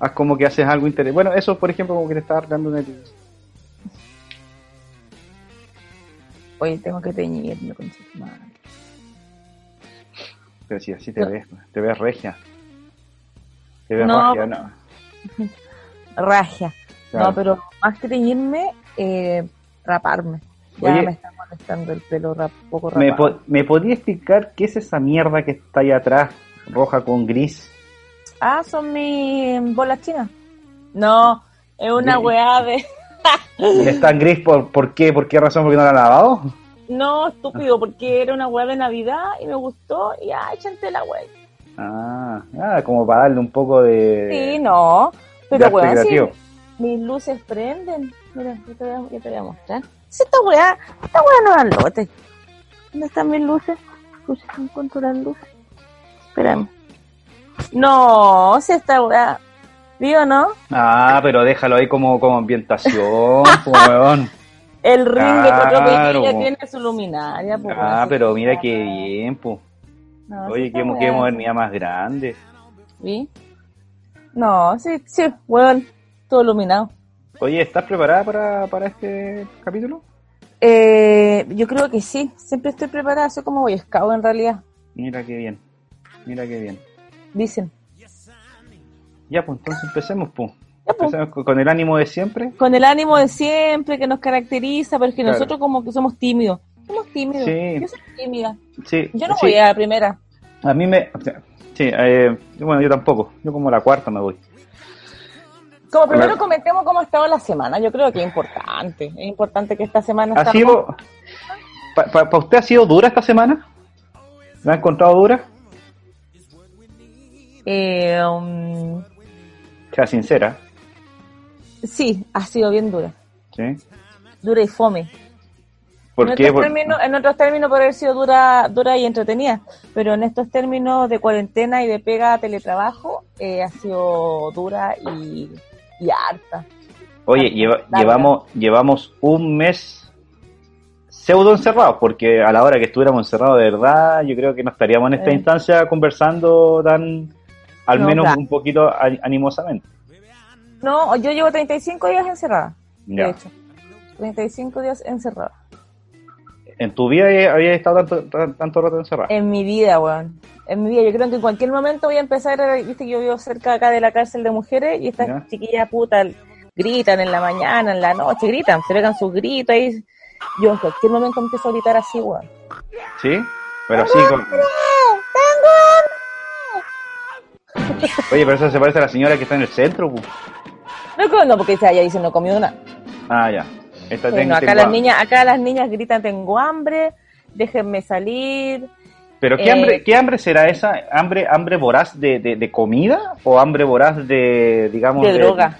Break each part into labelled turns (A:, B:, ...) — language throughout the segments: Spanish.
A: Haz como que haces algo interesante. Bueno, eso, por ejemplo, como que te está dando el...
B: Oye, tengo que teñirme con su madre.
A: Pero si así te ves, te ves regia. Te ves
B: No,
A: regia, no.
B: Ragia.
A: Claro.
B: No, pero más que teñirme, eh, raparme. Ya
A: Oye.
B: me está molestando el pelo rap, poco
A: ¿Me,
B: rapado.
A: po- ¿Me podía explicar qué es esa mierda que está ahí atrás, roja con gris?
B: Ah, son mis bolas chinas. No, es una
A: Sí.
B: weá de...
A: ¿Está en gris por, por qué? ¿Por qué razón? ¿Porque no la han lavado?
B: No, estúpido, porque era una weá de Navidad y me gustó y ay, chanté la weá.
A: Ah, ah, como para darle un poco de...
B: Sí, no, pero weón, sí, mis luces prenden. Mira, yo te voy a, yo te voy a mostrar. Si esta weá, esta weá no es lote. ¿Dónde están mis luces? Escucha, no encuentro las luces. Espérame. No, si esta weá. ¿Vi o no?
A: Ah, pero déjalo ahí como, como ambientación, weón.
B: El ring de
A: Claro, po.
B: tiene su luminaria. pues,
A: Ah, pero mira qué bien, pues.
B: No,
A: Oye,
B: esta
A: qué, qué modernidad más grande.
B: ¿Vi? No, sí, sí, weón, todo iluminado.
A: Oye, ¿estás preparada para, para este capítulo?
B: Eh, yo creo que sí, siempre estoy preparada, soy como Boy Scout en realidad,
A: Mira qué bien, mira qué bien.
B: Dicen.
A: Ya, pues entonces empecemos, pues.
B: Pues.
A: Empecemos con- el ánimo de siempre.
B: Con el ánimo de siempre que nos caracteriza, pero es que
A: Claro.
B: nosotros como que somos tímidos. Somos tímidos.
A: Sí.
B: Yo soy tímida.
A: Sí,
B: Yo no
A: sí.
B: voy a la primera.
A: A mí me... Sí, eh, bueno, yo tampoco. Yo como la cuarta me voy.
B: Como primero
A: Claro.
B: comentemos cómo ha estado la semana. Yo creo que es importante. Es importante que esta semana
A: ¿Ha sido... ¿Para usted ha sido dura esta semana? ¿La ha encontrado dura?
B: Eh, um,
A: Sea sincera.
B: sí, ha sido bien dura.
A: ¿Sí?
B: Dura y fome.
A: ¿Por
B: en,
A: qué?
B: Otros
A: Por-
B: términos, en otros términos puede haber sido dura, dura y entretenida, pero en estos términos de cuarentena y de pega a teletrabajo eh, ha sido dura y, y harta.
A: Oye, lleva- llevamos, llevamos un mes pseudo encerrados, porque a la hora que estuviéramos encerrados de verdad, yo creo que no estaríamos en esta
B: Eh.
A: instancia conversando tan, al
B: No,
A: menos
B: claro.
A: un poquito animosamente.
B: No, yo llevo 35 días encerrada,
A: Ya.
B: de hecho. 35 días encerrada.
A: ¿En tu vida habías estado tanto, tan- tanto rato encerrado?
B: En mi vida, weón. En mi vida, yo creo que en cualquier momento voy a empezar, viste que yo vivo cerca acá de la cárcel de mujeres y estas
A: Ya.
B: chiquillas putas gritan en la mañana, en la noche, gritan, se pegan sus gritos. Yo en cualquier momento empiezo a gritar así, weón.
A: ¿Sí? Pero sí, con... Oye, pero eso se parece a la señora que está en el centro. pu.
B: No, no, porque ella dice no comió nada.
A: Ah, ya. Esta
B: acá
A: tengo-
B: las niñas, acá las niñas gritan tengo hambre, déjenme salir.
A: ¿Pero qué,
B: eh,
A: hambre, qué hambre será esa? ¿Hambre, hambre voraz de, de, de comida? ¿O hambre voraz de, digamos,
B: De droga.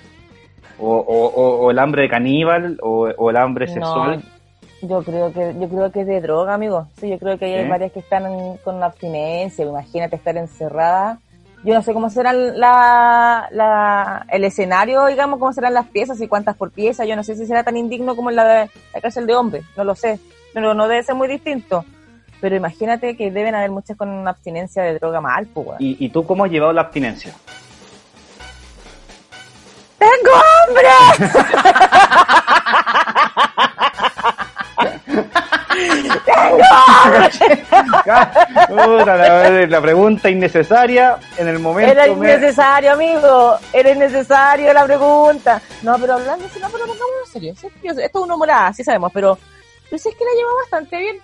A: O, o, o- o el hambre de caníbal? ¿O, o el hambre sexual?
B: No, yo creo que yo creo que es de droga, amigo. Sí, yo creo que hay varias que están en- con abstinencia. Imagínate estar encerrada. Yo no sé cómo serán la, la, el escenario, digamos, cómo serán las piezas y cuántas por pieza. Yo no sé si será tan indigno como en la, de- la cárcel de hombres. No lo sé. Pero no debe ser muy distinto. Pero imagínate que deben haber muchas con abstinencia de droga mal, pues.
A: ¿Y, ¿Y tú cómo has llevado la abstinencia?
B: ¡Tengo hambre!
A: La, la pregunta innecesaria en el momento.
B: Era
A: me-
B: innecesario, amigo. Era innecesario la pregunta. No, pero hablando, si no, pero pongámonos serio. Yo sé, Esto es una humorada, sí sabemos, pero yo sé que la llevó bastante bien.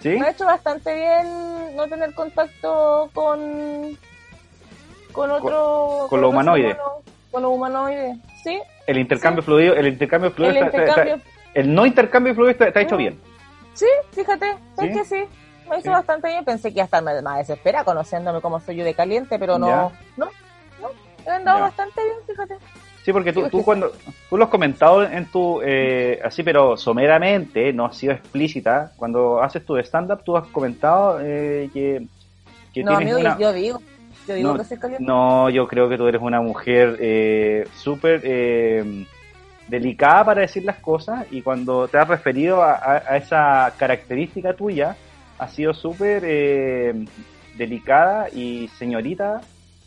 A: ¿Sí?
B: Me ha hecho bastante bien no tener contacto con con otro
A: con lo
B: otro
A: humanoide.
B: ser humano, con lo humanoide, sí.
A: El intercambio fluido, el intercambio fluido
B: El
A: está- está-
B: intercambio,
A: está- el no intercambio fluido está, está hecho
B: Mm.
A: bien.
B: Sí, fíjate, es que sí. Me hizo
A: Sí.
B: bastante bien. Pensé que iba a estar más, desesperada conociéndome como soy yo de caliente, pero no,
A: Ya.
B: no, no. Me han dado
A: Ya.
B: bastante bien, fíjate.
A: Sí, porque tú, tú cuando tú lo has comentado en tu eh, así, pero someramente, no has sido explícita. Cuando haces tu stand-up, tú has comentado eh, que, que
B: no,
A: tienes
B: amigo,
A: una.
B: yo, yo digo, yo digo
A: no,
B: que soy caliente.
A: no, yo creo que tú eres una mujer eh, súper eh, delicada para decir las cosas y cuando te has referido a, a- a esa característica tuya, ha sido súper eh, delicada y señorita,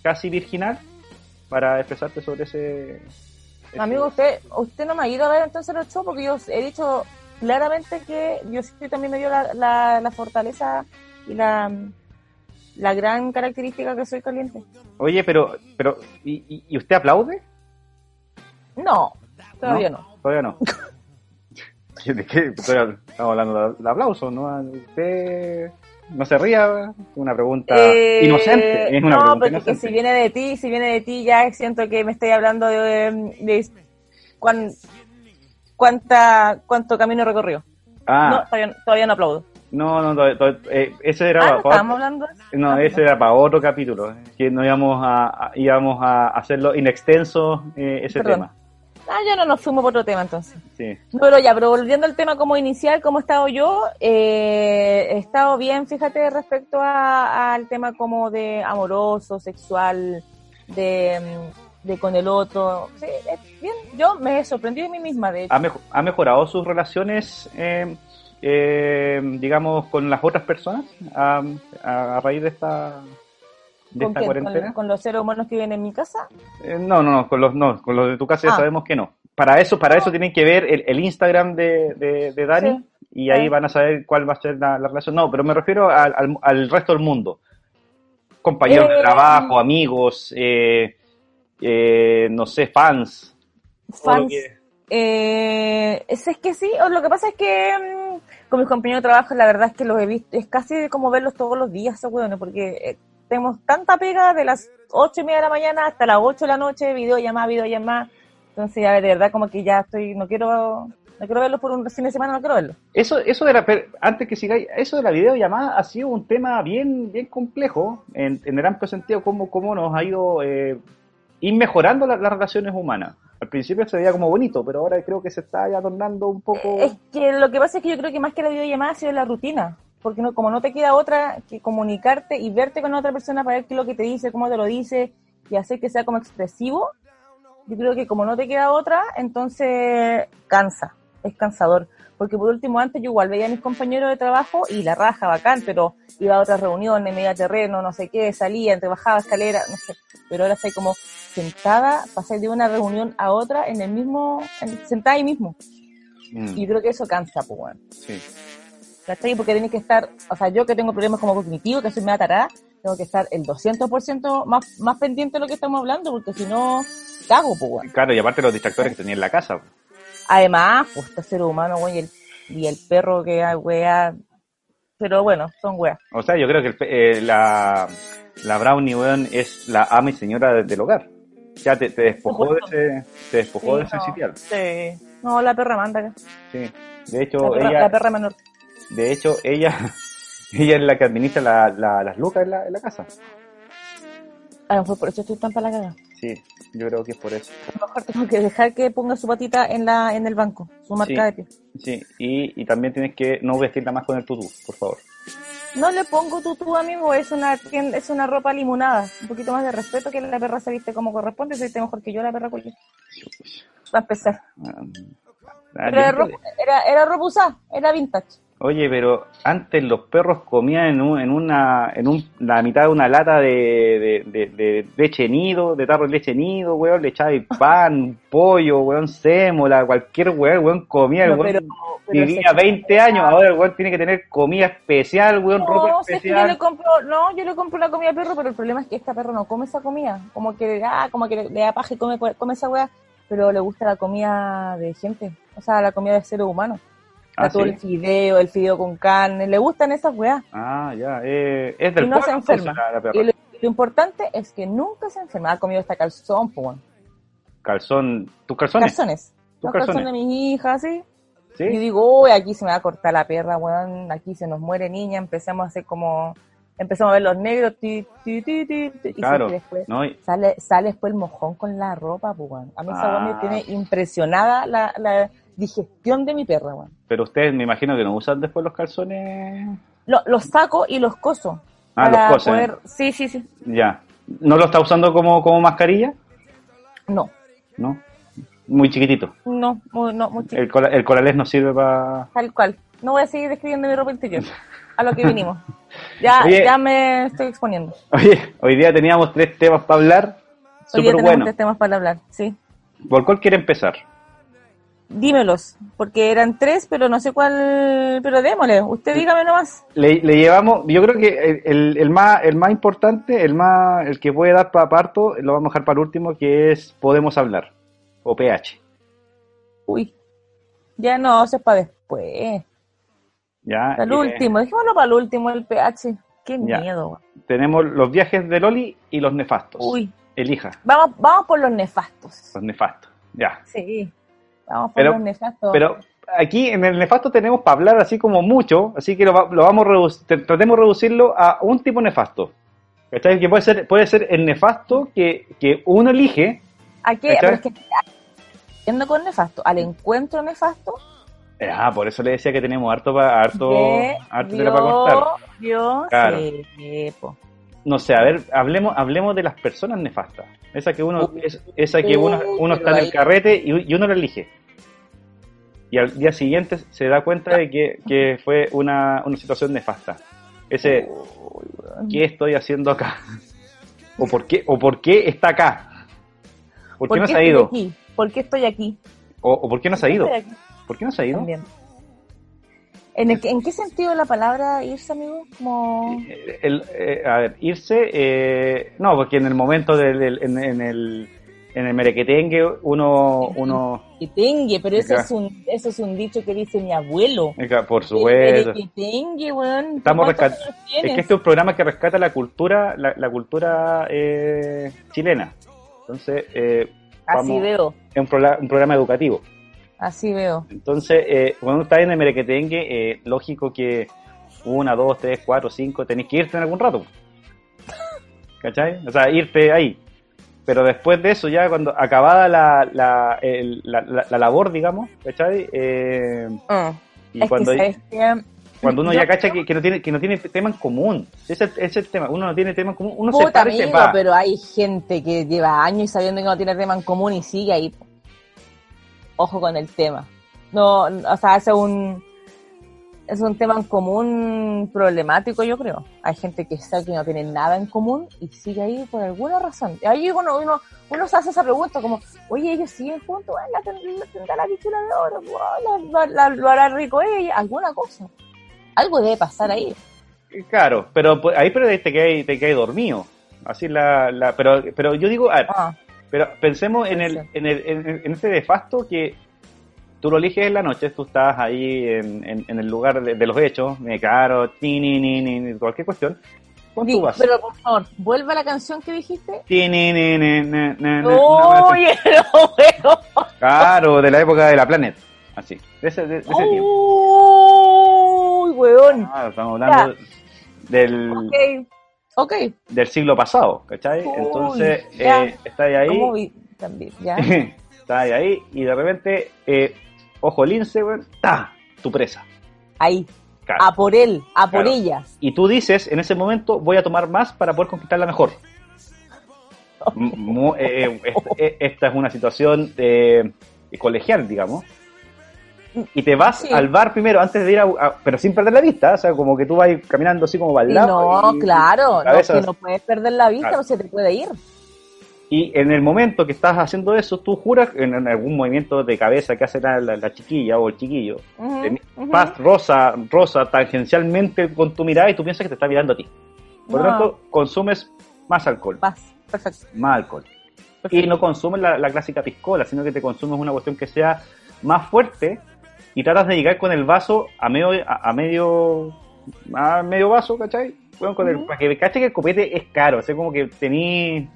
A: casi virginal. para expresarte sobre ese... ese-
B: Amigo, usted usted no me ha ido a ver entonces los shows porque yo he dicho claramente que yo sí también me dio la, la, la fortaleza y la, la gran característica que soy caliente.
A: Oye, pero, pero ¿y, y- y usted aplaude?
B: No, todavía no.
A: Todavía no. ¿De qué? Todavía Estamos hablando de, aplausos, ¿no? Usted no se ría, una pregunta
B: Eh,
A: inocente. Es una
B: no,
A: pregunta
B: porque que si viene de ti, si viene de ti, ya siento que me estoy hablando de, de cuán- cuánta, cuánto camino recorrido. No,
A: Ah,
B: todavía, todavía no aplaudo.
A: no, no, to- to- eh, ese era
B: Ah, ¿no
A: para-
B: estábamos hablando?
A: No,
B: Ah,
A: ese era para otro capítulo, que no íbamos a, a- íbamos a hacerlo inextenso eh, ese
B: Perdón.
A: tema.
B: Ah, ya no nos fuimos por otro tema entonces.
A: Sí.
B: No, pero ya, pero volviendo al tema como inicial, ¿cómo he estado yo? Eh, he estado bien, fíjate, respecto a- al tema como de amoroso, sexual, de, de con el otro. Sí, bien, yo me he sorprendido de mí misma, de hecho.
A: ¿Ha, mejo- ha mejorado sus relaciones, eh, eh, digamos, con las otras personas a, a- a raíz de esta, de
B: ¿Con
A: esta
B: quién?
A: cuarentena?
B: ¿Con, con los seres humanos que viven en mi casa?
A: Eh, no, no, no, con los, no, con los de tu casa ya
B: Ah.
A: sabemos que no. Para eso, para eso tienen que ver el, el Instagram de, de, de Dani
B: Sí.
A: y ahí
B: Sí.
A: van a saber cuál va a ser la, la relación. No, pero me refiero al, al, al resto del mundo. Compañeros de
B: Eh,
A: trabajo, amigos, eh, eh, no sé, fans.
B: Fans. Eh, es, es que sí, o lo que pasa es que mm, con mis compañeros de trabajo la verdad es que los he visto, es casi como verlos todos los días, esos porque eh, tenemos tanta pega de las ocho y media de la mañana hasta las 8 de la noche, videollamada, videollamada, entonces ya de verdad como que ya estoy, no quiero, no quiero verlos por un fin de semana, no quiero verlos.
A: Eso, eso de la, antes que sigáis, eso de la videollamada ha sido un tema bien, bien complejo, en, en el amplio sentido, cómo, cómo nos ha ido eh, ir mejorando la- las relaciones humanas. Al principio se veía como bonito, pero ahora creo que se está ya tornando un poco...
B: Es que lo que pasa es que yo creo que más que la videollamada ha sido la rutina. Porque no, como no te queda otra que comunicarte y verte con otra persona para ver qué es lo que te dice, cómo te lo dice y hacer que sea como expresivo, yo creo que como no te queda otra, entonces cansa, es cansador. Porque por último, antes yo igual veía a mis compañeros de trabajo y la raja bacán, pero iba a otras reuniones, me iba a terreno, no sé qué, salía, entre bajaba escalera, no sé. Pero ahora estoy como sentada, pasé de una reunión a otra en el mismo, en- sentada ahí mismo.
A: Mm,
B: Y yo creo que eso cansa, pues, bueno.
A: sí.
B: ¿Cachai? Porque tienes que estar, o sea, yo que tengo problemas como cognitivos, que soy media tarada, tengo que estar el 200% más, más pendiente de lo que estamos hablando, porque si no, cago, pues, bueno.
A: Claro, y aparte los distractores que tenía en la casa.
B: Además, pues, este ser humano, güey, y el, y el perro que wea, pero bueno, son weas.
A: O sea, yo creo que el eh, la, la Brownie, weón, es la ama y señora de- del hogar. Ya te, te despojó de ese, te despojó de ese
B: no,
A: sitial.
B: sí. No, la perra manda acá.
A: Sí. De hecho,
B: La perra,
A: ella,
B: la perra menor.
A: De hecho, ella, ella es la que administra la, la- las lucas en la, en la casa.
B: A lo mejor por eso estoy tan para la caga.
A: Sí, yo creo que es por eso.
B: A lo mejor tengo que dejar que ponga su patita en la en el banco, su marca
A: Sí.
B: de pie.
A: Sí, y, y también tienes que no vestirla más con el tutú, por favor.
B: No le pongo tutú, amigo, es una es una ropa limonada. Un poquito más de respeto que la perra se viste como corresponde, se viste mejor que yo la perra cuyo. Va a empezar.
A: Ah,
B: era ropa, era, era ropa usada, era vintage.
A: Oye, pero antes los perros comían en, un, en una en un, la mitad de una lata de, de, de, de leche nido, de tarro de leche nido, weón, le echaba pan, pollo, weón, sémola, cualquier weón, weón comía, el
B: No,
A: weón
B: pero- pero
A: vivía
B: se-
A: 20 años, ahora el weón tiene que tener comida especial, weón, ropa
B: No, si es que yo
A: especial.
B: le compro, no, yo le compro la comida al perro, pero el problema es que esta perro no come esa comida. Como que, ah, como que le, le da paja y come, come esa weá, pero le gusta la comida de gente. O sea, la comida de seres humanos.
A: Ah,
B: todo
A: ¿sí?
B: el fideo, el fideo con carne, le gustan esas weas.
A: Ah, ya, eh, es del
B: Y no se enferma.
A: la- la perra.
B: Y lo, lo importante es que nunca se enferma. Ha comido hasta calzón, weón.
A: Calzón, tus calzones,
B: Calzones.
A: ¿Tus
B: Los
A: calzones?
B: calzones de mi hija, ¿sí?
A: ¿sí?
B: Y digo, uy, aquí se me va a cortar la perra, weón, aquí se nos muere niña, empezamos a hacer como, empezamos a ver los negros, ti, ti, ti, ti, ti, y
A: Claro,
B: después
A: ¿no? Y-
B: sale, sale después el mojón con la ropa, pues, weón. A mí esa weón
A: Ah.
B: me tiene impresionada la, la digestión de mi perra, weón.
A: pero ustedes me imagino que no usan después los calzones.
B: Lo- los saco y los coso.
A: Ah, los cosen.
B: poder, sí, sí, sí,
A: Ya. ¿No lo está usando como, como mascarilla?
B: no,
A: ¿No? Muy chiquitito.
B: no, muy, no, muy
A: El, cola, el colalés no sirve para...
B: tal cual. No voy a seguir describiendo mi ropa interior, a lo que vinimos. Ya,
A: Oye.
B: ya me estoy exponiendo.
A: Oye, hoy día teníamos tres temas para hablar,
B: Hoy día tenemos
A: bueno.
B: tres temas para hablar, sí.
A: ¿Por cuál quiere empezar?
B: Dímelos, porque eran tres, pero no sé cuál, pero démosle, usted dígame nomás.
A: Le, le llevamos, yo creo que el, más, el más importante, el más, el que puede dar para parto, lo vamos a dejar para el último, que es Podemos Hablar, o PH.
B: Uy, ya no, eso es para después.
A: ¿ya?
B: Para el
A: Eh,
B: último, dejémoslo para el último, el pH. Qué
A: Ya.
B: miedo.
A: Tenemos los viajes de Loli y los nefastos.
B: Uy,
A: Elija,
B: vamos, vamos por los nefastos.
A: los nefastos. Ya.
B: Sí, vamos por
A: Pero-
B: los nefastos.
A: Pero aquí en el nefasto tenemos para hablar así como mucho, así que lo, lo vamos tratemos de reducirlo a un tipo nefasto. ¿Cachai? Que puede ser, puede ser el nefasto que, que uno elige.
B: ¿A qué?
A: ¿cachai?
B: Pero es que, yendo con nefasto, al encuentro nefasto,
A: Eh, Ah, por eso le decía que tenemos harto, pa- harto, harto para contar.
B: vio,
A: Claro.
B: sí, po.
A: No sé, a ver, hablemos, hablemos de las personas nefastas. Esa que uno, es- esa que uno, uno está en el carrete y, y uno lo elige. Y al día siguiente se da cuenta de que, que fue una, una situación nefasta. Ese. ¿qué estoy haciendo acá? ¿O por qué, o por qué está acá? ¿Por qué no se ha ido?
B: aquí? ¿Por qué estoy aquí?
A: ¿O, o por qué no se ha ido? ¿Por qué no se ha ido?
B: también. ¿En, el ¿En qué sentido la palabra irse, amigo? Como...
A: El- eh, a ver, irse, eh, no, porque en el momento del, del- en, en el en el merequetengue uno, uno
B: Que tengue, pero eso es, un, eso es un dicho que dice mi abuelo.
A: Por supuesto.
B: Que tengue, weón.
A: Estamos
B: ¿Cuántos
A: rescat-
B: años
A: Es que este es un programa que rescata la cultura, la, la cultura eh, chilena. Entonces, eh,
B: Así
A: vamos-
B: veo,
A: es un, prola- un programa educativo.
B: Así veo.
A: Entonces, eh, cuando uno está en el merequetengue, eh, lógico que una, dos, tres, cuatro, cinco, tenés que irte en algún rato. ¿Cachai? O sea, irte ahí. Pero después de eso, ya cuando acabada la, la, el- la, la- la labor, digamos, ¿cachai? Eh,
B: Mm.
A: y
B: es
A: cuando, uno
B: yo-
A: ya cacha que, que no tiene que no tiene tema en común. Ese ese es el tema. Uno no tiene tema en común. Uno se se
B: amigo,
A: va.
B: pero hay gente que lleva años sabiendo que no tiene tema en común y sigue ahí. Ojo con el tema. No, o sea, es un, es un tema en común problemático, yo creo. Hay gente que sabe que no tiene nada en común y sigue ahí por alguna razón. Ahí uno, uno, uno se hace esa pregunta como, oye, ellos siguen juntos, Ay, la, ten- la tendrá la bichula de oro, la- la- la- lo hará rico ella, alguna cosa. Algo debe pasar ahí.
A: Claro, pero pues, ahí pero te quedas te quedas dormido. Así la, la pero pero yo digo, a ver,
B: Ah,
A: pero pensemos en el,
B: Sí.
A: en el en, en ese nefasto que tú lo eliges en la noche, tú estás ahí en, en, en el lugar de, de los hechos, me caro, ni ni ni ni cualquier cuestión. ¿Cuánto
B: di-
A: vas?
B: pero por favor, vuelve a la canción que dijiste.
A: Ni, ni, ni, ni, ni.
B: Oye, no, bueno.
A: Claro, de la época de la Planet. Así, de ese, de, de ese tiempo.
B: Uy, weón.
A: Ah, estamos hablando del,
B: ok.
A: del siglo pasado, ¿cachai?
B: Uy,
A: Entonces, eh, está ahí.
B: También, ya.
A: está ahí, ahí, y de repente, eh, ojo lince, weón, ¡ta! Tu presa.
B: Ahí.
A: Claro.
B: A por él, a por
A: Claro.
B: ella.
A: Y tú dices, en ese momento, voy a tomar más para poder conquistarla mejor. Eh, eh, esta, eh, esta es una situación colegial, digamos. Y te vas
B: Sí.
A: al bar primero, antes de ir a, a- Pero sin perder la vista, o sea, como que tú vas caminando así como para el lado.
B: no,
A: y-
B: claro, no, que no puedes perder la vista,
A: Claro.
B: no se te puede ir.
A: Y en el momento que estás haciendo eso, tú juras en, en algún movimiento de cabeza que hace la, la- la chiquilla o el chiquillo, vas rosa, rosa tangencialmente con tu mirada y tú piensas que te está mirando a ti. Por lo
B: No.
A: tanto, consumes más alcohol,
B: Vas, perfecto.
A: más alcohol. Y no consumes la, la clásica piscola, sino que te consumes una cuestión que sea más fuerte y tratas de llegar con el vaso a medio, a, a medio, a medio vaso, ¿cachai? Bueno, con el, para que cache que el copete es caro, o sea, como que tení,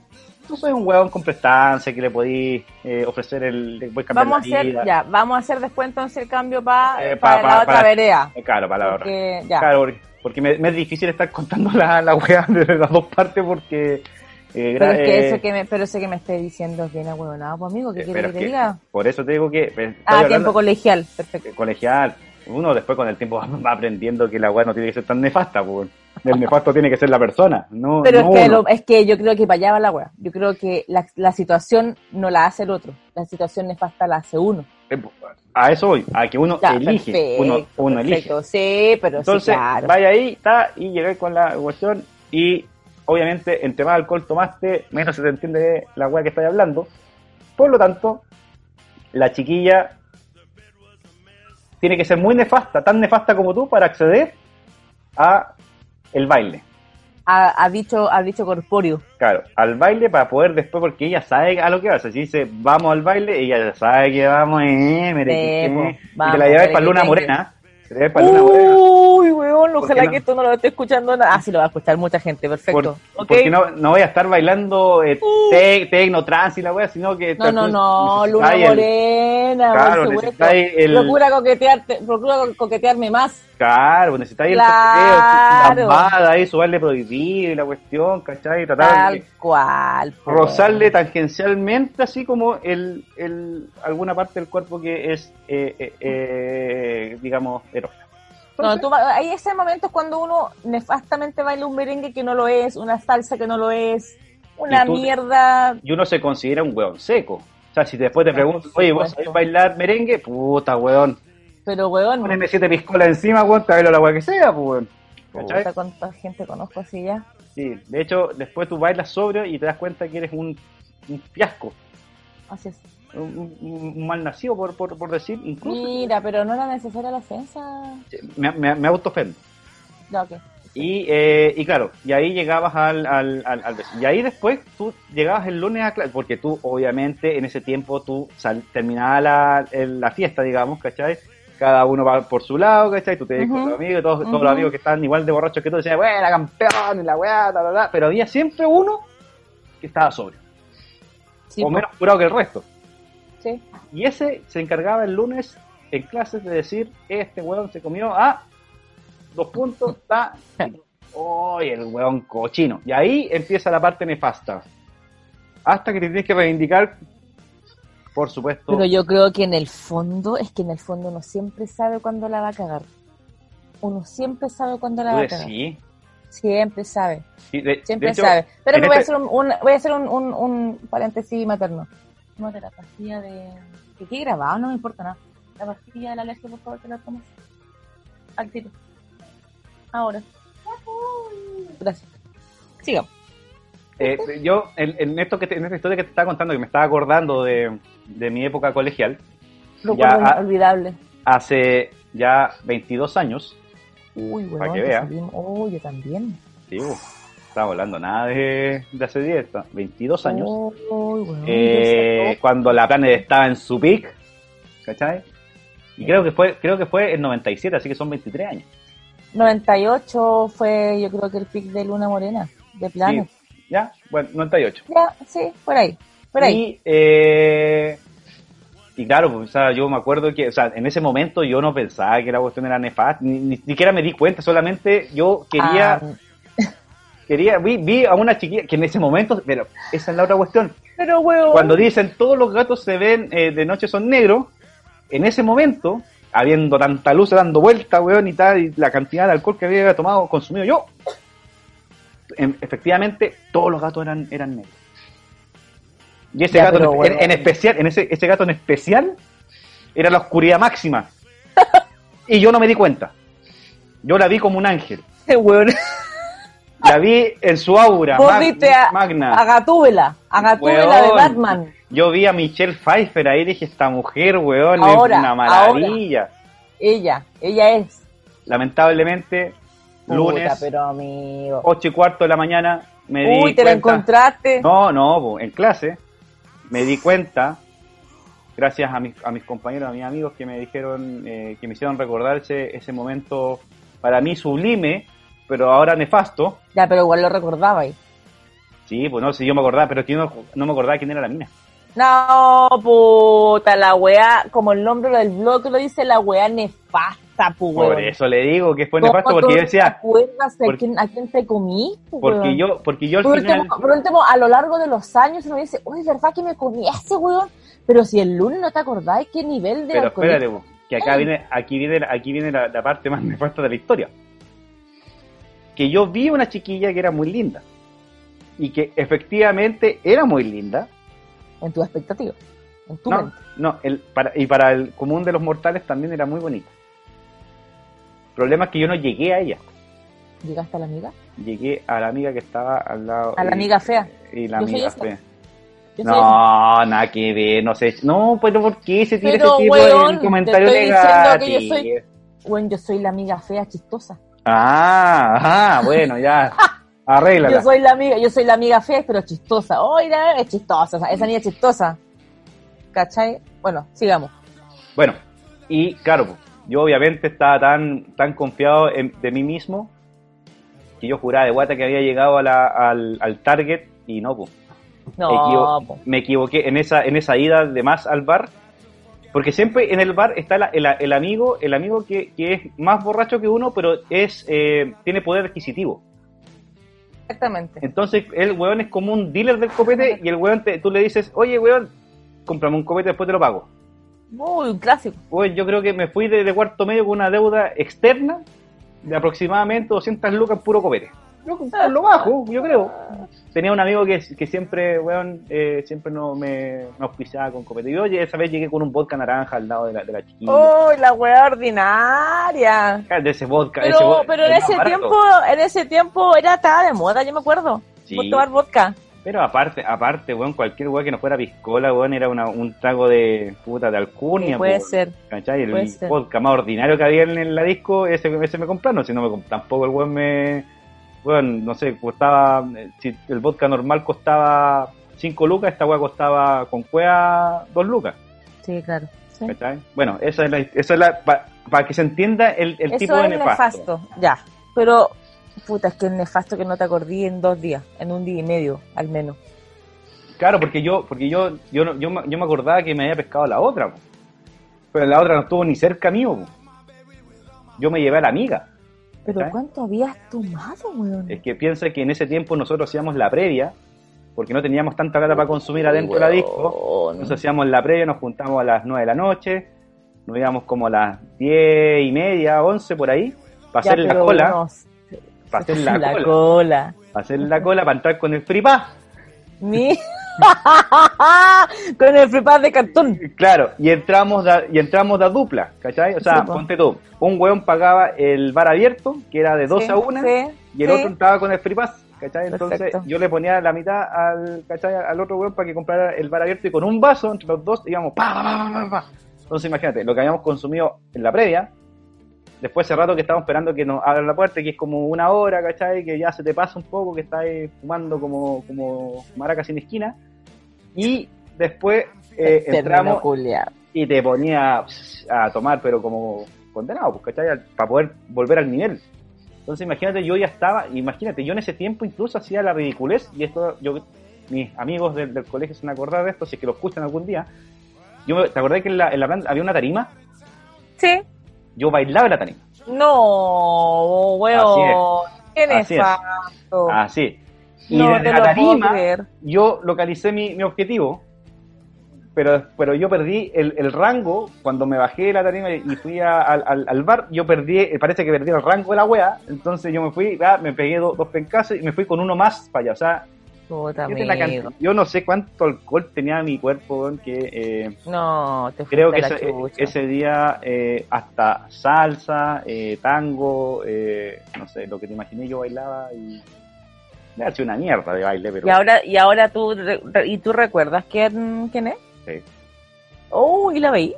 A: tú soy un huevón con prestancia que le podís eh, ofrecer el,
B: Vamos a
A: la
B: hacer, ya, vamos a hacer después entonces el cambio pa-
A: Eh,
B: para
A: pa-
B: la otra
A: para-
B: vereda.
A: Es caro, palabra.
B: Porque, ya.
A: Claro, porque, porque me, me es difícil estar contando la, la wea de las dos partes porque... eh,
B: Pero es que
A: eh,
B: eso que me, pero eso que me esté diciendo es bien ahueonado, pues amigo, ¿qué
A: eh,
B: que te diga?
A: Por eso te digo que... eh,
B: Ah,
A: hablando-
B: tiempo colegial, perfecto.
A: eh, colegial. Uno después con el tiempo va aprendiendo que la weá no tiene que ser tan nefasta, pues. El nefasto tiene que ser la persona, no,
B: Pero
A: no
B: es, que lo- es que yo creo que para allá va la wea. Yo creo que la, la situación no la hace el otro. La situación nefasta la hace uno.
A: Eh, A eso voy, a que uno
B: Ya,
A: elige,
B: perfecto,
A: uno, uno elige.
B: Sí, pero
A: Entonces,
B: sí, claro.
A: vaya ahí, está, y llegué con la cuestión y obviamente, entre más alcohol tomaste, menos se te entiende la weá que estás hablando. Por lo tanto, la chiquilla tiene que ser muy nefasta, tan nefasta como tú, para acceder a el baile.
B: Ha, ha dicho, ha dicho corpóreo.
A: Claro, al baile para poder después, porque ella sabe a lo que va. O sea, si dice vamos al baile, ella ya sabe que vamos, eh, mereque,
B: Sí,
A: y
B: vamos,
A: te la lleváis para Luna. Morena. Para.
B: Uy, weón, ojalá
A: no?
B: que esto no lo esté escuchando nada. Ah, sí, lo va a escuchar mucha gente, perfecto.
A: Por-
B: ¿Ok?
A: Porque no, no voy a estar bailando eh,
B: Uh.
A: tec- tecno, trans y la wea, sino que...
B: No, no, no, Luna
A: el-
B: Morena,
A: Claro,
B: por supuesto.
A: el-
B: Procura coquetearte, procura co- coquetearme más.
A: Claro, necesitáis
B: Claro.
A: el toqueteo, la ahí, su baile prohibido y la cuestión, ¿cachai? Tratar
B: Tal
A: de
B: cual.
A: rozarle tangencialmente así como el, el alguna parte del cuerpo que es, eh, eh, eh, digamos.
B: No, tú va- hay ese momento cuando uno nefastamente baila un merengue que no lo es, una salsa que no lo es, una
A: Y tú-
B: mierda.
A: Y uno se considera un hueón seco. O sea, si después te pregunto, oye, ¿vos sabés bailar merengue? Puta, weón.
B: Pero, weón,
A: Poneme siete piscolas encima, weón, te bailo la weá que sea, pues, weón.
B: Puta, cuánta gente conozco así ya.
A: Sí, de hecho, después tú bailas sobrio y te das cuenta que eres un, un fiasco,
B: Así es.
A: Un, mal nacido, por, por, por decir, incluso.
B: Mira, pero no era necesaria la ofensa.
A: Me, me, me autoofendo.
B: Ya, ok.
A: Y, eh, y claro, y ahí llegabas al, al, al. Y ahí después tú llegabas el lunes a clase, porque tú, obviamente, en ese tiempo tú sal, terminaba la, la fiesta, digamos, ¿cachai? Cada uno va por su lado, ¿cachai? Tú te ves con
B: Ujú.
A: tus amigos, y todos, todos
B: Ujú.
A: los amigos que están igual de borrachos que tú decían, buena campeón, y la weá, ta, ta, ta. Pero había siempre uno que estaba sobrio,
B: Sí,
A: o menos curado que el resto.
B: Sí.
A: Y ese se encargaba el lunes en clases de decir, este weón se comió a dos puntos, está... ¡Oye, el weón cochino! Y ahí empieza la parte nefasta. Hasta que te tienes que reivindicar, por supuesto.
B: Pero yo creo que en el fondo, es que en el fondo uno siempre sabe cuándo la va a cagar. Uno siempre sabe cuándo la va a cagar.
A: decís.
B: Siempre sabe.
A: Sí, de-
B: Siempre
A: de hecho,
B: sabe. Pero voy a
A: este-
B: hacer un, un- voy a hacer un, un, un paréntesis materno. No, de la pastilla de... ¿De qué he grabado? No me importa nada. La pastilla de la alergia, por favor, que la tomes. Al tiro. Ahora. Gracias. Sigamos.
A: eh, yo, en, en esto que te- en esta historia que te estaba contando, que me estaba acordando de, de mi época colegial,
B: Recuerdo
A: Ya,
B: inolvidable.
A: hace ya 22 años,
B: Uy,
A: para
B: weón,
A: que
B: que
A: vea.
B: Uy, yo también.
A: sí, uf, estaba hablando nada de, de hace 10, 22 años. Eh, cuando la Planet estaba en su peak, ¿cachai? Y creo que fue creo que fue en 97, así que son 23 años.
B: 98 fue, yo creo que el pick de Luna Morena, de Planet.
A: Sí, ¿Ya? Bueno, 98.
B: Ya, sí, por ahí. Por ahí.
A: Y, eh, y claro, pues, o sea, yo me acuerdo que, o sea, en ese momento yo no pensaba que la cuestión era nefasta, ni, ni siquiera me di cuenta, solamente yo quería,
B: Ah,
A: quería vi, vi a una chiquilla que en ese momento, pero esa es la otra cuestión,
B: pero weón.
A: cuando dicen todos los gatos se ven eh, de noche son negros, en ese momento, habiendo tanta luz dando vuelta, weón, y tal, y la cantidad de alcohol que había tomado, consumido yo, em- efectivamente, todos los gatos eran, eran negros. Y ese
B: Ya,
A: gato,
B: pero,
A: en,
B: weón.
A: en especial, en ese, ese gato en especial, era la oscuridad máxima. y yo no me di cuenta. Yo la vi como un ángel.
B: weón.
A: La vi en su aura
B: Vos
A: mag-
B: viste a,
A: magna.
B: a Gatúbela, a Gatúbela de. Batman.
A: Yo vi a Michelle Pfeiffer ahí dije, esta mujer, weón,
B: Ahora,
A: es una maravilla.
B: Ella, ella es.
A: Lamentablemente, lunes,
B: Puta, pero amigo.
A: 8 y cuarto de la mañana, me di
B: Uy, te la
A: cuenta-
B: encontraste.
A: No, no, en clase me di cuenta, gracias a mis, a mis compañeros, a mis amigos que me dijeron, eh, que me hicieron recordar ese, ese momento para mí sublime, pero ahora nefasto.
B: Ya, pero igual lo recordaba ahí.
A: Sí, pues no, si yo me acordaba, pero que no, no me acordaba quién era la mina.
B: No, puta, la weá, como el nombre del blog lo dice, la weá nefasta, pu,
A: Por eso le digo que fue
B: ¿Cómo
A: nefasto, porque yo decía,
B: ¿Te de
A: porque-
B: quién, a quién te comí?
A: porque
B: weón?
A: yo, porque yo al
B: Por
A: final...
B: último, por último, a lo largo de los años uno dice, uy, ¿verdad que me comí a ese weón? Pero si el lunes no te acordáis qué nivel de
A: Pero
B: alcoholismo-
A: espérate, que acá viene, aquí viene, aquí viene la, la parte más nefasta de la historia. Que yo vi una chiquilla que era muy linda. Y que efectivamente era muy linda.
B: en tu expectativa, en tu
A: No,
B: mente.
A: no, el, para, y para el común de los mortales también era muy bonita. El problema es que yo no llegué a ella.
B: ¿Llegaste a la amiga?
A: Llegué a la amiga que estaba al lado.
B: A la amiga fea.
A: Y la
B: Yo
A: amiga fea.
B: Yo
A: No, nada que ver, no sé. No, pero ¿por qué se tira
B: Pero,
A: ese tipo
B: weón,
A: de comentario
B: te estoy diciendo que yo
A: negativo?
B: soy- Bueno, yo soy la amiga fea chistosa.
A: Ah, bueno, ya.
B: Yo
A: Arréglala.
B: soy la amiga, yo soy la amiga fea, pero chistosa. Oiga, es chistosa, esa- niña es chistosa. ¿Cachai? Bueno, sigamos.
A: Bueno, y claro, yo obviamente estaba tan, tan confiado en- de mí mismo que yo juraba de guata que había llegado a la- al, al target y no, pues.
B: No,
A: Equivo-
B: po.
A: me equivoqué en esa, en esa ida de más al bar. Porque siempre en el bar está la- el, el amigo, el amigo que, que es más borracho que uno, pero es eh, tiene poder adquisitivo.
B: exactamente.
A: Entonces el weón es como un dealer del copete y el weón te- tú le dices, oye weón, cómprame un copete, después te lo pago.
B: Uy, un clásico.
A: Pues yo creo que me fui de, de cuarto medio con una deuda externa de aproximadamente 200 lucas puro copete. Yo por lo bajo, yo creo. Tenía un amigo que, que siempre, weón, eh, siempre no me, me auspiciaba con copete. Y oye, esa vez llegué con un vodka naranja al lado de la, de la chiquilla.
B: Uy, la wea ordinaria.
A: De ese vodka, ese
B: Pero,
A: vodka,
B: pero en ese
A: barato.
B: tiempo, en ese tiempo era estaba de moda, yo me acuerdo.
A: Sí.
B: Por tomar vodka.
A: Pero aparte, aparte, weón, cualquier weón que no fuera piscola, weón, era una, un trago de puta de alcurnia.
B: Sí, puede
A: po,
B: ser.
A: ¿Cachai? El
B: puede ser.
A: vodka más ordinario que había en, en la disco, ese, ese me compraron, si no me comp- tampoco el weón me... Weón, no sé, costaba... eh, Si el vodka normal costaba 5 lucas, esta weá costaba con cueva 2 lucas,
B: Sí, claro. Sí.
A: Bueno, esa es la... Esa es la para que se entienda el, el
B: Eso
A: tipo de
B: es
A: nefasto.
B: nefasto. Ya. Pero, puta, es que es nefasto que no te acordí en dos días, en un día y medio, al menos.
A: Claro, porque yo porque yo yo, yo, me- yo me acordaba que me había pescado la otra, po. pero la otra no estuvo ni cerca mío. po. Yo me llevé a la amiga.
B: Pero. ¿cuánto habías tomado, weón?
A: Es que piensa que en ese tiempo nosotros hacíamos la previa, porque no teníamos tanta plata para consumir adentro de la disco. Entonces hacíamos la previa, nos juntamos a las 9 de la noche, nos íbamos como a las 10 y media, 11 por ahí, para
B: Ya,
A: hacer la cola,
B: no,
A: para hacer la,
B: la
A: cola,
B: cola.
A: para hacer la cola, para entrar con el free pass.
B: Mi... Con el free pass de cartón.
A: Claro, y entramos da, y entramos de dupla, ¿cachai? O sea,
B: Sí,
A: ponte tú, un weón pagaba el bar abierto, que era de 12
B: Sí,
A: a 1,
B: sí,
A: y el otro entraba con el free pass, ¿cachai? Entonces
B: Perfecto.
A: yo le ponía la mitad al, ¿cachai? al otro weón para que comprara el bar abierto y con un vaso entre los dos íbamos pa, pa, pa, pa, pa. Entonces imagínate, lo que habíamos consumido en la previa, después ese rato que estábamos esperando que nos abran la puerta, que es como una hora, ¿cachai? Que ya se te pasa un poco, que estás fumando como, como maraca sin esquina, y después eh,
B: Término
A: entramos y te ponía a tomar, pero como condenado, pues, ¿cachai? Para poder volver al nivel. Entonces, imagínate, yo ya estaba, imagínate, yo en ese tiempo incluso hacía la ridiculez, y esto, yo, mis amigos del, del colegio se van a acordar de esto, si es que lo escuchan algún día. Yo, me- ¿Te acordás que en la, en la planta había una tarima?
B: Sí.
A: Yo bailaba en la tarima.
B: No, weón.
A: Así es. Así. Y
B: no
A: desde
B: te
A: la tarima, yo localicé mi, mi objetivo, pero, pero yo perdí el, el rango cuando me bajé de la tarima y fui a- al, al- bar. Yo perdí, eh, parece que perdí el rango de la wea. Entonces yo me fui, ah, me pegué do- dos pencazos y me fui con uno más para allá. O sea,
B: Puta, amigo.
A: yo no sé cuánto alcohol tenía mi cuerpo, que eh,
B: No, te
A: creo que
B: la
A: ese, día eh, hasta salsa, eh, tango, eh, no sé, lo que te imaginé yo bailaba y. Me ha sido una mierda de baile, pero.
B: Y ahora, y ahora tú, ¿y tú recuerdas quién, quién es?
A: Sí.
B: Oh, ¿y la veí?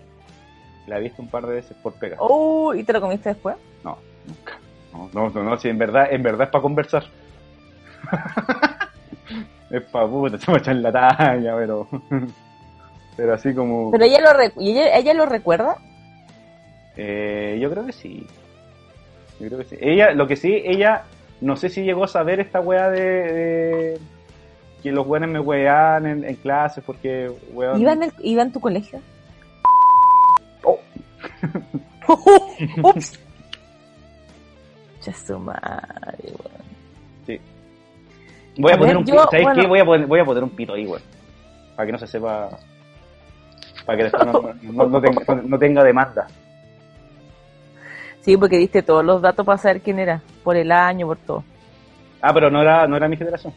A: La he visto un par de veces por pega.
B: Oh, ¿y te lo comiste después?
A: No, nunca. No, no, no, no, si en verdad, en verdad es para conversar. es para puta, se me echan la talla, pero. pero así como.
B: Pero ella lo, recu- ¿y ella, ella lo recuerda?
A: Eh, yo creo que sí. Yo creo que sí. Ella, lo que sí, ella, no sé si llegó a saber esta weá de. de que los weones me weaban en, en clases porque, weón.
B: ¿Iba en, el, ¿Iba en tu colegio?
A: Oh.
B: Ups. Ya su madre, weón.
A: Voy a,
B: A
A: poner
B: ver,
A: un
B: yo,
A: pito, ¿sabes
B: bueno.
A: qué? Voy a, poner, voy a poner un pito ahí, weón. Para que no se sepa. Para que después no, no- no tenga, no- no tenga demanda.
B: Sí, porque diste todos los datos para saber quién era. Por el año, por todo.
A: Ah, pero no era, no era mi generación.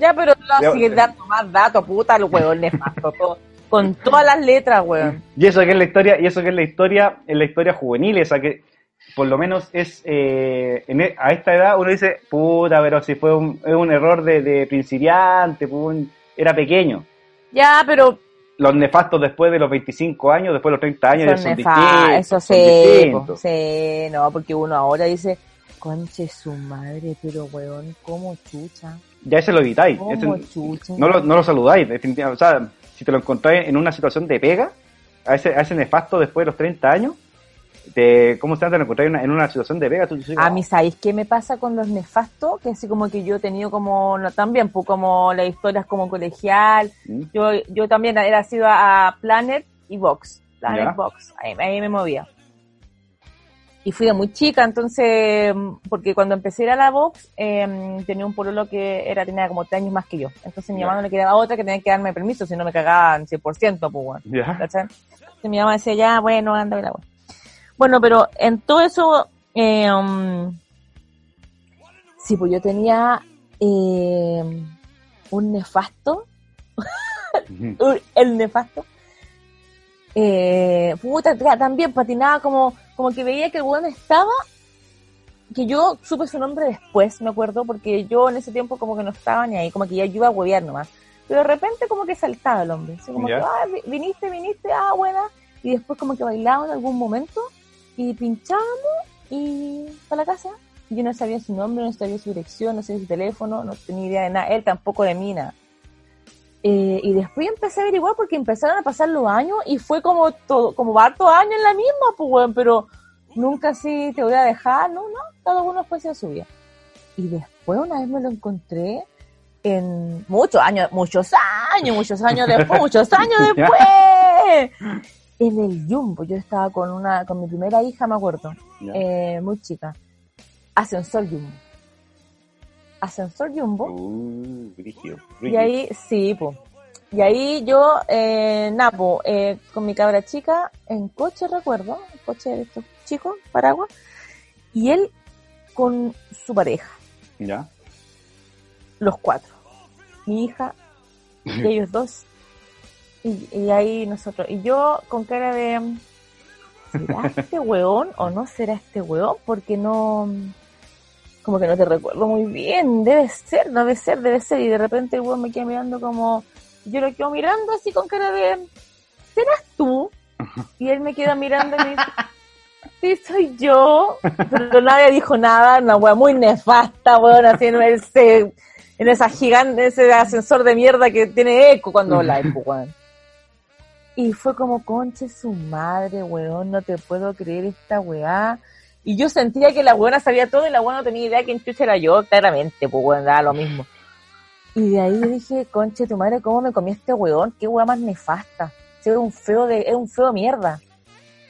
B: Ya, pero no sigues dando más datos, puta, el huevón nefasto. todo. Con todas las letras, weón.
A: Y eso que es la historia, y eso que es la historia, es la historia juvenil, esa que por lo menos es eh, en e- a esta edad uno dice, puta, pero si fue un, es un error de, de principiante, un- era pequeño.
B: Ya, pero
A: Los nefastos después de los 25 años, después de los 30 años, ya
B: son
A: son distintos.
B: eso
A: son
B: sí, po,
A: distintos.
B: sí, no, porque uno ahora dice, conche su madre, pero weón, como chucha,
A: Ya ese lo evitáis. ese- no, lo, no lo saludáis, definitivamente. O sea, si te lo encontráis en una situación de pega, a ese, a ese nefasto después de los 30 años, te, ¿cómo se te lo encontráis en una, en una situación de pega?
B: A
A: "Oh,
B: mí, ¿sabéis qué me pasa con los nefastos? Que así como que yo he tenido como, no, también, pues como las historias como colegial,
A: ¿Mm?
B: yo, yo también era sido a Planet y Vox, Planet
A: Ya.
B: Vox, ahí, ahí me movía. Y fui de muy chica, entonces, porque cuando empecé a ir a la Vox, eh, tenía un pololo que era, tenía como tres años más que yo. Entonces mi
A: Ya.
B: mamá no le quedaba otra que tenía que darme permiso, si no me cagaban 100%, pues bueno. Mi mamá decía, ya, bueno, anda, la wea. Bueno, pero en todo eso, eh, um, sí, pues yo tenía eh, un nefasto, el nefasto, eh, puta, también patinaba como, como que veía que el weón estaba, que yo supe su nombre después, me acuerdo, porque yo en ese tiempo como que no estaba ni ahí, como que ya yo iba a huevear nomás. Pero de repente como que saltaba el hombre, así como
A: Ya.
B: que, ah, vi- viniste, viniste, ah, buena, y después como que bailaba en algún momento, y pinchábamos, y para la casa. Yo no sabía su nombre, no sabía su dirección, no sabía su teléfono, no tenía idea de nada, él tampoco de mí, nada. Eh, y después empecé a averiguar porque empezaron a pasar los años y fue como todo, como harto años en la misma, pues weón, pero nunca así te voy a dejar, no, no, cada uno fue hacia su vida. Y después una vez me lo encontré en muchos años, muchos años, muchos años después, muchos años después, en el Jumbo. Yo estaba con una, con mi primera hija, me acuerdo, eh, muy chica. Ascensor Jumbo. Ascensor Jumbo.
A: Uh,
B: Y ahí, sí, pues. Y ahí yo, eh, Napo, eh, con mi cabra chica, en coche, recuerdo, en coche de estos chicos, paraguas, y él con su pareja,
A: ¿Ya?
B: los cuatro. Mi hija, y ellos dos, y, y ahí nosotros. Y yo con cara de, ¿será este weón o no será este weón? Porque no, como que no te recuerdo muy bien, debe ser, debe ser, debe ser. Y de repente el weón me queda mirando como, yo lo quedo mirando así con cara de, ¿serás tú? Y él me queda mirando y me dice, sí, soy yo. Pero nadie dijo nada, una wea muy nefasta, weón, así en ese, en esa gigante, ese ascensor de mierda que tiene eco cuando habla, weón. Y fue como, conche su madre, weón, no te puedo creer esta weá. Y yo sentía que la weona sabía todo y la weona no tenía idea quién chucha era yo, claramente, pues weón, daba lo mismo. Y de ahí dije, conche tu madre, ¿cómo me comí este weón? Qué weá más nefasta. Es un feo de, es un feo mierda.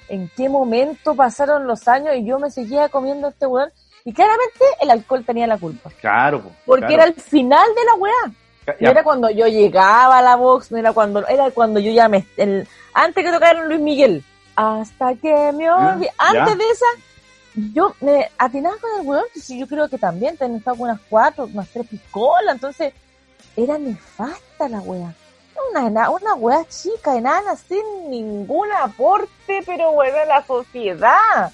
B: ¿En qué momento pasaron los años y yo me seguía comiendo este weón? Y claramente el alcohol tenía la culpa.
A: Claro, po,
B: Porque
A: claro.
B: era el final de la weá. No era cuando yo llegaba a la box, no era cuando, era cuando yo ya me, el, antes que tocaran Luis Miguel, hasta que me olvidé, antes de esa, yo me atinaba con el weón, si yo creo que también tenía estado unas cuatro, unas tres piscolas, entonces, era nefasta la wea. Una, una wea chica, enana, sin ningún aporte, pero bueno, a la sociedad.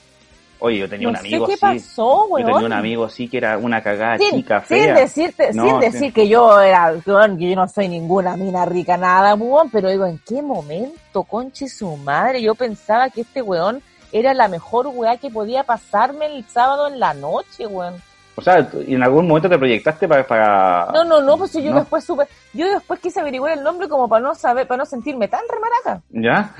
A: Oye, yo tenía
B: No
A: un amigo
B: sé qué
A: así.
B: pasó,
A: Yo tenía un amigo así que era una cagada
B: sin,
A: chica,
B: sin
A: fea.
B: decirte,
A: No,
B: sin decir que yo era, weón, que yo no soy ninguna mina rica, nada, weón, pero digo, ¿en qué momento, conche su madre? Yo pensaba que este weón era la mejor weá que podía pasarme el sábado en la noche, weón.
A: O sea, y en algún momento te proyectaste para... para...
B: No, no, no, pues yo
A: No.
B: después supe, yo después quise averiguar el nombre como para no saber, para no sentirme tan remaraca.
A: ¿Ya?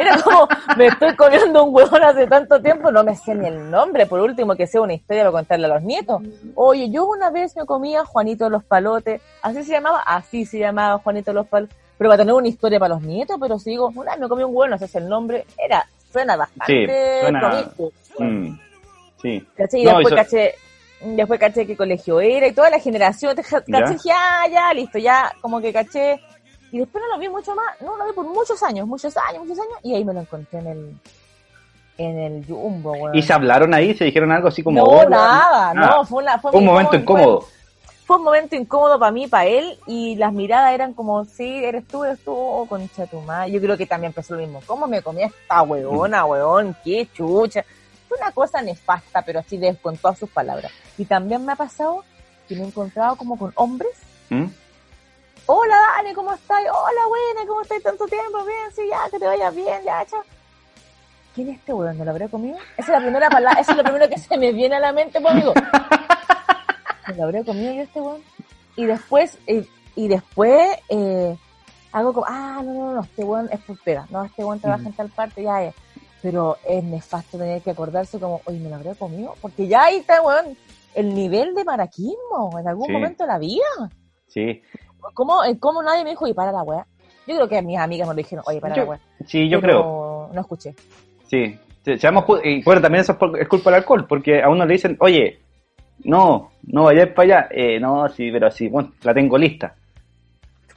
B: Era como, me estoy comiendo un huevón hace tanto tiempo, no me sé ni el nombre, por último que sea una historia para contarle a los nietos. Oye, yo una vez me comía Juanito de los Palotes, así se llamaba, así se llamaba Juanito de los Palotes, pero para tener una historia para los nietos, pero si digo, una vez me comí un huevón, no sé si el nombre, era, suena bastante
A: Sí, suena-. Mm, Sí.
B: ¿Cachai? Y
A: No,
B: después
A: eso-
B: caché, después caché qué colegio era y toda la generación, caché,
A: Ya.
B: ya, ya, listo, ya, como que caché. Y después no lo vi mucho más, no lo vi por muchos años, muchos años, muchos años, y ahí me lo encontré en el, en el Jumbo, weón.
A: ¿Y se hablaron ahí? ¿Se dijeron algo así como...
B: no, nada,
A: Nada.
B: no, fue, una, fue
A: Un momento
B: fue-
A: incómodo.
B: Fue, un momento incómodo para mí, para él, y las miradas eran como, sí, eres tú, eres tú, oh, concha tu madre. Yo creo que también empezó lo mismo. ¿Cómo me comía esta weona, weón? Qué chucha. una cosa nefasta, pero así de, con todas sus palabras. Y también me ha pasado que me he encontrado como con hombres.
A: ¿Mm?
B: Hola Dani, ¿cómo estás? Hola buena, ¿cómo estás tanto tiempo? Bien, sí, ya, que te vayas bien, ya, chao. ¿Quién es este weón? ¿No lo habrá comido? Esa es la primera palabra, eso es lo primero que se me viene a la mente, pues amigo. ¿Me lo habré comido yo este weón? Y después, eh, y después, eh, hago como, ah, no, no, no, este weón es por pega, no, este weón trabaja en tal parte, ya es. Pero es nefasto tener que acordarse como, oye, ¿me lo habré comido? Porque ya ahí está, weón, el nivel de maraquismo en algún
A: Sí.
B: momento de la vida.
A: Sí,
B: ¿Cómo, eh, ¿Cómo nadie me dijo, y para la weá? Yo creo que mis amigas me lo dijeron, oye, para
A: Yo-
B: la weá.
A: sí, yo
B: Pero
A: creo.
B: No escuché.
A: Sí. Seamos y bueno, también eso es, por- es culpa del alcohol, porque a uno le dicen, oye, no, no vayas para allá. Eh, no, sí, pero sí, bueno, la tengo lista.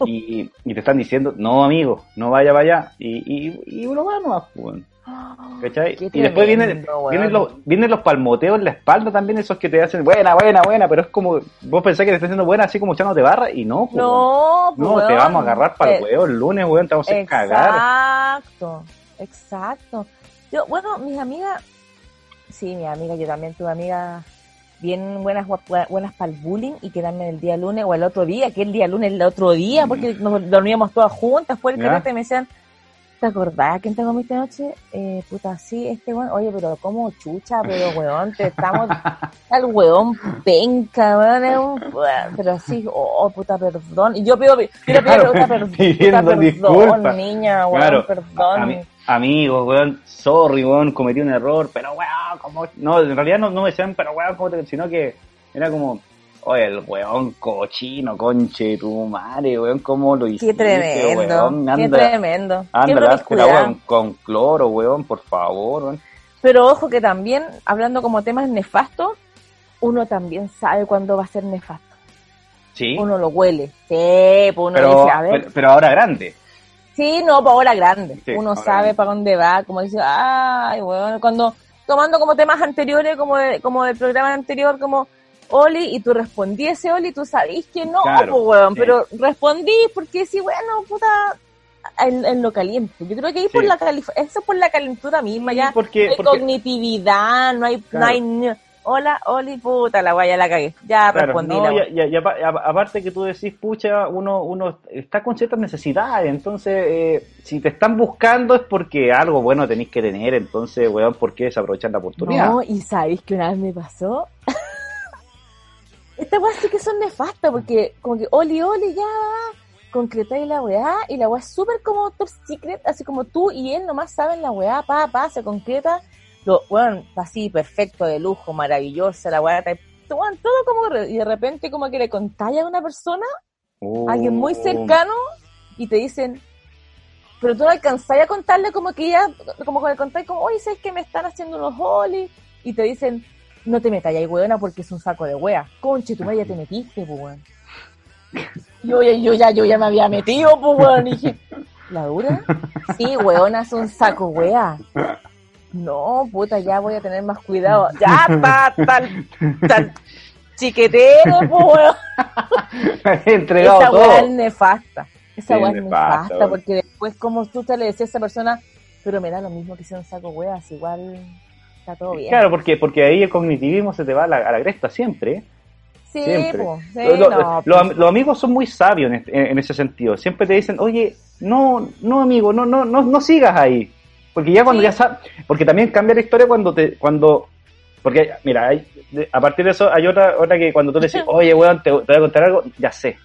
A: Y, y te están diciendo, no, amigo, no vaya para allá. Y, y, y uno va nomás, pues. Y después vienen, vienen, los, vienen los palmoteos en la espalda también, esos que te hacen buena, buena, buena, pero es como, vos pensás que te estás haciendo buena así como echándote barra y no, pues.
B: No,
A: no,
B: pues,
A: te
B: weón.
A: vamos a agarrar para el
B: Eh,
A: huevo el lunes, weón, te vamos a hacer cagar.
B: Exacto, exacto. Yo, bueno, mis amigas, sí, mis amigas, yo también tuve amigas bien buenas buenas para el bullying y quedarme el día lunes o el otro día, que el día lunes el otro día, porque nos dormíamos todas juntas, fue el y me decían, ¿te acordás quién te comiste anoche? Eh, puta, sí, este weón, oye, pero como chucha, pero weón, te estamos, al weón penca, weón, pero sí, oh, puta, perdón, y yo pido, le pido,
A: Claro,
B: puta, perdón,
A: pidiendo
B: puta, perdón, niña, weón,
A: Claro,
B: perdón.
A: Ami- amigos, weón, sorry, weón, cometí un error, pero weón, como... No, en realidad no, no me decían, pero weón, ¿cómo te-?" sino que era como, oye, el weón cochino, conche, tu madre, weón, ¿cómo lo hiciste,
B: Qué tremendo,
A: weón?
B: qué tremendo, qué
A: anda, la
B: promiscuidad.
A: weón, con cloro, weón, por favor, weón.
B: Pero ojo que también, hablando como temas nefastos, uno también sabe cuándo va a ser nefasto.
A: Sí,
B: Uno lo huele. Sí, pues uno
A: pero,
B: dice, a ver.
A: pero, pero ahora grande.
B: Sí, no, para ahora grande.
A: Sí,
B: uno
A: ahora
B: sabe
A: grande.
B: para dónde va, como dice, ay, bueno, cuando tomando como temas anteriores, como de, como del programa anterior, como Oli, y tú respondí ese Oli, tú sabís que no,
A: Claro,
B: pues, weón,
A: sí.
B: pero respondí porque sí, bueno, puta, en, en lo caliente. Yo creo que ahí por la eso es por la calentura misma, ya.
A: porque,
B: no hay
A: porque
B: cognitividad, no hay,
A: Claro.
B: no hay, hola, Oli, puta, la guaya la cagué. Ya
A: Claro,
B: respondí
A: no,
B: la
A: aparte que tú decís, pucha, uno, uno está con ciertas necesidades, entonces eh, si te están buscando es porque algo bueno tenéis que tener, entonces, weón, ¿por qué desaprovechar la oportunidad?
B: No, y sabéis que una vez me pasó. Estas weas sí que son nefastas, porque como que oli, oli, ya concretáis la weá, y la weá es súper como top secret, así como tú y él nomás saben la weá, pa, pa, se concreta, lo, weón, así, perfecto, de lujo, maravillosa, la weá, weón, todo como, y de repente como que le contáis a una persona, a alguien muy
A: Oh,
B: cercano, y te dicen, pero tú no alcanzáis a contarle como que ya, como que le contáis como, oye, ¿sabes que me están haciendo unos olis? Y te dicen, no te metas ahí, weona, porque es un saco de wea. Conche, tu madre ya te metiste, pues, weón. Yo, ya- yo, ya, yo ya me había metido, pues, weón. Y dije, ¿la dura? Sí, weona, es un saco wea. No, puta, ya voy a tener más cuidado. Ya, está, tal, tal, chiquetero, pues, weón.
A: Entregado
B: Esa weá es nefasta. Esa
A: Sí,
B: es
A: nefasta,
B: nefasta, porque después, como tú te le decías a esa persona, pero me da lo mismo que sea un saco weas, igual está todo bien.
A: Claro, porque, porque ahí el cognitivismo se te va a la, a la cresta siempre.
B: sí,
A: siempre.
B: po, sí,
A: Lo- lo-
B: no,
A: los,
B: pues,
A: los amigos son muy sabios en, este- en ese sentido. Siempre te dicen, oye, no, no amigo, no, no, no, no sigas ahí. Porque ya cuando
B: Sí.
A: ya sabes, porque también cambia la historia cuando te, cuando, porque mira, hay- a partir de eso hay otra, otra que cuando tú le dices, oye, weón, te, te voy a contar algo, ya sé.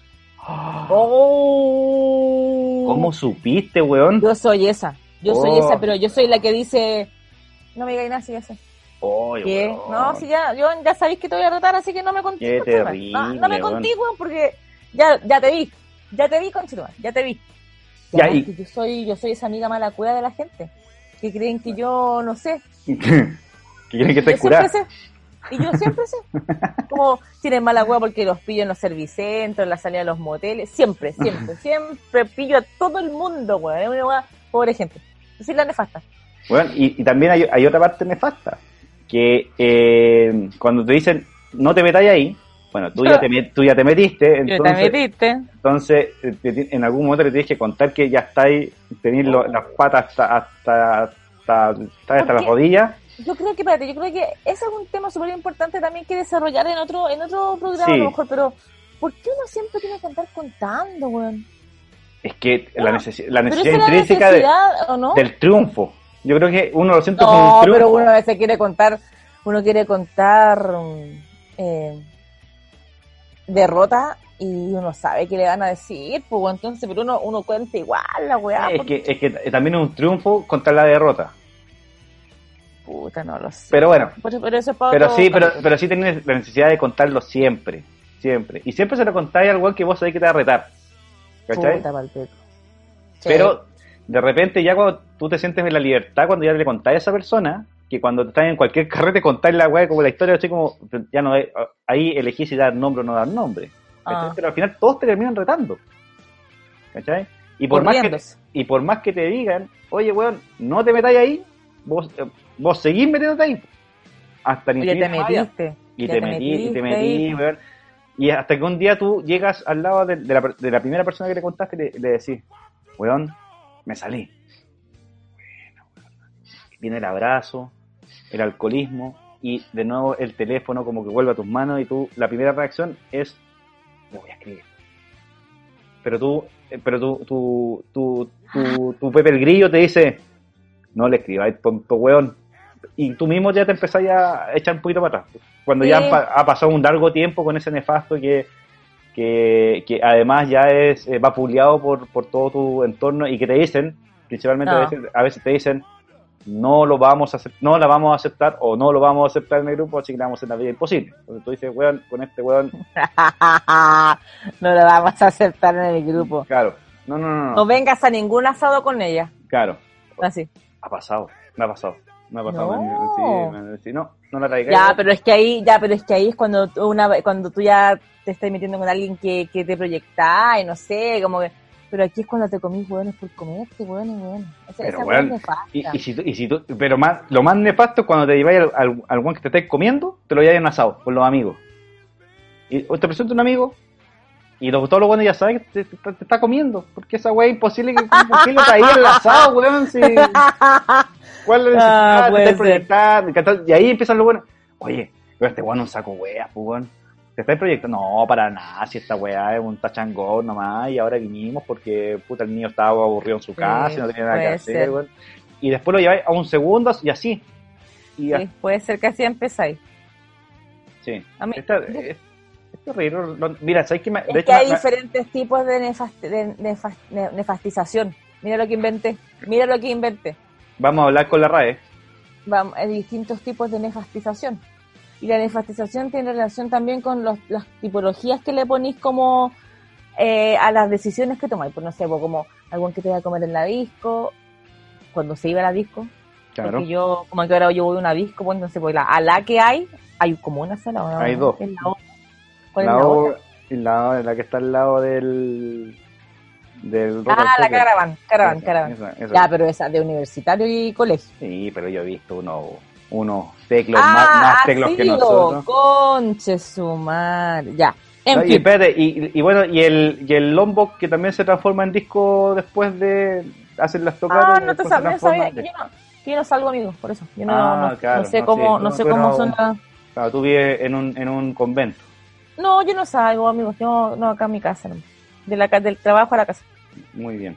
B: oh.
A: ¿Cómo supiste, weón?
B: Yo soy esa, yo soy
A: Oh.
B: esa, pero yo soy la que dice, no me digáis nada, si ya sé.
A: Oye,
B: ¿Qué?
A: weón.
B: No, si ya, yo ya sabéis que te voy a tratar, así que no me conchetumare.
A: terrible,
B: No, no me
A: weón,
B: porque ya, ya te vi, ya te vi, conchetumare, ya te vi.
A: Ya, y-
B: yo soy, yo soy esa amiga mala cueva de la gente, que creen que yo no sé,
A: que quieren que curada.
B: sé. Y yo siempre sé. Como tienen mala hueá porque los pillo en los servicentros, en la salida de los moteles. Siempre, siempre, siempre pillo a todo el mundo, weón. Es una pobre gente. Así la nefasta.
A: Bueno, y, y también hay, hay otra parte nefasta, que eh, cuando te dicen no te metáis ahí, bueno, tú ya te, tú ya te metiste, entonces,
B: metiste.
A: entonces eh, en algún momento le tienes que contar que ya estáis, tenéis lo- las patas hasta, hasta, hasta, hasta, hasta
B: ¿Por
A: las rodillas,
B: yo creo que, espérate, yo creo que ese es un tema súper importante también que desarrollar en otro, en otro programa
A: Sí.
B: a lo mejor, pero ¿por qué uno siempre tiene que andar contando, weón?
A: Es que la, necesi- la
B: Pero
A: necesidad
B: la
A: intrínseca de-
B: necesidad,
A: del triunfo. Yo creo que uno lo siente como
B: No,
A: un triunfo.
B: pero uno a veces quiere contar, uno quiere contar eh, derrota y uno sabe que le van a decir, pues entonces, pero uno, uno cuenta igual la weá.
A: es,
B: porque-
A: que, es que también es un triunfo contra la derrota.
B: Puta, no lo sé.
A: Pero bueno,
B: Pero, pero eso es para
A: pero
B: otro
A: sí, pero, pero sí tenés la necesidad de contarlo siempre. Siempre. Y siempre se lo contáis al weón que vos sabés que te va a retar. ¿Cachai?
B: Puta. Sí.
A: Pero de repente ya cuando tú te sientes en la libertad, cuando ya le contáis a esa persona, que cuando estás en cualquier carrete contáis la weá como la historia, así como, ya no hay- ahí elegís si dar nombre o no dar nombre.
B: Ah.
A: Pero al final todos te terminan retando. ¿Cachai? Y por, más que, y por más que te digan, oye weón, no te metáis ahí, vos, eh, vos seguís metiéndote ahí. Hasta ni
B: te metiste.
A: Y te metí, y te
B: metiste
A: metí, weón. Y hasta que un día tú llegas al lado de, de la, de la primera persona que le contaste y le, le decís, weón, me salí. Viene el abrazo, el alcoholismo y de nuevo el teléfono como que vuelve a tus manos y tú, la primera reacción es, voy a escribir. Pero tú, eh, pero tú, tú, tú, tú, tu Pepe el Grillo te dice, no le escribáis, tonto weón. Y tú mismo ya te empezás ya a echar un poquito para atrás. Cuando ya
B: Sí.
A: ha pasado un largo tiempo con ese nefasto que, que, que además ya es eh, vapuleado por, por todo tu entorno y que te dicen, principalmente a, veces, a veces te dicen, no lo vamos a no la vamos a aceptar o no lo vamos a aceptar en el grupo, así que le vamos a hacer la vida imposible. Entonces tú dices, weón, con este weón,
B: no lo vamos a aceptar en el grupo.
A: claro, no, no, no, no,
B: No vengas a ningún asado con ella.
A: claro,
B: Así.
A: ha pasado, me ha pasado, me ha pasado,
B: No.
A: sí, me- sí, no, no la traigáis.
B: Ya, pero es que ahí, ya, pero es que ahí es cuando tú una cuando tú ya te estás metiendo con alguien que, que te proyecta y no sé, como que, pero aquí es cuando te comís hueones por comerte, hueones, hueones. Esa,
A: Pero,
B: esa hueá es nefasta.
A: Y, y si, y si tú- pero más, lo más nefasto es cuando te lleváis al, al, al weón que te estés comiendo, te lo lleváis en asado con los amigos. Y o te presenta un amigo y los- todos los buenos ya saben que te, te- te está comiendo, porque esa weá es imposible que ¿por qué lo traía el asado, weón. Si, ¿Cuál es?
B: Ah,
A: Te ¿cachai? Y ahí empiezan los buenos. Oye, pero este es un saco weas, pues weón. Te estáis proyectando, no, para nada, si esta weá es un tachangón nomás, y ahora vinimos porque puta el niño estaba aburrido en su casa y no tenía nada que hacer, weón. Y después lo lleváis a un segundo y así. Y
B: Sí, puede ser que así empezáis.
A: Sí.
B: A mí-
A: Esta- es, Mira, ¿sabes qué? me- de
B: Es
A: hecho,
B: que hay
A: me- me-
B: diferentes tipos de, nefast- de nefastización. Mira lo que inventé. Mira lo que inventé.
A: vamos a hablar con la RAE.
B: Vamos, hay distintos tipos de nefastización. Y la nefastización tiene relación también con los, las tipologías que le ponís como eh, a las decisiones que tomáis. Pues no sé, como algún que te va a comer en la disco, cuando se iba a la disco.
A: Claro.
B: Porque yo, como que ahora yo voy a una disco, pues entonces pues la, a la que hay, hay como una sola. ¿o no?
A: Hay dos.
B: ¿Es la? ¿Cuál
A: La,
B: es la
A: o-
B: otra?
A: la, la que está al lado del. del
B: Ah, la caravan, caravan, caravan. Ya, pero esa de universitario y colegio.
A: Sí, pero yo he visto unos unos teclos
B: ah,
A: más, más teclos que nosotros.
B: Conche su madre. Ya. En
A: No, y
B: fin.
A: espérate, y, y bueno, y el, y el Lombok que también se transforma en disco después de hacer las tocadas.
B: Ah,
A: y
B: no te
A: se
B: sabía, yo no, yo no salgo amigos, por eso. Yo no,
A: Ah,
B: no,
A: claro,
B: no sé cómo,
A: sí,
B: no sé cómo son las...
A: Claro, tú vives en un, en un convento.
B: No, yo no salgo amigos, yo no acá en mi casa, de la, del trabajo a la casa.
A: Muy bien.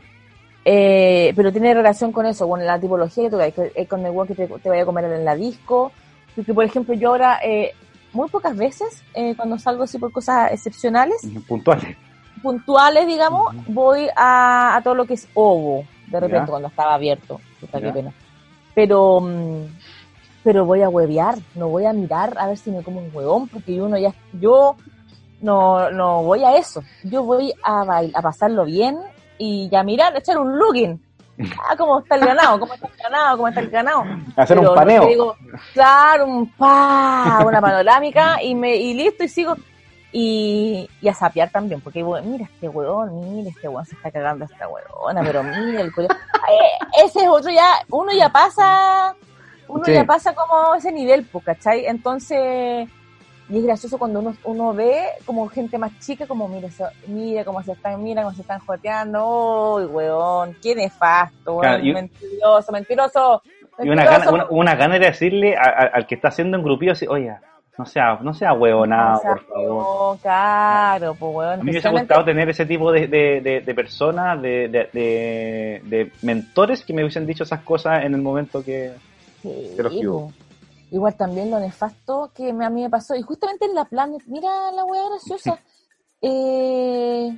B: Eh, pero tiene relación con eso, con la tipología que tú ves, que con el que te, te vaya a comer en la disco. Porque, por ejemplo, yo ahora, eh, muy pocas veces, eh, cuando salgo así por cosas excepcionales,
A: Puntuales.
B: puntuales, digamos, voy a, a todo lo que es ovo, de repente,
A: Ya.
B: cuando estaba abierto. Qué pena. Pero, mm, pero voy a huevear, no voy a mirar a ver si me como un huevón, porque uno ya, yo no, no voy a eso. Yo voy a, bail- a pasarlo bien y ya mirar, echar un looking. Ah, cómo está el ganado, cómo está el ganado, cómo está el ganado.
A: Hacer
B: Pero
A: un paneo.
B: digo, claro, un pa, una panorámica y me y listo y sigo. Y, y a sapear también, porque bueno, mira este huevón, mira este huevón se está cagando a esta huevona, pero mira el culo. Eh, ese es otro ya, uno ya pasa, uno
A: Sí.
B: ya pasa como ese nivel, ¿cachai? Entonces, y es gracioso cuando uno, uno ve como gente más chica, como mira, eso- mira cómo se están, mira cómo se están joteando, uy, weón, qué nefasto, weón,
A: Claro, y-
B: mentiroso, mentiroso.
A: Y una gana, una, una gana de decirle a- a- al que está haciendo engrupido así, oye, no sea, no sea huevonado,
B: O sea,
A: por favor.
B: no, claro, pues
A: A
B: weón.
A: mí me hubiese gustado tener ese tipo de, de, de- de personas, de, de, de- de mentores que me hubiesen dicho esas cosas en el momento que...
B: Sí,
A: los hubo.
B: Igual también lo nefasto que me- a mí me pasó, y justamente en la Planet, mira la wea graciosa. Eh,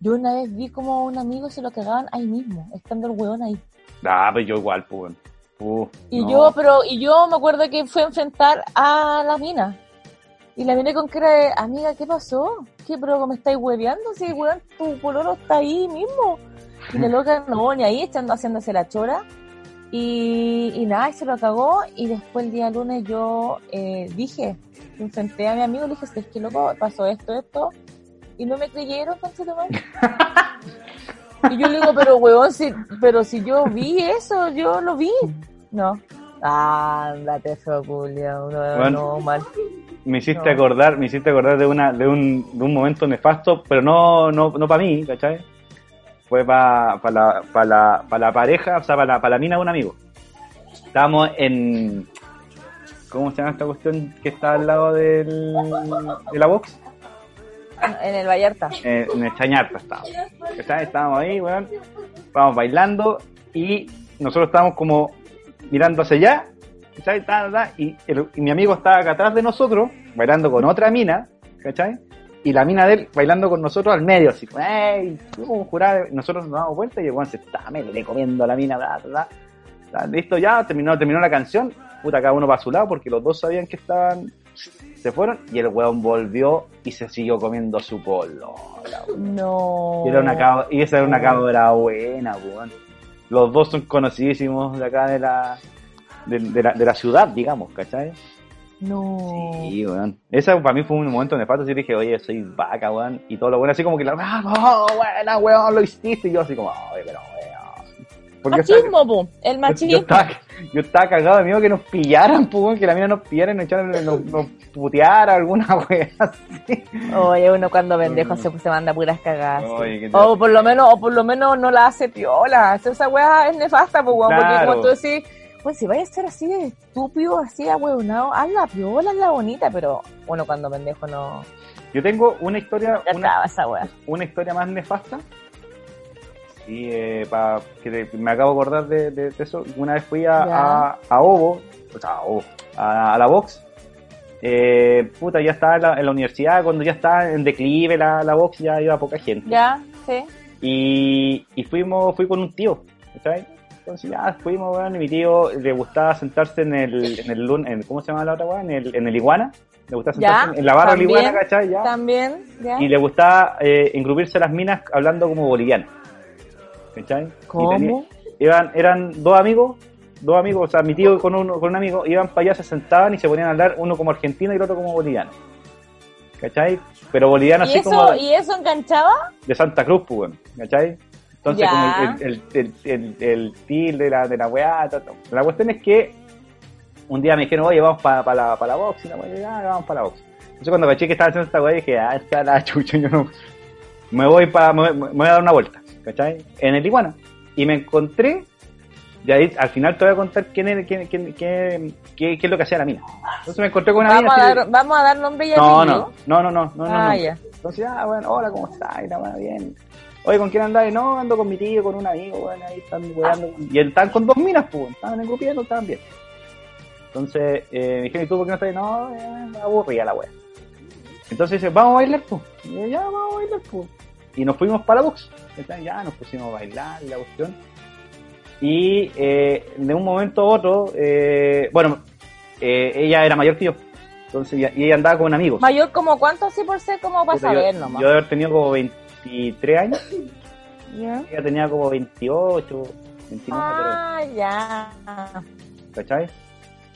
B: yo una vez vi como un amigo se lo cagaban ahí mismo, estando el weón ahí.
A: Ah, pues yo igual, pues. Uh,
B: Y
A: no.
B: yo, pero, y yo me acuerdo que fue a enfrentar a la mina. Y la miré con cara de, amiga, ¿qué pasó? ¿Qué, pero me estáis hueveando? Si, weón, tu pololo está ahí mismo. Y la loca, no, ni ahí, echando, haciéndose la chora. Y, y nada, y se lo cagó. Y después el día lunes yo eh, dije, enfrenté a mi amigo, le dije, es que loco, pasó esto, esto. Y no me creyeron, conchetumare. Y yo le digo, pero weón, si, pero si yo vi eso, yo lo vi. No. Ándate, feo, culiao. No,
A: Bueno.
B: no, mal.
A: Me hiciste
B: No.
A: acordar, me hiciste acordar de una, de un, de un momento nefasto, pero no, no, no para mí, ¿cachai? Fue para la, pa la, pa la pareja, o sea, para la, pa la mina de un amigo. Estábamos en, ¿cómo se llama esta cuestión que está al lado del, de la box?
B: En el Vallarta.
A: Eh, en el Chañarta estábamos. Estábamos ahí, weón. Estábamos bailando y nosotros estábamos como mirando hacia allá. Ta, y, el- y mi amigo estaba acá atrás de nosotros, bailando con otra mina, ¿cachai? Y la mina de él bailando con nosotros al medio, así, ¡ey! Como jurada, nosotros nos damos vuelta y el weón se está mele comiendo a la mina, bla, bla, bla. Listo, ya, terminó, terminó la canción, puta, cada uno para su lado, porque los dos sabían que estaban, se fueron, y el weón volvió y se siguió comiendo su polo.
B: No.
A: Y, era una y esa era una cabra buena, weón. Los dos son conocidísimos de acá de la, de, de la, de la ciudad, digamos, ¿cachai?
B: No.
A: Sí, weón. Esa para mí fue un momento nefasto, así dije, oye, soy vaca, weón. Y todo lo bueno, así como que la, ah, no, buena, weón, lo hiciste. Y yo así como, ay, pero weón. Porque
B: Machismo, po. El machismo.
A: yo estaba, yo estaba cagado de miedo que nos pillaran, pues, weón, que la mina nos pillara y nos, nos, nos puteara alguna así.
B: Oye, uno cuando pendejo se, se manda puras cagadas.
A: Oye,
B: O por lo menos, o por lo menos no la hace piola. Esa weá es nefasta, pues, weón, porque
A: Claro.
B: como tú decís, pues si vayas a ser así de estúpido, así ahueonado, haz la piola, haz la bonita, pero bueno, cuando pendejo no.
A: Yo tengo una historia,
B: Ya
A: una,
B: estaba esa weá.
A: una historia más nefasta. Y eh, pa- que me acabo de acordar de, de- de eso. Una vez fui a, a, a Ovo, o sea, a, Ovo, a, a la Vox. Eh, puta, ya estaba en la, en la universidad, cuando ya estaba en declive la, la Vox, ya iba poca gente.
B: Ya, sí.
A: Y, y fuimos, fui con un tío, ¿sabes? Entonces ya fuimos, weón, y mi tío le gustaba sentarse en el, en el, lun- en- ¿cómo se llama la otra weá? En el, en el iguana. Le gustaba sentarse en, en la barra del iguana, ¿cachai? Ya
B: También, ya.
A: y le gustaba eh, engrupirse a las minas hablando como boliviano. ¿Cachai? Y
B: ¿Cómo?
A: tenía- iban, eran dos amigos, dos amigos, o sea, mi tío con, uno, con un amigo, iban para allá, se sentaban y se ponían a hablar, uno como argentino y el otro como boliviano. ¿Cachai? Pero boliviano
B: ¿Y
A: así
B: eso,
A: como
B: ¿Y eso enganchaba?
A: de Santa Cruz, pues, weón, ¿cachai? Entonces, como el, el, el, el, el til de la, de la weá, la cuestión es que un día me dijeron, oye, vamos para la, pa la box, y la weá, ya, vamos para la box. Entonces, cuando caché que estaba haciendo esta weá, dije, ah, está la chucha, yo no. Me voy para, me, me voy a dar una vuelta, ¿cachai? En el iguana. Y me encontré, y ahí al final te voy a contar quién es, quién, quién, quién, qué, qué es lo que hacía la mina. Entonces me encontré con una
B: Vamos a,
A: mina.
B: vamos a dar nombre y
A: no, no, no, no, no, no, no,
B: Ah.
A: Entonces, ah, bueno, hola, ¿cómo estás? Y la bien. Oye, ¿con quién andáis? No, ando con mi tío, con un amigo, bueno, ahí están weando. Y están con dos minas, pues, estaban engrupiendo, estaban bien. Entonces, eh, me dijeron, ¿y tú por qué no estás? No, eh, me aburría la wea. Entonces dice, vamos a bailar, pues. Yo, ya, vamos a bailar, pues. Y nos fuimos para la box. Entonces, Ya, nos pusimos a bailar y la cuestión. Y eh, de un momento a otro, eh, bueno, eh, ella era mayor que yo. Entonces, y ella andaba con amigos.
B: Mayor como cuánto así por ser como para
A: Puta, yo,
B: saber nomás.
A: yo de haber tenido como 23 años,
B: Ya.
A: ella tenía como 28, 29,
B: Ah, ya.
A: ¿cachai?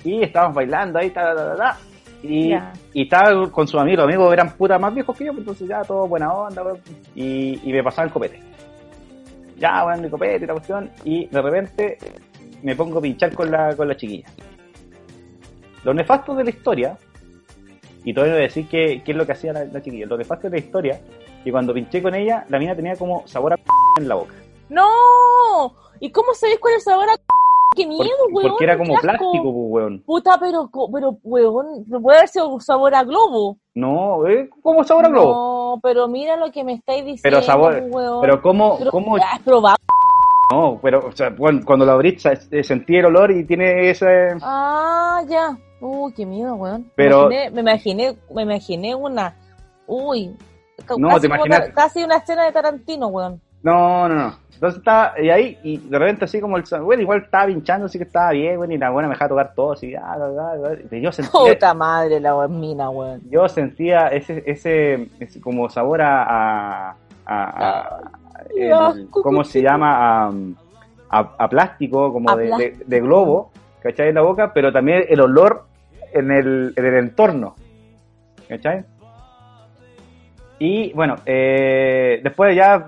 A: Y estábamos bailando ahí, ta, ta, ta, ta, y, y estaba con sus amigos, los amigos eran putas más viejos que yo, pues entonces ya todo buena onda, y, y me pasaba el copete. Ya, bueno, el copete y la cuestión, y de repente me pongo a pinchar con la, con la chiquilla. Lo nefasto de la historia, y todavía voy a decir qué, qué es lo que hacía la, la chiquilla, lo nefasto de la historia, que cuando pinché con ella, la mina tenía como sabor a en la boca.
B: ¡No! ¿Y cómo sabéis cuál es el sabor a qué miedo,
A: Por-
B: weón.
A: porque era como plástico, pues, weón.
B: Puta, pero, pero, weón, no puede haber sido sabor a globo.
A: No, es como sabor a globo.
B: No, pero mira lo que me estáis diciendo,
A: Pero sabor,
B: weón.
A: pero cómo,
B: Pero,
A: cómo,
B: ¿Has probado?
A: no, pero, o sea, cuando, cuando lo abrís, eh, sentí el olor y tiene ese,
B: Ah, ya. Uy, qué miedo, weón.
A: Pero-
B: Me imaginé, me imaginé, me imaginé una. Uy.
A: No,
B: casi,
A: te imaginas-
B: casi una escena de Tarantino, weón.
A: no, no, no. Entonces estaba y ahí, y de repente así como el, bueno, igual estaba pinchando, así que estaba bien, bueno, y la buena me dejaba tocar todo, así, ah, ah, ah, ah, y yo sentía,
B: Puta madre, la mina, weón.
A: yo sentía ese, ese, ese como sabor a, a, a- el- ¿cómo se llama? A, plástico, como de, de globo, ¿cachai? En la boca, pero también el olor en el, en el entorno, ¿cachai? Y bueno, eh, después ya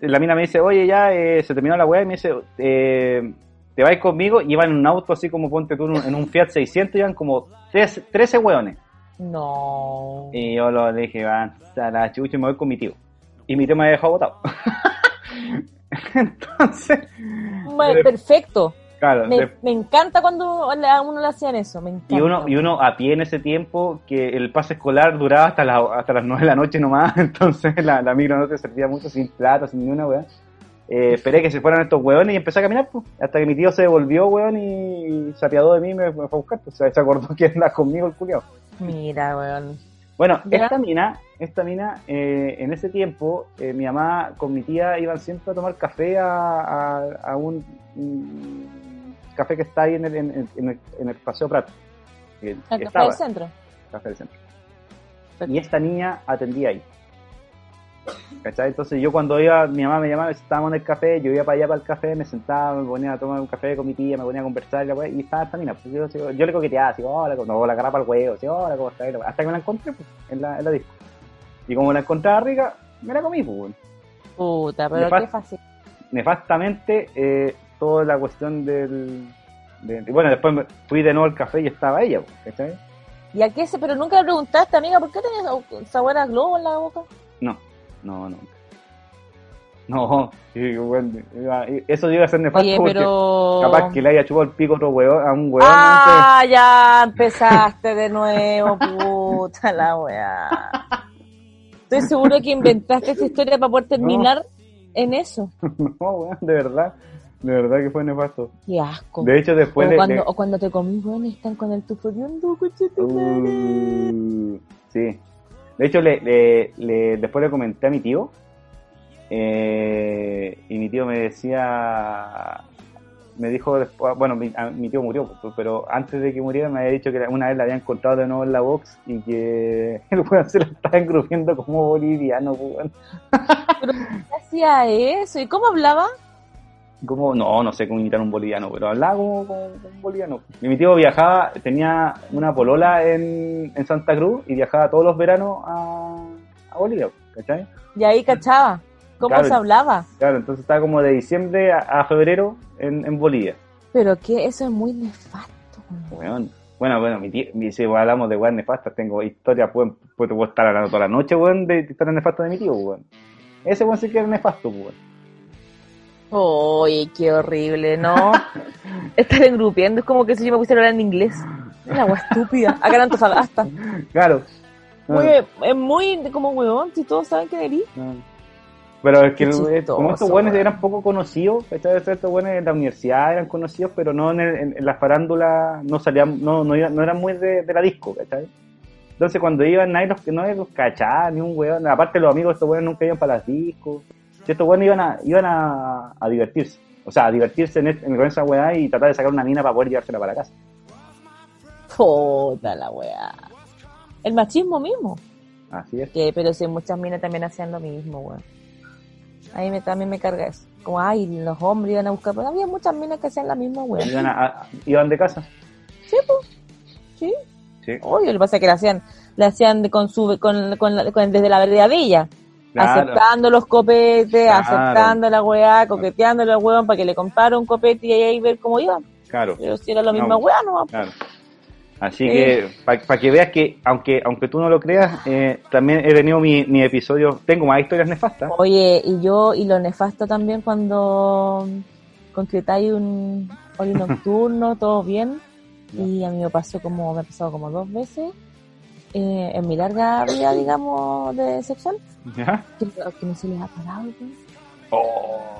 A: la mina me dice, oye, ya eh, se terminó la weá y me dice, eh, te vais conmigo y iban en un auto así como ponte tú en un, Fiat 600, iban como 13, 13 weones.
B: No.
A: Y yo lo dije, va, a la chucha y me voy con mi tío. Y mi tío me había dejado botado. Entonces,
B: perfecto.
A: Claro,
B: Me,
A: de-
B: me encanta cuando a uno le hacían eso. Me encanta.
A: y uno, y uno a pie en ese tiempo, que el pase escolar duraba hasta, la- hasta las 9 de la noche nomás, entonces la, la micro no te servía mucho, sin plato, sin ni una weá. Eh, esperé que se fueran estos weones y empecé a caminar, pues, hasta que mi tío se devolvió, weón, y se apiadó de mí y me, me fue a buscar, pues, o sea, se acordó que anda conmigo el culiao.
B: Mira, weón.
A: Bueno,
B: Ya.
A: esta mina, esta mina, eh, en ese tiempo, eh, mi mamá con mi tía iban siempre a tomar café a, a- a un café que está ahí en el, en, en- el, en el Paseo Prato. que-
B: El café del centro.
A: Café del Centro. Y esta niña atendía ahí. ¿Cachai? Entonces yo cuando iba, mi mamá me llamaba, estábamos en el café, yo iba para allá para el café, me sentaba, me ponía a tomar un café con mi tía, me ponía a conversar y, la y estaba esta mina. Pues yo, yo, yo le coqueteaba, así, hola, no, la agarraba al huevo, así, hola, ¿cómo estás? Hasta que me la encontré pues, en, la, en la disco. Y como la encontraba rica, me la comí, pues.
B: Puta, pero
A: Nefast-
B: qué fácil.
A: Nefastamente, eh, toda la cuestión del... de- bueno, después me fui de nuevo al café y estaba ella, ¿cachai?
B: ¿Y a qué se? Pero nunca le preguntaste, amiga, ¿por qué tenías sabor a globo en la boca?
A: No, no, no. No, bueno, eso iba a ser nefasto
B: Oye,
A: porque
B: pero.
A: capaz que le haya chupado el pico otro hueón, a un hueón.
B: Ah, ya empezaste de nuevo, puta la weá. Estoy seguro que inventaste esta historia para poder terminar en eso.
A: No, weón, de verdad. De verdad que fue nefasto.
B: Qué asco.
A: De hecho, después
B: o,
A: le-
B: cuando,
A: le-
B: o cuando te comí, bueno, están con el tufo de hondo, coche tu madre.
A: Uh, sí. De hecho, le, le, le- después le comenté a mi tío. eh, y mi tío me decía. Me dijo después. Bueno, mi, a- mi tío murió, pero antes de que muriera me había dicho que una vez la había encontrado de nuevo en la box y que el weón se la estaba engrupiendo como boliviano, weón.
B: Pero ¿qué hacía eso? ¿Y cómo hablaba?
A: Como, no, no sé cómo imitar un boliviano, pero hablaba como, como- como un boliviano. Y mi tío viajaba, tenía una polola en, en Santa Cruz y viajaba todos los veranos a, a Bolivia, ¿cachai?
B: Y ahí cachaba. ¿Cómo
A: Claro.
B: se hablaba?
A: Claro, entonces estaba como de diciembre a, a febrero en, en Bolivia.
B: Pero que eso es muy nefasto.
A: Weón. Bueno, bueno, mi tío, mi- si hablamos de weón nefastas, tengo pues te puedo estar hablando toda la noche, weón, de historias nefastas de mi tío, weón. Ese weón sí que era nefasto, weón.
B: Uy, qué horrible, ¿no? Estar engrupiendo es como que si yo me pusiera a hablar en inglés. Una agua estúpida. Acá en Antofagasta.
A: Claro. No,
B: Muy, es muy como huevón, si todos saben que eres.
A: no. Pero es que como estos
B: weón.
A: eran poco conocidos, ¿cachai? estos weones en la universidad eran conocidos, pero no en, el- en, en la farándula, no salían, no, no, no eran muy de, de la disco, ¿cachai? Entonces cuando iban nadie los que no los cachaba, ni un weón, aparte los amigos de estos weones nunca iban para las discos, y estos weones iban a, iban a, a divertirse, o sea, a divertirse en, este- en con esa weá y tratar de sacar una mina para poder llevársela para casa.
B: Puta la weá. El machismo mismo.
A: Así es.
B: Que, pero si muchas minas también hacían lo mismo, weón. A mí me, también me carga eso. Como, ay, los hombres iban a buscar. Pero había muchas minas que hacían la misma, weón.
A: Iban, a- a- iban de casa.
B: Sí, pues. Sí.
A: Sí.
B: Obvio, lo que pasa es que la hacían, la hacían con su, con, con, desde la vereda de ella.
A: Claro.
B: Aceptando los copetes,
A: Claro.
B: aceptando la weá, coqueteándole al weón para que le comprara un copete y ahí ver cómo iba.
A: Claro.
B: Pero si era la misma
A: No.
B: weá, no.
A: Claro. Así que, para que veas que, aunque aunque tú no lo creas, eh, también he tenido mi, mi episodio, tengo más historias nefastas.
B: Oye, y yo, y lo nefasto también cuando concretáis un holi nocturno, todo bien. Y a mí me pasó como, me ha pasado como dos veces eh, en mi larga vida, digamos, de sexual,
A: ¿Ya?
B: que, que no se les ha parado. pues.
A: Oh.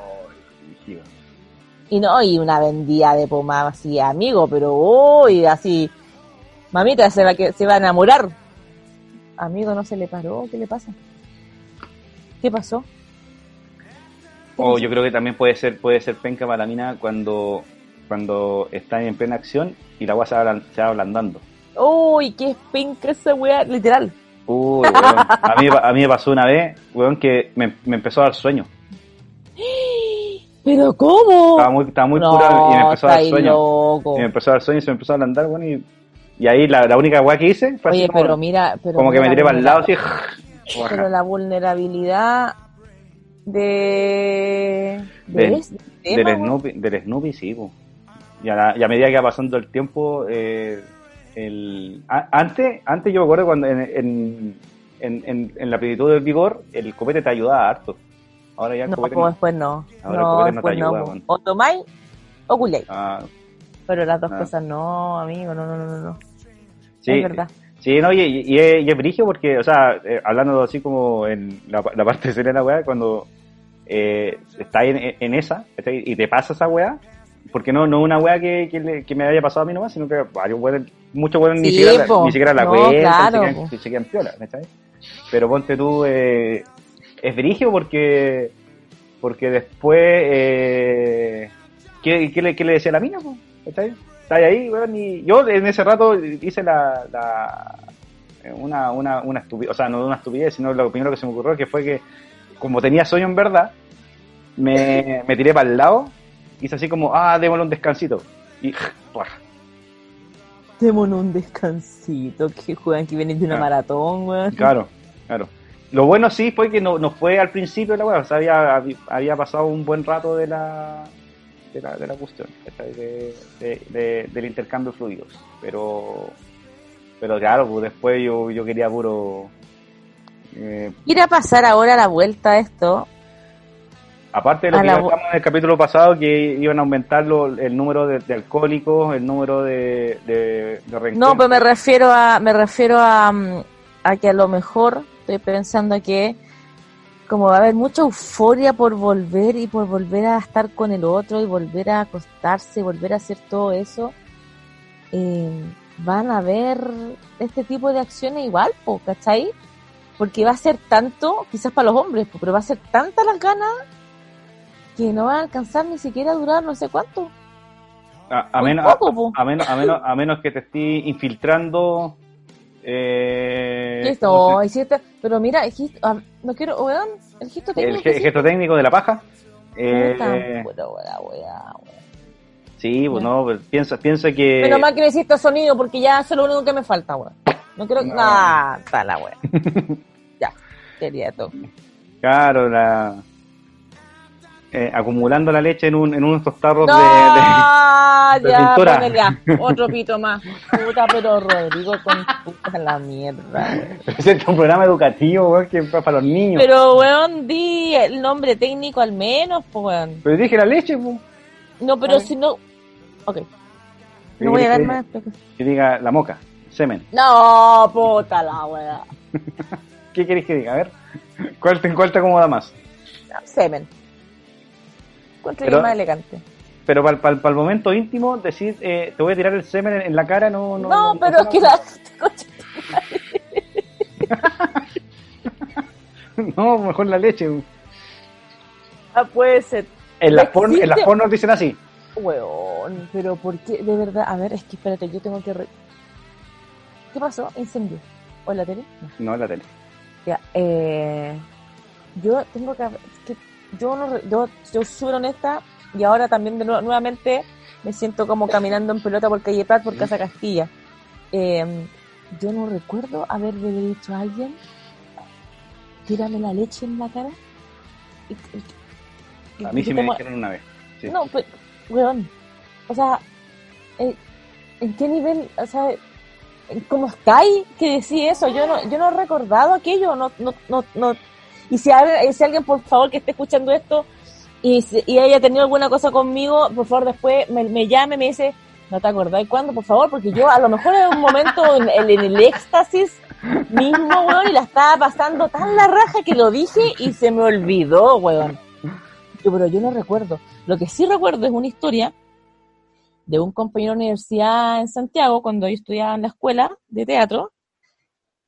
B: Y no, y una vendida de pomada así, amigo, pero uy, así, mamita se va, que, se va a enamorar. Amigo, no se le paró, ¿qué le pasa? ¿Qué pasó? ¿Qué
A: O
B: pasó?
A: yo creo que también puede ser, puede ser penca para la mina cuando, cuando está en plena acción y la agua se va, se va ablandando.
B: Uy, qué penca esa weá, literal.
A: Uy, weón. A mí, a mí me pasó una vez, weón, que me, me empezó a dar sueño.
B: ¿Pero cómo?
A: Estaba muy, estaba muy
B: no,
A: pura y me empezó a dar sueño.
B: loco.
A: Y me empezó a dar sueño y se me empezó a ablandar, weón. Y, y ahí la, la única weá que hice fue
B: Oye,
A: así como,
B: pero mira, pero
A: como que me tiré para el lado así.
B: Pero la vulnerabilidad de... de
A: Del-
B: este
A: Del
B: tema.
A: Snoopy, del Snoopy, sí, po. Y a, la- y a medida que va pasando el tiempo, eh, el, a- antes, antes yo me acuerdo cuando en, en, en, la plenitud del vigor, el copete te ayudaba harto. Ahora ya el
B: No,
A: copete no.
B: después no.
A: Ahora el
B: no,
A: copete no te
B: no.
A: ayuda.
B: O tomáis o culéis.
A: Ah,
B: Pero las dos
A: Ah.
B: cosas no, amigo, no, no, no, no.
A: sí,
B: Es verdad.
A: sí, no, y, y, y es, brigio porque, o sea, eh, hablando así como en la, la parte de la weá, cuando eh, estás en, en esa y te pasa esa weá, porque no no una weá que, que, me haya pasado a mí nomás, sino que varios weones, muchos weones ni
B: Sí,
A: siquiera, la- ni siquiera la
B: No,
A: cuentan,
B: claro,
A: se, quedan,
B: po.
A: se, se quedan piola. Pero ponte tú, eh, es brigio porque porque después, eh, ¿qué, qué le, qué le decía a la mina? ¿Cachai? Está ahí, weón, y yo en ese rato hice la, la una, una, una estupidez, o sea, no una estupidez, sino lo primero que se me ocurrió que fue que, como tenía sueño en verdad, me, me tiré para el lado, hice así como, ah, démosle un descansito. Y, ¡pua!
B: Démonos un descansito, que juegan que vienen de una
A: Ah.
B: maratón, weón.
A: claro, claro. Lo bueno sí fue que no, no fue al principio de la weá, o sea, había, había pasado un buen rato de la de la, de la cuestión, de- de- del intercambio de fluidos. Pero, pero claro, pues después yo, yo quería puro... eh,
B: Ir a pasar ahora la vuelta a esto.
A: Aparte de lo
B: A
A: que
B: la
A: hablamos en el capítulo pasado, que iban a aumentar lo- el número de, de alcohólicos, el número de, de, de
B: No, pero me refiero a, me refiero a, mm, a que a lo mejor estoy pensando que como va a haber mucha euforia por volver y por volver a estar con el otro y volver a acostarse, volver a hacer todo eso, eh, van a ver este tipo de acciones igual, po, ¿cachai? Porque va a ser tanto, quizás para los hombres, po, pero va a ser tanta las ganas que no van a alcanzar ni siquiera a durar no sé cuánto.
A: A, menos,
B: poco,
A: a, a menos, a, menos, a menos que te estés infiltrando. Eh,
B: ¿Qué
A: ¿cómo se-
B: esto? Hiciste- pero mira, el gesto- ah, no quiero, weón, el gesto
A: el
B: técnico.
A: ge-
B: hiciste,
A: gesto técnico de la paja. Eh, sí, pues no, piensa, piensa que.
B: Menos mal que no hiciste sonido porque ya eso es lo único que me falta, weón. No quiero.
A: No.
B: Ah, está la weá. ya, quería esto.
A: Claro, la. Eh, acumulando la leche en, un, en unos tarros
B: No,
A: de, de
B: ya,
A: pintura.
B: ya, otro pito más. Puta, pero Rodrigo con puta la mierda, weón.
A: de- es un programa educativo, weón, que para los niños.
B: Pero, weón, di el nombre técnico al menos, pues, weón.
A: Pero dije la leche, pues.
B: No, pero si no. Ok.
A: ¿Qué
B: No voy a dar más.
A: Que diga la moca, semen.
B: No, puta la weá.
A: ¿Qué querés que diga? A ver, ¿cuál te, cuál te acomoda más?
B: Semen. Encuentro
A: Pero-
B: que es más elegante.
A: Pero para el momento íntimo, decir, eh, te voy a tirar el semen en, en la cara, no... No,
B: No, pero es que la.
A: No, mejor la leche.
B: Ah, puede ser.
A: En las, porn, en las
B: Existe-
A: pornos dicen así.
B: Weón, pero ¿por qué? De verdad, a ver, es que espérate, yo tengo que. re- ¿Qué pasó? ¿Incendio? ¿O en la tele? No.
A: No, en la tele.
B: Ya, eh, yo tengo que, que yo no, yo, yo súper honesta y ahora también de nuevo- nuevamente me siento como caminando en pelota por calle Prat por Casa Castilla. Eh, yo no recuerdo haberle dicho a alguien, tírame la leche en la cara. Y- y-
A: A mí sí me dijeron una vez. Sí.
B: no, pues, weón. O sea, eh, ¿en qué nivel? O sea, ¿cómo estáis que decís eso? Yo no, yo no he recordado aquello, no, no, no, no. Y si, hay- si alguien, por favor, que esté escuchando esto, y, ella tenía alguna cosa conmigo, por favor, después me, me llame me dice, ¿no te acordás cuándo? Por favor, porque yo a lo mejor en un momento en, en el éxtasis mismo, weón, y la estaba pasando tan la raja que lo dije y se me olvidó, weón. Yo, pero yo no recuerdo. Lo que sí recuerdo es una historia de un compañero de universidad en Santiago, cuando yo estudiaba en la escuela de teatro,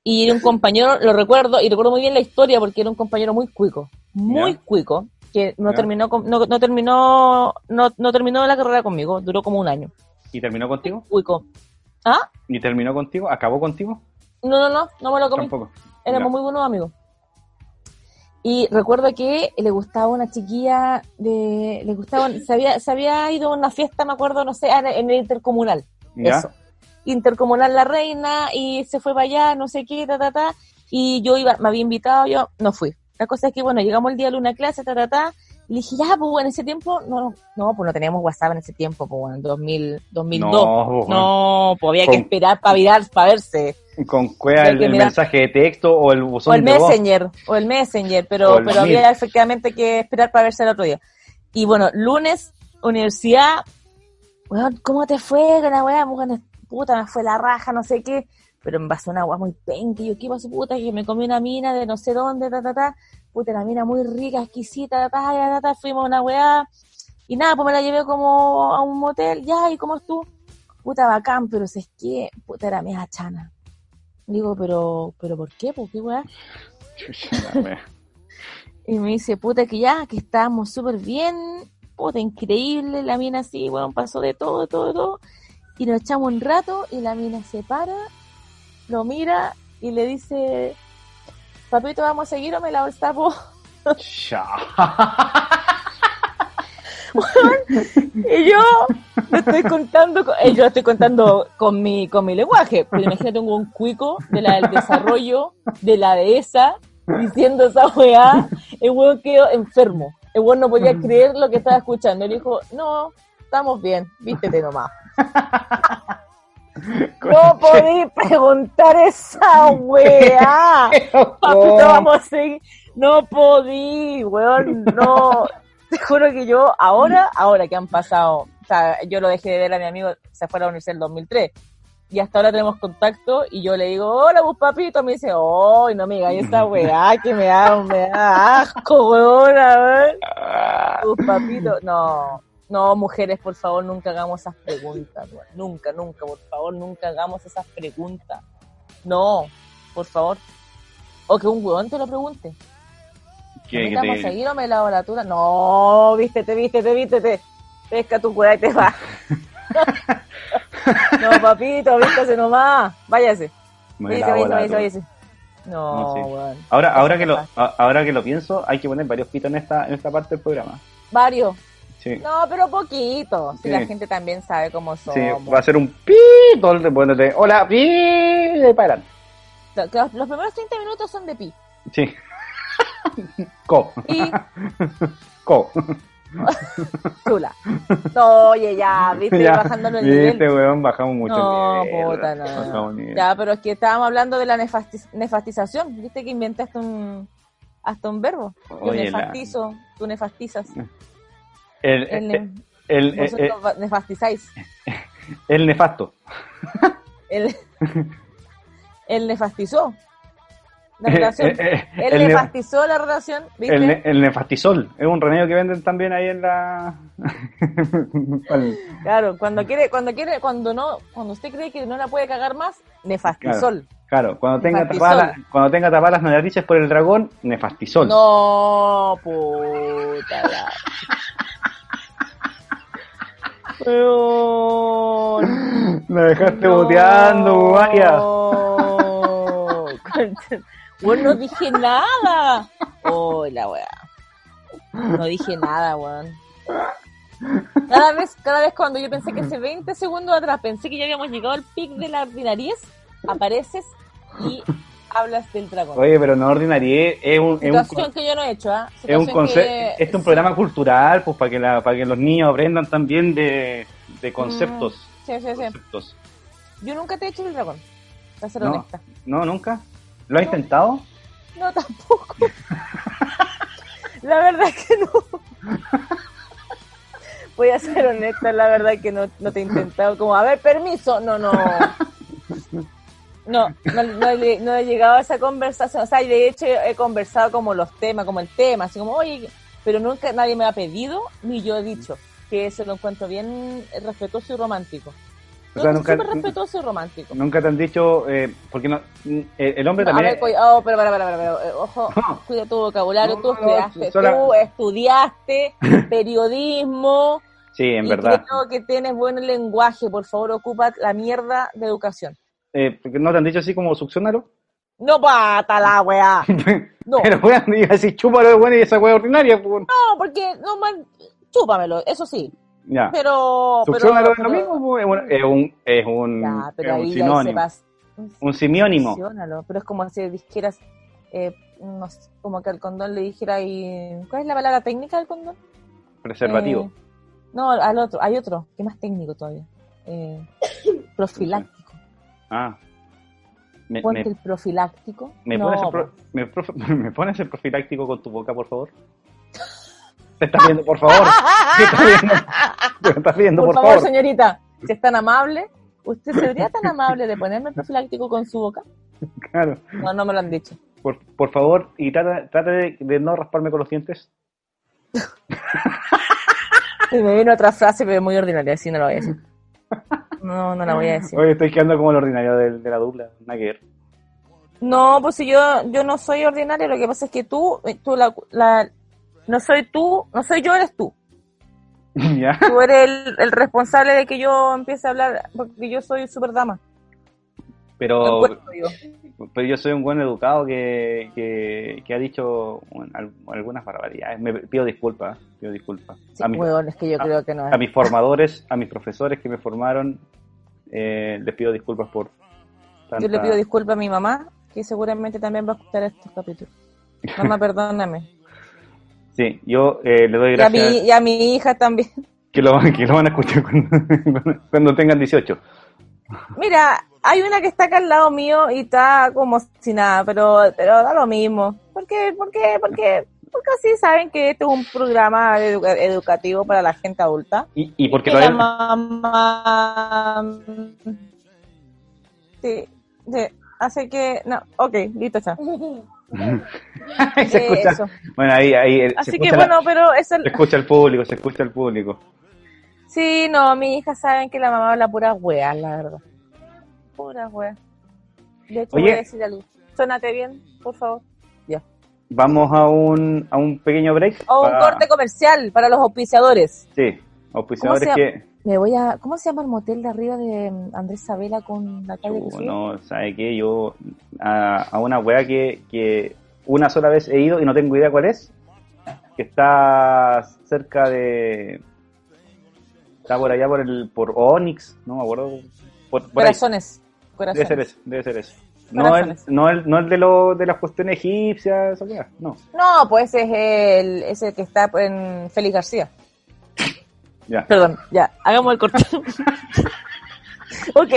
B: y era un compañero, lo recuerdo, y recuerdo muy bien la historia porque era un compañero muy cuico, muy cuico, que no
A: Ya.
B: terminó, no, no terminó, no, no terminó la carrera conmigo, duró como un año.
A: ¿Y terminó contigo?
B: Cuico. ¿Ah?
A: ¿Y terminó contigo? ¿Acabó contigo?
B: No, no, no, no me lo comí.
A: Tampoco.
B: Éramos muy buenos amigos. Y recuerdo que le gustaba una chiquilla de, le gustaba, se había, se había ido a una fiesta, me acuerdo, no sé, en en el intercomunal.
A: ¿Ya?
B: Eso. Intercomunal La Reina y se fue para allá, no sé qué, ta, ta, ta. Y yo iba, me había invitado, yo no fui. La cosa es que, bueno, llegamos el día de una clase, ta, ta, ta. Y le dije, ya, pues en ese tiempo, no, no, pues no teníamos WhatsApp en ese tiempo, pues bueno, en 2000, 2002.
A: No, pues,
B: No, pues había que esperar para virar, para verse.
A: ¿Con cuál el, el
B: mirar.
A: mensaje de texto o el buzón
B: O el
A: de voz?
B: Messenger, o el Messenger, pero,
A: el
B: pero había efectivamente que esperar para verse el otro día. Y bueno, lunes, universidad, weón, ¿cómo te fue con la weá? Puta, me fue la raja, no sé qué, pero me pasó una agua muy penca, y yo, ¿qué pasó, puta? Que me comí una mina de no sé dónde, ta, ta, ta, puta, la mina muy rica, exquisita, ta, ta, ta, ta, fuimos a una weá, y nada, pues me la llevé como a un motel, ya, ¿y cómo es tú? Puta, bacán, pero si es que, puta, era media chana. Digo, pero, pero ¿por qué? ¿Por qué weá? Y me dice, puta, que ya, que estábamos súper bien, puta, increíble, la mina así, bueno, pasó de todo, todo, todo. Y nos echamos un rato y la mina se para, lo mira y le dice, papito, ¿vamos a seguir o me sapo?
A: Chao.
B: Y yo lo estoy contando, con, eh, yo lo estoy contando con mi, con mi lenguaje. Pero imagínate un cuico de la del desarrollo, de la dehesa, diciendo esa weá. El weón quedó enfermo. El weón no podía creer lo que estaba escuchando. Él dijo, no, estamos bien, vístete nomás. No podí preguntar esa weá. Papito, vamos a seguir. No podí, weón, no. Te juro que yo, ahora, ahora que han pasado, o sea, yo lo dejé de ver a mi amigo, se fue a la universidad en el 2003, y hasta ahora tenemos contacto, y yo le digo, hola, pues papito, me dice, oh, no me digas esa weá, que me da, me da asco, weón, a ver. Pues papito, no, no, mujeres, por favor, nunca hagamos esas preguntas, nunca, nunca, por favor, nunca hagamos esas preguntas. No, por favor. O que un weón te lo pregunte.
A: ¿Qué-
B: ¿Me
A: qué
B: vamos
A: te-
B: a seguir o me la tula? No, vístete, vístete, vístete. Pesca tu weá y te va. no, papito, vístase nomás. Váyase. Váyase, váyase, váyase, váyase. No,
A: No, sí. Ahora, ahora que lo, ahora que lo pienso, hay que poner varios pitos en esta, en esta parte del programa.
B: Varios.
A: Sí.
B: No, pero poquito. Si
A: Sí.
B: la gente también sabe cómo somos.
A: Sí, va a ser un pi todo el tiempo, hola, pi, y para
B: Los, los primeros 30 minutos son de pi.
A: Sí. Co,
B: Y
A: co.
B: chula. No, oye, ya, viste,
A: Ya,
B: bajándolo el nivel.
A: Viste, weón, bajamos mucho
B: No,
A: el nivel.
B: puta, no.
A: Nivel.
B: Ya, pero es que estábamos hablando de la nefasti- nefastización. Viste que inventé hasta un, hasta un verbo. Yo
A: Oye, la-
B: nefastizo, tú nefastizas.
A: El,
B: El,
A: el,
B: ne-
A: el, el,
B: vosotros va- nefastizáis.
A: el nefasto.
B: Él, él nefastizó la relación.
A: Eh, eh, el ne-
B: nefastizó la relación, ¿viste?
A: El, el nefastisol es un remedio que venden también ahí en la.
B: Claro, cuando quiere, cuando quiere, cuando no, cuando usted cree que no la puede cagar más, nefastizol.
A: claro, cuando tenga, las- cuando tenga tapadas las narices por el dragón, nefastisol.
B: No, puta la. Weón.
A: Me dejaste
B: No.
A: boteando, vaya.
B: Weón, no dije nada. Oh, la weá. No dije nada, weón. Cada vez, cada vez cuando yo pensé que hace 20 segundos atrás pensé que ya habíamos llegado al pic de la ordinariez, apareces y hablas del dragón.
A: Oye, pero no ordinarie, es un, es un,
B: Situación que yo no he hecho, ¿ah?
A: es un concepto,
B: que-
A: este es un programa cultural, pues para que la, para que los niños aprendan también de, de conceptos.
B: Sí, sí, sí.
A: conceptos.
B: Yo nunca te he hecho el dragón, para ser
A: No.
B: honesta.
A: No, nunca. ¿Lo has
B: No.
A: intentado?
B: No, tampoco. La verdad es que no. Voy a ser honesta, la verdad que no, no te he intentado como, a ver, permiso. No, no. No, no, no, he, no he llegado a esa conversación. O sea, de hecho he conversado como los temas, como el tema, así como, oye, pero nunca nadie me ha pedido, ni yo he dicho que eso lo encuentro bien respetuoso y romántico.
A: O sea, nunca-
B: súper respetuoso y romántico.
A: Nunca te han dicho, eh, porque no, eh, el hombre
B: No, a
A: también...
B: ver, cuida- oh, pero, para, para, para, eh, ojo,
A: No.
B: cuida tu vocabulario, tú estudiaste,
A: sola-
B: tú estudiaste periodismo
A: sí, en
B: y
A: verdad.
B: creo que tienes buen lenguaje, por favor ocupa la mierda de educación.
A: Eh, porque ¿No te han dicho así como succionalo?
B: No pata la weá. No,
A: Pero weón, iba a decir chúpalo, weón, y esa weá ordinaria, pues.
B: no, porque no man, chúpamelo, eso sí,
A: Ya.
B: pero... pero,
A: Succionalo es lo
B: pero-
A: mismo, pues, es un, es un, es un,
B: Ya, pero
A: es un
B: ahí
A: sinónimo. Un simiónimo.
B: Pero es como si dijeras, eh, no sé, como que al condón le dijera y... ¿Cuál es la palabra técnica del condón?
A: Preservativo.
B: Eh, no, al otro, hay otro, que es más técnico todavía. Eh, profiláctico.
A: Ah. Me,
B: Ponte
A: me,
B: el profiláctico.
A: me
B: no,
A: pones el pro- me, prof- ¿Me pones el profiláctico con tu boca, por favor? Te estás viendo, por favor. Te estás viendo, te estás viendo,
B: por,
A: por,
B: favor,
A: favor.
B: señorita, si es tan amable, ¿usted sería tan amable de ponerme el profiláctico con su boca?
A: Claro.
B: No, no me lo han dicho.
A: Por, por favor, y trata, trata de, de no rasparme con los dientes.
B: Y me vino otra frase, pero muy ordinaria, así no la voy a decir. No, no la voy a decir.
A: Hoy estoy quedando como el ordinario de, de la dupla. Nada que ver.
B: No, pues si yo, yo no soy ordinaria, lo que pasa es que tú, eh, tú la, la- no soy tú, no soy yo, eres tú.
A: ¿Ya?
B: Tú eres el, el responsable de que yo empiece a hablar, porque yo soy super dama.
A: Pero. Pero yo soy un buen educado que, que, que ha dicho bueno, algunas barbaridades. Me pido disculpas, pido disculpas.
B: Sí,
A: a, mis,
B: es que yo
A: a-
B: creo que no es.
A: a mis formadores, a mis profesores que me formaron, eh, les pido disculpas por
B: Yo le pido disculpas a mi mamá, que seguramente también va a escuchar estos capítulos. Mamá, perdóname.
A: Sí, yo eh, le doy
B: Y a, mi,
A: gracias
B: y a mi hija también.
A: que, lo, que lo van a escuchar cuando, cuando tengan 18.
B: Mira, hay una que está acá al lado mío y está como si nada, pero, pero da lo mismo. ¿Por qué? ¿Por qué? ¿Por qué? Porque así saben que este es un programa edu- educativo para la gente adulta.
A: Y, y porque
B: que la
A: todavía...
B: mamá... Sí, sí. Así que, no, ok, listo, chao.
A: se
B: Eh,
A: escucha,
B: eso.
A: bueno, ahí, ahí eh, se
B: Así que
A: la-
B: bueno, pero es el...
A: se escucha el público, se escucha el público.
B: Sí, no, mi hija saben que la mamá habla pura wea, la verdad. Pura wea. De hecho,
A: Oye.
B: voy a decir algo. Suénate bien, por favor. Ya.
A: Vamos a un, a un pequeño break.
B: O un
A: para-
B: corte comercial para los auspiciadores.
A: Sí, auspiciadores
B: ¿Cómo se
A: que...
B: Me voy a... ¿Cómo se llama el motel de arriba de Andrés Sabela con la calle que
A: Chu,
B: sube?
A: no, ¿sabe qué? Yo a, a una wea que, que una sola vez he ido y no tengo idea cuál es, que está cerca de... Está por allá por el por Onyx, no me acuerdo. Por, por ahí.
B: Corazones.
A: Debe ser eso, debe ser eso. No el, no el, no el de, lo, de las cuestiones egipcias, no.
B: No, pues ese es el, ese que está en Félix García.
A: Ya.
B: Perdón, ya, hagamos el corte. ok.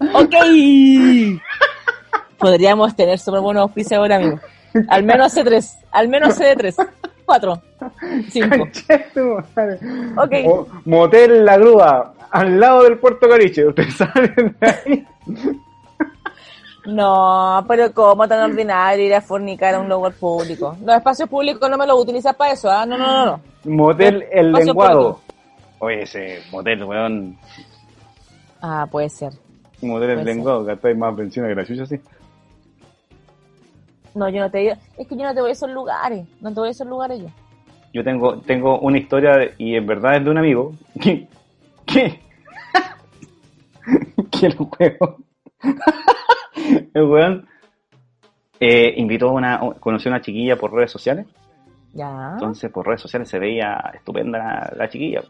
B: ok. Podríamos tener súper buenos auspicios ahora, amigo. Al menos C3, al menos C3. 4, 5.
A: Conche tu madre.
B: Ok.
A: Mo- Motel La Grúa, al lado del Puerto Cariche. Ustedes salen de ahí.
B: No, pero ¿cómo tan ordinario ir a fornicar a un lugar público? Los espacios públicos no me los utilizas para eso, ¿ah? No, no, no, no.
A: Motel El
B: Espacio
A: Lenguado.
B: público.
A: Oye, ese motel, weón.
B: Ah, puede ser.
A: Motel El
B: ser.
A: Lenguado, que estáis más pensiones que la chucha, sí.
B: No, yo no te digo. Es que yo no te voy a esos lugares. No te voy a esos lugares yo.
A: Yo tengo, tengo una historia, de- y en verdad es de un amigo, que, que, que el weón, el weón, eh, invitó a una, conoció a una chiquilla por redes sociales,
B: Ya.
A: entonces por redes sociales se veía estupenda la, la chiquilla,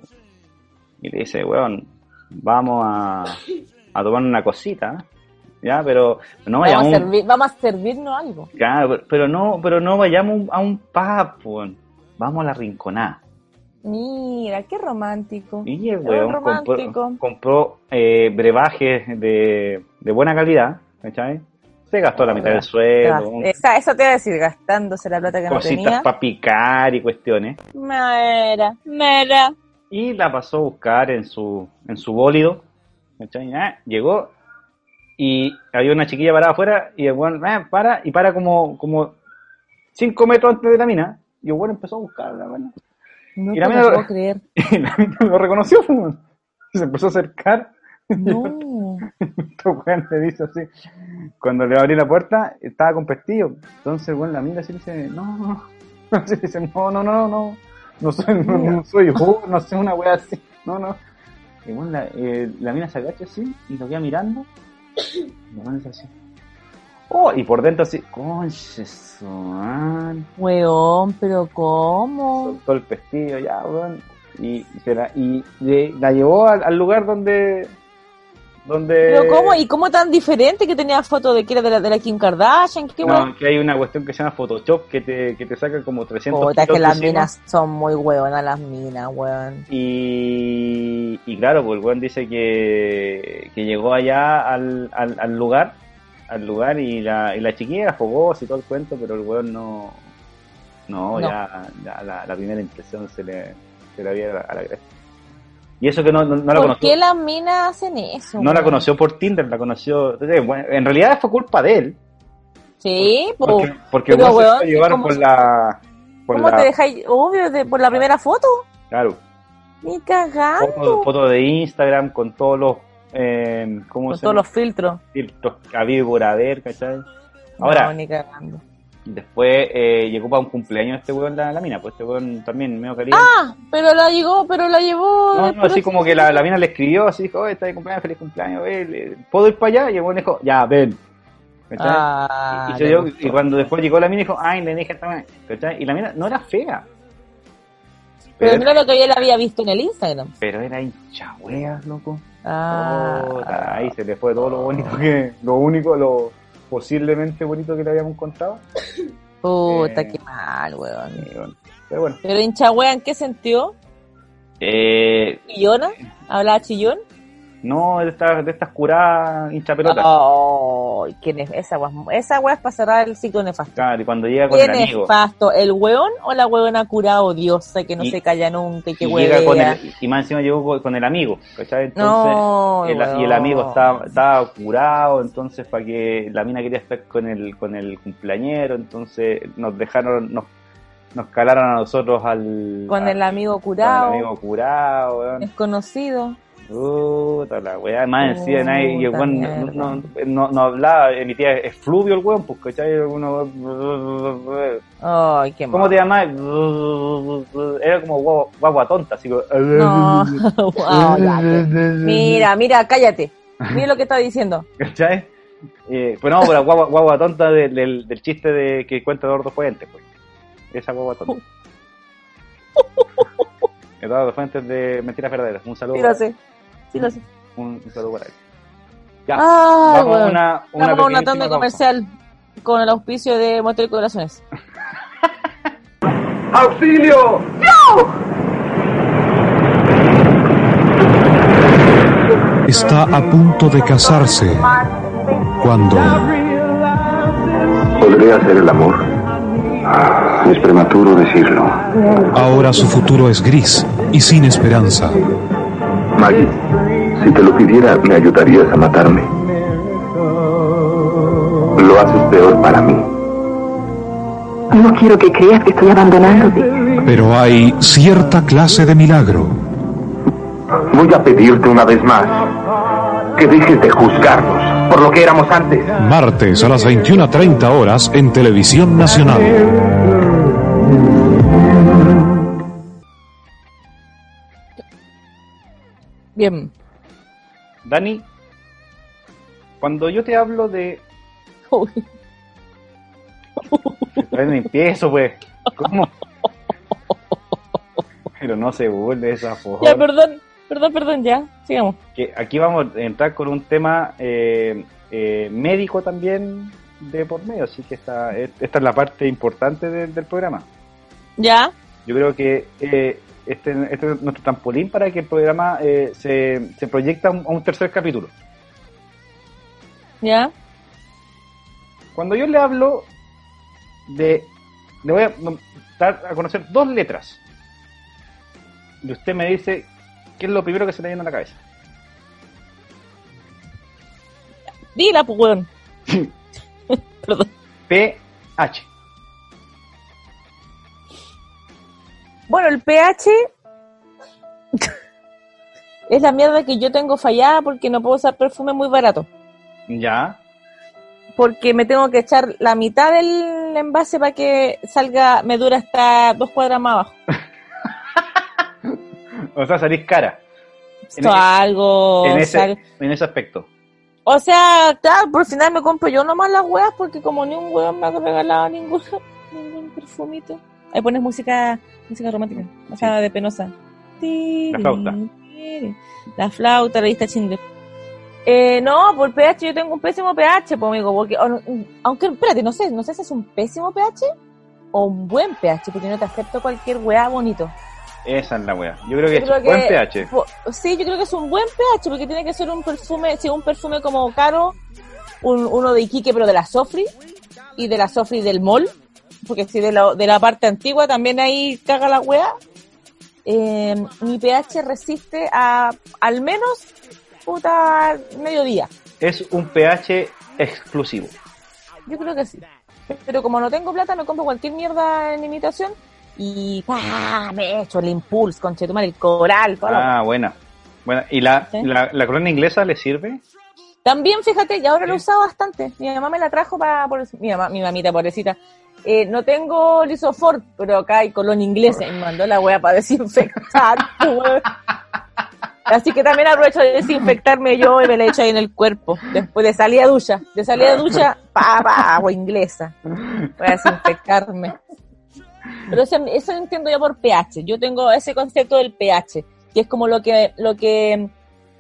A: y le dice, weón, vamos a, a tomar una cosita, ya, pero no
B: Vamos a,
A: vayamos,
B: servir, vamos a servirnos algo.
A: ya, pero no, pero no vayamos a un pub, vamos a la rinconada.
B: Mira, qué romántico.
A: Y el
B: Qué
A: weón compró,
B: romántico.
A: compró, eh, brebajes de, de buena calidad, ¿cachai? Se gastó la mitad del sueldo.
B: Esa, eso te iba a decir, gastándose la plata que no tenía.
A: Cositas para picar y cuestiones.
B: Mera, mera.
A: Y la pasó a buscar en su, en su bólido. ¿cachai? Ah, llegó y había una chiquilla parada afuera y el weón ah, para y para como, como cinco metros antes de la mina. Y el weón empezó a buscarla, bueno.
B: No
A: Y la
B: lo
A: mina-
B: puedo creer.
A: Y la mina lo reconoció, pues, weón. Y se empezó a acercar.
B: No.
A: Este weón le dice así, cuando le abrí la puerta, estaba con pestillo. Entonces, bueno, la mina así dice, no, no, así dice, no, no, no, no, no soy, no, no soy yo, no sé una wea así, no, no. Y bueno, la, eh, la mina se agacha así y lo queda mirando. Y la mina dice así, oh, y por dentro así, conche su madre".
B: Weón, pero ¿cómo?
A: soltó el pestillo ya, weón. Y, se la, y de- la llevó al, al lugar donde. Donde
B: ¿Pero cómo? ¿Y cómo tan diferente que tenía foto de que era de la, de la Kim Kardashian? ¿Qué
A: No, que hay una cuestión que se llama Photoshop que te, que te saca como 300
B: Puta, que las minas son muy hueonas, las minas, weón.
A: Y, y claro, pues el weón dice que, que llegó allá al, al, al lugar, al lugar y la, y la chiquilla fogosa y todo el cuento, pero el weón no, no,
B: No.
A: ya, ya la, la primera impresión se le, se le había a la cresta. Y eso que no, no, no la
B: ¿Por
A: conoció.
B: qué las minas hacen eso?
A: No la conoció por Tinder, la conoció. entonces, bueno, en realidad fue culpa de él.
B: Sí, po.
A: Porque, porque
B: Pero,
A: weón se fue a llevar
B: ¿cómo
A: por
B: se-
A: la. Por
B: ¿Cómo
A: la
B: te dejáis? Obvio, de, por la primera foto.
A: claro,
B: Ni cagando.
A: foto, foto de Instagram con todos los. Eh, ¿Cómo
B: Con
A: se
B: todos
A: llama?
B: los filtros.
A: filtros por haber, ¿cachai? Ahora,
B: No, ni cagando.
A: Después eh, llegó para un cumpleaños este weón la, la mina, pues este weón también medio caliente.
B: Ah, pero la llegó, pero la llevó.
A: no, no,
B: después
A: así como que la, la mina le escribió, así dijo, oye, está de cumpleaños, feliz cumpleaños, ¿puedo ir para allá? Y el weón dijo, ya, ven. ¿Cachai?
B: Ah,
A: y, cuando después llegó la mina dijo, ay, le dije ¿cachai? Y la mina no era fea.
B: Pero
A: Pero,
B: lo que yo la había visto en el Instagram.
A: pero era hincha weas, loco.
B: Ah,
A: ahí se le fue todo lo bonito que, lo único, lo posiblemente bonito que le habíamos contado.
B: puta,
A: Eh.
B: qué mal, weón.
A: Pero bueno.
B: Pero hincha wea, ¿en qué sentido?
A: Eh,
B: ¿Chillona? ¿Hablaba chillón?
A: No, de estas, de estas curadas hincha pelota.
B: Ay, qué nef- esa es- esa es para cerrar el ciclo nefasto.
A: Claro, y cuando llega con
B: ¿Qué
A: el amigo.
B: nefasto? ¿El weón o la weona curada odiosa que no
A: Y-
B: se calla nunca y que
A: Y, llega con
B: huevea?
A: el, y más encima llegó con, con el amigo, ¿cachai? Entonces,
B: No,
A: el- y el amigo estaba, estaba curado, entonces para que la mina quería estar con el, con el cumpleañero, entonces nos dejaron, nos, nos calaron a nosotros al...
B: Con el amigo
A: con
B: curado,
A: el amigo curado, weón.
B: desconocido.
A: Puta la weá, más encima nadie, y el weón no, no, no, no hablaba, emitía efluvio el weón, pues, ¿cachai? Uno,
B: Ay, qué
A: ¿Cómo
B: mal.
A: te llamas? Era como guagua, guagua tonta, así como...
B: No, Mira, mira, cállate. Mira lo que está diciendo.
A: ¿Cachai? Eh, pues no, pero la guagua, guagua tonta del, del, del chiste de que cuenta Eduardo Fuentes, pues. Esa guagua tonta. Eduardo Fuentes de Mentiras Verdaderas. Un saludo.
B: Sí. Sí lo sé.
A: Un, un saludo para él. Ya,
B: Ay,
A: vamos a
B: weón.
A: una, una,
B: Vamos tanda
A: pausa.
B: comercial con el auspicio de Motel Corazones.
C: ¡Auxilio!
D: Está a punto de casarse cuando
C: ¿Podré hacer el amor? Es prematuro decirlo.
D: ahora su futuro es gris y sin esperanza.
C: Maggie, si te lo pidiera, ¿me ayudarías a matarme? Lo haces peor para mí.
E: No quiero que creas que estoy abandonándote.
D: Pero hay cierta clase de milagro
C: Voy a pedirte una vez más que dejes de juzgarnos por lo que éramos antes.
D: Martes a las 21.30 horas en Televisión Nacional.
B: Bien.
A: Dani, cuando yo te hablo de... Bueno, empiezo, pues. ¿Cómo? Pero no se burle de esa forma.
B: Ya, perdón, perdón, perdón, ya. Sigamos.
A: que aquí vamos a entrar con un tema eh, eh, médico también de por medio, así que esta, esta es la parte importante del- del programa.
B: Ya.
A: Yo creo que eh, este, este es nuestro trampolín para que el programa eh, se, se proyecte a un, a un tercer capítulo.
B: Ya.
A: Cuando yo le hablo de. Le voy a dar a conocer dos letras. Y usted me dice qué es lo primero que se le viene a la cabeza.
B: Dila, pues, weón. Perdón.
A: PH.
B: Bueno, el pH es la mierda que yo tengo fallada porque no puedo usar perfume muy barato.
A: Ya.
B: Porque me tengo que echar la mitad del envase para que salga, me dura hasta dos cuadras más abajo.
A: O sea, salís cara.
B: Esto algo.
A: En ese,
B: sal-
A: en ese aspecto.
B: O sea, claro, por final me compro yo nomás las weas porque como ni un weón me ha regalado ningún, ningún perfumito. Ahí pones música, música romántica, o sea, de penosa.
A: La flauta.
B: La flauta, la lista Schindler. Eh, no, por pH yo tengo un pésimo pH, pues amigo, porque, aunque, espérate, no sé, no sé si es un pésimo pH o un buen pH, porque no te acepto cualquier wea bonito.
A: Esa es la wea. Yo creo que
B: Yo
A: es
B: creo
A: buen
B: que-
A: pH.
B: po- Sí, yo creo que es un buen pH, porque tiene que ser un perfume, sí, un perfume como caro, un- uno de Iquique, pero de la Sofri, y de la Sofri del Mall, porque si de la, de la parte antigua también ahí caga la wea. Eh, mi pH resiste a al menos puta mediodía.
A: Es un pH exclusivo.
B: Yo creo que sí. Pero como no tengo plata, me compro cualquier mierda en imitación y ¡pah! me echo el impulso, conchetumar, el coral, toda la
A: Ah, buena. Buena. ¿Y la,
B: Sí.
A: la, la corona inglesa le sirve?
B: También, fíjate, y ahora lo he usado bastante. Mi mamá me la trajo para... Mi, mamá, mi mamita, pobrecita. Eh, no tengo lisofort, pero acá hay colonia inglesa y me mandó la wea para desinfectar. Así que también aprovecho de desinfectarme yo y me la echo ahí en el cuerpo. Después de salir a ducha. De salir a ducha, pa, pa, agua inglesa. Para desinfectarme. Pero eso, eso entiendo yo por pH. Yo tengo ese concepto del pH, que es como lo que, lo que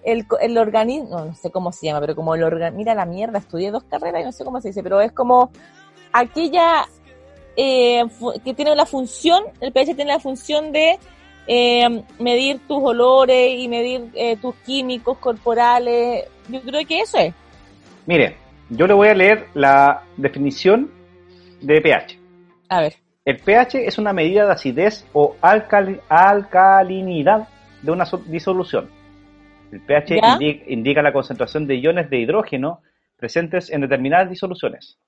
B: el, co- el organismo, no sé cómo se llama, pero como el organismo, mira la mierda, estudié dos carreras y no sé cómo se dice, pero es como aquella eh, que tiene la función, el pH tiene la función de eh, medir tus olores y medir eh, tus químicos corporales. Yo creo que eso es.
A: Mire, yo le voy a leer la definición de pH.
B: A ver.
A: El pH es una medida de acidez o alcali- alcalinidad de una so- disolución. El pH indica la concentración de iones de hidrógeno presentes en determinadas disoluciones.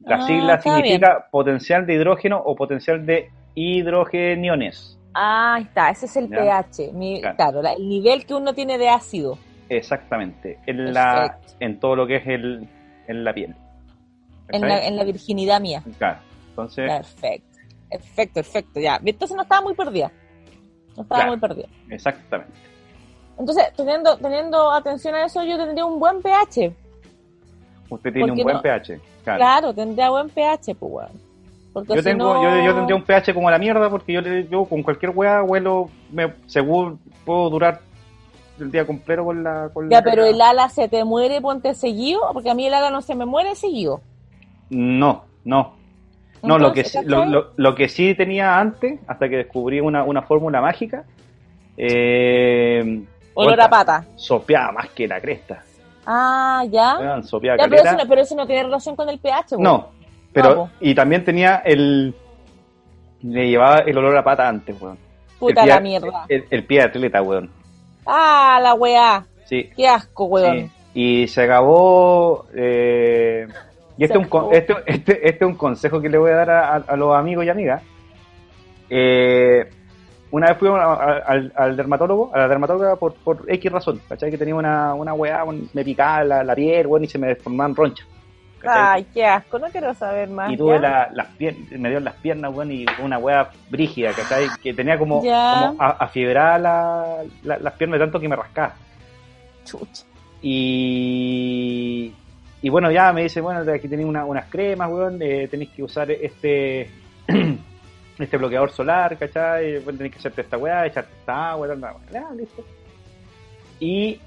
A: La
B: Ah,
A: sigla significa potencial de hidrógeno o potencial de hidrogeniones.
B: Ah, ahí está, ese es el
A: Ya.
B: pH. Mi-
A: Claro.
B: claro, la- el nivel que uno tiene de ácido.
A: Exactamente. En, la, en todo lo que es el, en la piel.
B: En la, en la virginidad mía.
A: Claro. Entonces,
B: Perfecto. Perfecto, perfecto. Ya. Entonces no estaba muy perdida. No estaba
A: Claro.
B: muy perdida.
A: exactamente.
B: Entonces, teniendo, teniendo atención a eso, yo tendría un buen pH.
A: Usted tiene
B: ¿Por
A: un buen
B: no?
A: pH. Claro.
B: Claro, tendría buen pH, pues, weón. Porque
A: Yo
B: si
A: tengo,
B: no-
A: yo, yo tendría un pH como la mierda porque yo, yo con cualquier weá huelo, me, según puedo durar el día completo con la... Con
B: Ya,
A: la-
B: pero el ala se te muere, ponte seguido, porque a mí el ala no se me muere seguido.
A: No, no. No, lo que, sí- lo, lo- lo que sí tenía antes, hasta que descubrí una, una fórmula mágica, eh,
B: Olor a pata.
A: Sopeaba más que la cresta.
B: Ah, ya. pero eso, no, pero eso no tiene relación con el pH, weón.
A: No, pero
B: Vamos.
A: y también tenía el le llevaba el olor a pata antes, weón.
B: Puta
A: el pie,
B: la mierda.
A: El, el pie de atleta, weón.
B: Ah, la weá.
A: Sí.
B: Qué asco, weón.
A: sí. Y se acabó eh, y este es, un,
B: acabó.
A: este, este, este es un consejo que le voy a dar a, a- a los amigos y amigas. Eh, una vez fui a- a- al, al dermatólogo, a la dermatóloga por, por X razón, ¿cachai? Que tenía una, una weá, un- me picaba la, la piel, weón, y se me formaban ronchas. ¿cachai?
B: Ay, qué asco. No quiero saber más.
A: y tuve la- las piernas, me dio las piernas, weón, y una weá brígida, ¿cachai? Que tenía como,
B: Ya.
A: como la- la- las piernas de tanto que me rascaba.
B: Chucha.
A: Y, y bueno, ya me dice, bueno, aquí tenéis una- unas cremas, weón, eh, tenéis que usar este este bloqueador solar, ¿cachai? Tenéis que hacerte esta weá, echarte esta agua, tal, tal. Ya, listo. Y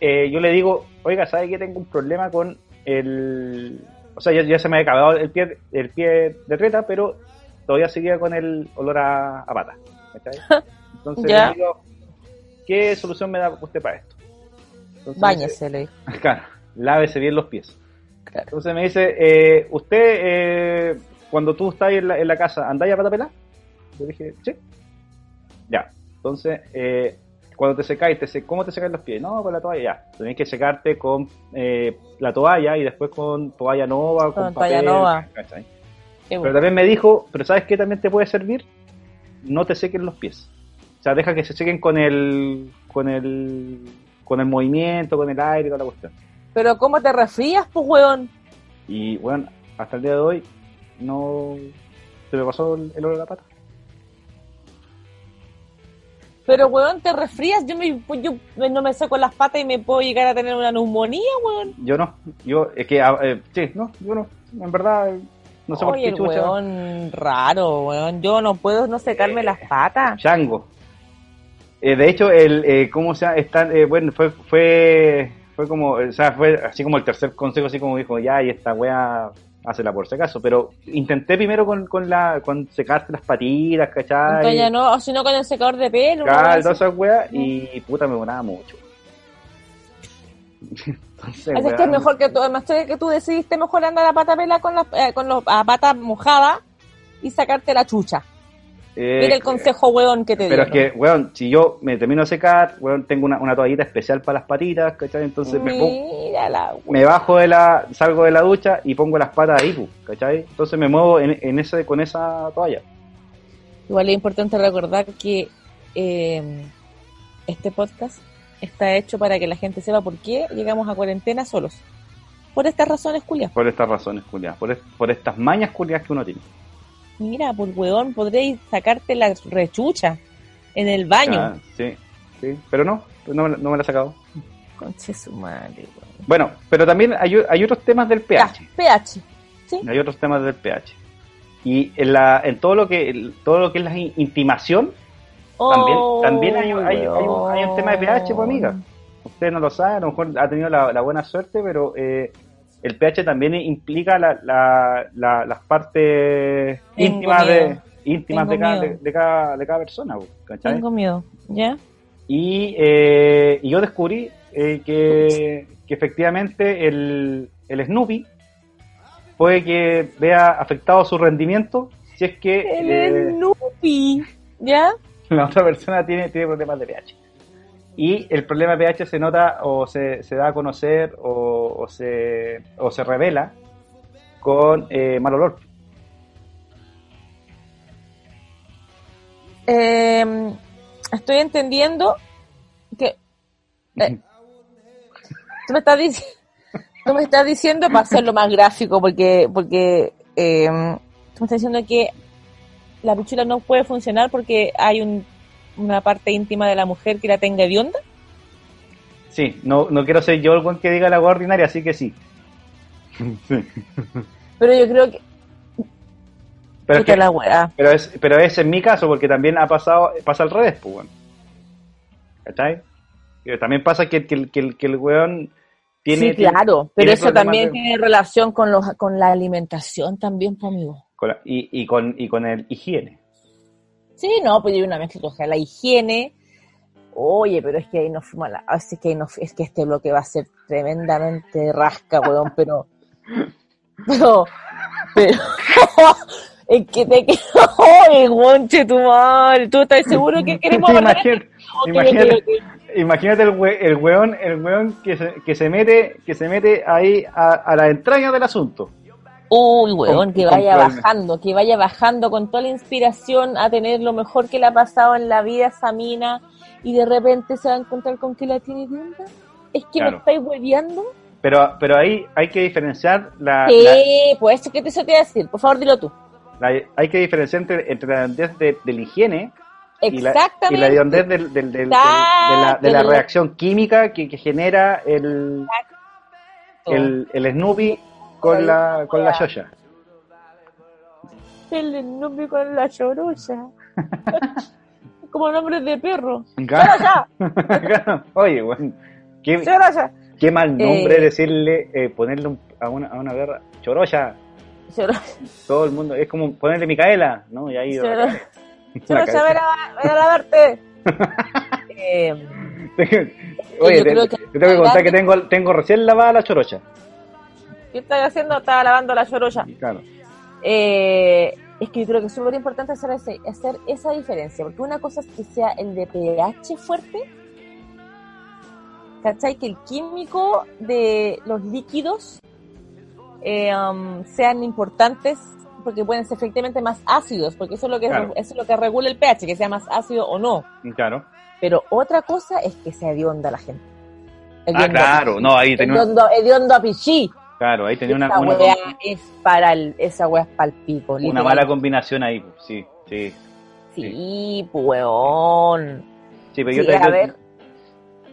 A: eh, yo le digo, oiga, ¿sabe que tengo un problema con el... O sea, ya, ya se me había acabado el pie, el pie de treta, pero todavía seguía con el olor a, a pata, ¿cachai? Entonces le digo, ¿qué solución me da usted para esto? Entonces,
B: Báñese, le dijo.
A: Claro, lávese bien los pies. Entonces me dice, eh, ¿usted, eh, cuando tú estás en la, en la casa, andáis a pata pelada? Yo dije, sí. Ya. Entonces, eh, cuando te secáis, te se- ¿cómo te secáis los pies? No, con la toalla, ya. Tenés que secarte con eh, la toalla y después con toalla nova, con,
B: Con toalla
A: papel,
B: nova.
A: ¿cachai? Pero también me dijo, pero ¿sabes qué también te puede servir? No te sequen los pies. O sea, deja que se sequen con el con el con el movimiento, con el aire, con la cuestión.
B: Pero ¿cómo te resfrías, pues, weón?
A: Y bueno, hasta el día de hoy no se me pasó el, el olor de la pata.
B: Pero, weón, te resfrías. Yo, me, yo no me seco las patas y me puedo llegar a tener una neumonía, weón.
A: Yo no, yo es que ah, eh, sí, no, yo no, en verdad eh, no sé por
B: Oye,
A: qué
B: el weón raro, weón. Yo no puedo no secarme las patas.
A: Chango. Eh, de hecho, el eh, cómo se? Está, eh, bueno, fue fue fue como, o sea, fue así como el tercer consejo, así como dijo, ya, y esta wea, hácela por si acaso. Pero intenté primero con, con la con secarte las patitas, ¿cachai?
B: Entonces no, o si no con el secador de pelo.
A: Claro,
B: wea
A: todas esas weas, y puta, me bonaba mucho. Entonces,
B: Así es que es mejor que tú, además de que tú decidiste mejor andar a pata pela con, las, eh, con los, a pata mojada y sacarte la chucha.
A: Eh,
B: Mira el consejo, weón, que te
A: Pero es que, weón, si yo me termino de secar, weón, tengo una, una toallita especial para las patitas, ¿cachai? Entonces me, pongo-
B: Mírala,
A: me bajo de la, salgo de la ducha y pongo las patas ahí, pu, ¿cachai? Entonces me muevo en, en ese, con esa toalla.
B: Igual es importante recordar que eh, este podcast está hecho para que la gente sepa por qué llegamos a cuarentena solos. Por estas razones, culias.
A: Por estas razones, culiadas. Por, por estas mañas culiadas que uno tiene.
B: Mira, por weón, podréis sacarte la rechucha en el baño.
A: Ah, sí, sí. Pero no, no, me la- no me la he sacado.
B: Conche su madre, weón.
A: Bueno, pero también hay, hay otros temas del
B: Ya,
A: pH.
B: pH. ¿Sí?
A: Hay otros temas del pH. Y en, la, en todo lo que todo lo que es la in- intimación, También-
B: Oh,
A: también hay un- hay- hay un- hay un tema de pH, pues, amiga.
B: weón.
A: usted no lo sabe, a lo mejor ha tenido la, la buena suerte, pero eh, el pH también implica la, la- la- las partes
B: Tengo
A: íntimas de íntimas de cada, de, de cada, de cada persona. ¿cachai?
B: Tengo miedo. ¿Ya?
A: Y, eh, y yo descubrí eh, que, que efectivamente el, el Snoopy puede que vea afectado su rendimiento si es que
B: El
A: eh,
B: Snoopy. ¿Ya?
A: la otra persona tiene, tiene problemas de pH. Y el problema de pH se nota o se, se da a conocer o, se, o se revela con eh, mal olor.
B: Eh, estoy entendiendo que eh, tú me estás tú me estás diciendo para hacerlo más gráfico porque porque eh, tú me estás diciendo que la pichula no puede funcionar porque hay un, una parte íntima de la mujer que la tenga hedionda
A: Sí, no, no quiero ser yo el buen que diga la ordinaria, así que sí.
B: pero yo creo que
A: Pero, es que-
B: la weá
A: pero, es, pero es en mi caso, porque también ha pasado, pasa al revés, pues, weón. ¿Cachai? Que También pasa que, que, el- que, el- que el weón tiene.
B: sí claro
A: tiene
B: pero eso también
A: de-
B: tiene relación con los con la alimentación también pues, amigo
A: con la- y, y, con, y con el higiene.
B: Sí, no, pues yo una mezcla, o sea, la higiene. Oye, pero es que ahí nos fuimos a la. ah, Es que, ahí nos- es que este bloque va a ser tremendamente rasca, weón, pero. Pero. Pero. es que te quedo. ¡Oye, guanche tu madre! ¿Tú estás seguro que queremos
A: imagínate,
B: ok.
A: imagínate el, we- el weón, el weón que se, que se mete, que se mete ahí a, a la entraña del asunto.
B: Uy, weón, que vaya bajando, que vaya bajando con toda la inspiración a tener lo mejor que le ha pasado en la vida a esa mina y de repente se va a encontrar con que la tiene linda. Es que
A: Claro.
B: me estáis hueveando.
A: Pero, pero ahí hay que diferenciar la, la-
B: Sí, pues eso que te, eso te iba a decir. Por favor, dilo tú.
A: la- hay que diferenciar entre, entre la de, de la higiene y la, y
B: Exactamente.
A: la hondez del- del- del- del- de la, de la reacción química que, que genera el, el, el Snoopy con la, con la Yoya.
B: El nombre con la chorolla. Como nombre de perro.
A: Claro. Claro. Oye, bueno, qué, qué mal nombre
B: Eh.
A: decirle, eh, ponerle un- a, una, a una guerra. Chorolla. Todo el mundo, es como ponerle Micaela, ¿no? Y ahí. Una
B: Chorolla, ven a, ven a lavarte. eh,
A: Oye, te,
B: creo que-
A: te tengo que contar que tengo, tengo recién lavada la chorocha.
B: ¿Qué estás haciendo? Estaba lavando la chorolla.
A: Claro.
B: Eh, es que yo creo que es súper importante hacer, ese- hacer esa diferencia, porque una cosa es que sea el de pH fuerte, ¿cachai? Que el químico de los líquidos eh, um, sean importantes porque pueden ser efectivamente más ácidos, porque eso es lo que
A: Claro.
B: eso es lo que regula el pH, que sea más ácido o no.
A: Claro.
B: Pero otra cosa es que sea hedionda la gente.
A: Ah, claro. No, ahí tenía
B: hediondo a pichí.
A: Claro, ahí tenía una,
B: esa
A: una,
B: weá es para el, esa weá es para el pico.
A: una
B: literal.
A: mala combinación ahí. pues, Sí, sí.
B: Sí, pues weón.
A: Sí, pero
B: Sí,
A: yo te,
B: a
A: yo-
B: ver.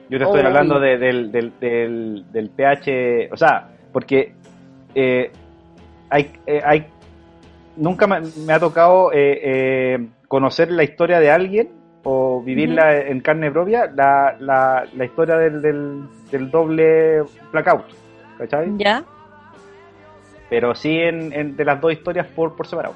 A: yo te estoy hablando de- del, del, del, del pH, o sea, porque eh, hay, eh, hay, nunca me, me ha tocado eh, eh, conocer la historia de alguien o vivirla en carne propia, la, la, la historia del, del, del doble blackout, ¿cachai?
B: ¿Ya?
A: Pero sí en, en- de las dos historias por, por separado.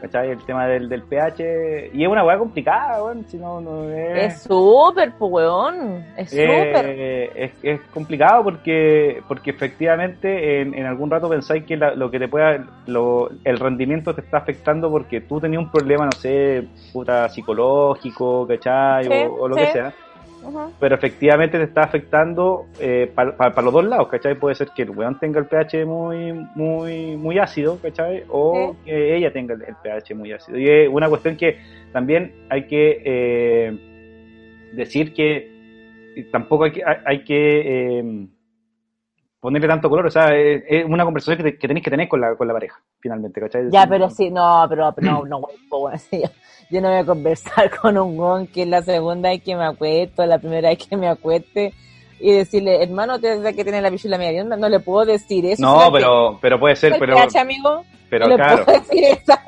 A: ¿Cachai? El tema del, del pH. Y es una weá complicada, weón. Si no, no es.
B: Es súper, pues weón. Es súper.
A: Eh, es, es complicado porque porque efectivamente en, en algún rato pensáis que la- lo que te pueda lo, el rendimiento te está afectando porque tú tenías un problema no sé puta psicológico ¿cachai?
B: Sí,
A: o, o lo
B: sí.
A: que sea Pero efectivamente te está afectando para los dos lados ¿cachai? puede ser que el weón tenga el pH muy muy muy ácido ¿cachai? o que ella tenga el, el pH muy ácido y es una cuestión que también hay que eh, decir que tampoco hay que, hay, hay que eh, ponerle tanto color, o sea, es, es una conversación que, te- que tenéis que tener con la, con la pareja, finalmente, ¿cachai?
B: Ya, pero sí, no, pero no, no, weón, sí, yo, no voy a conversar con un weón que es la segunda vez que me acuesto, la primera vez que me acueste y decirle, hermano, desde que tiene la pichula media onda, no le puedo decir eso.
A: No, pero, pero puede ser, pero,
B: pH, amigo,
A: pero
B: no le
A: claro,
B: puedo decir esa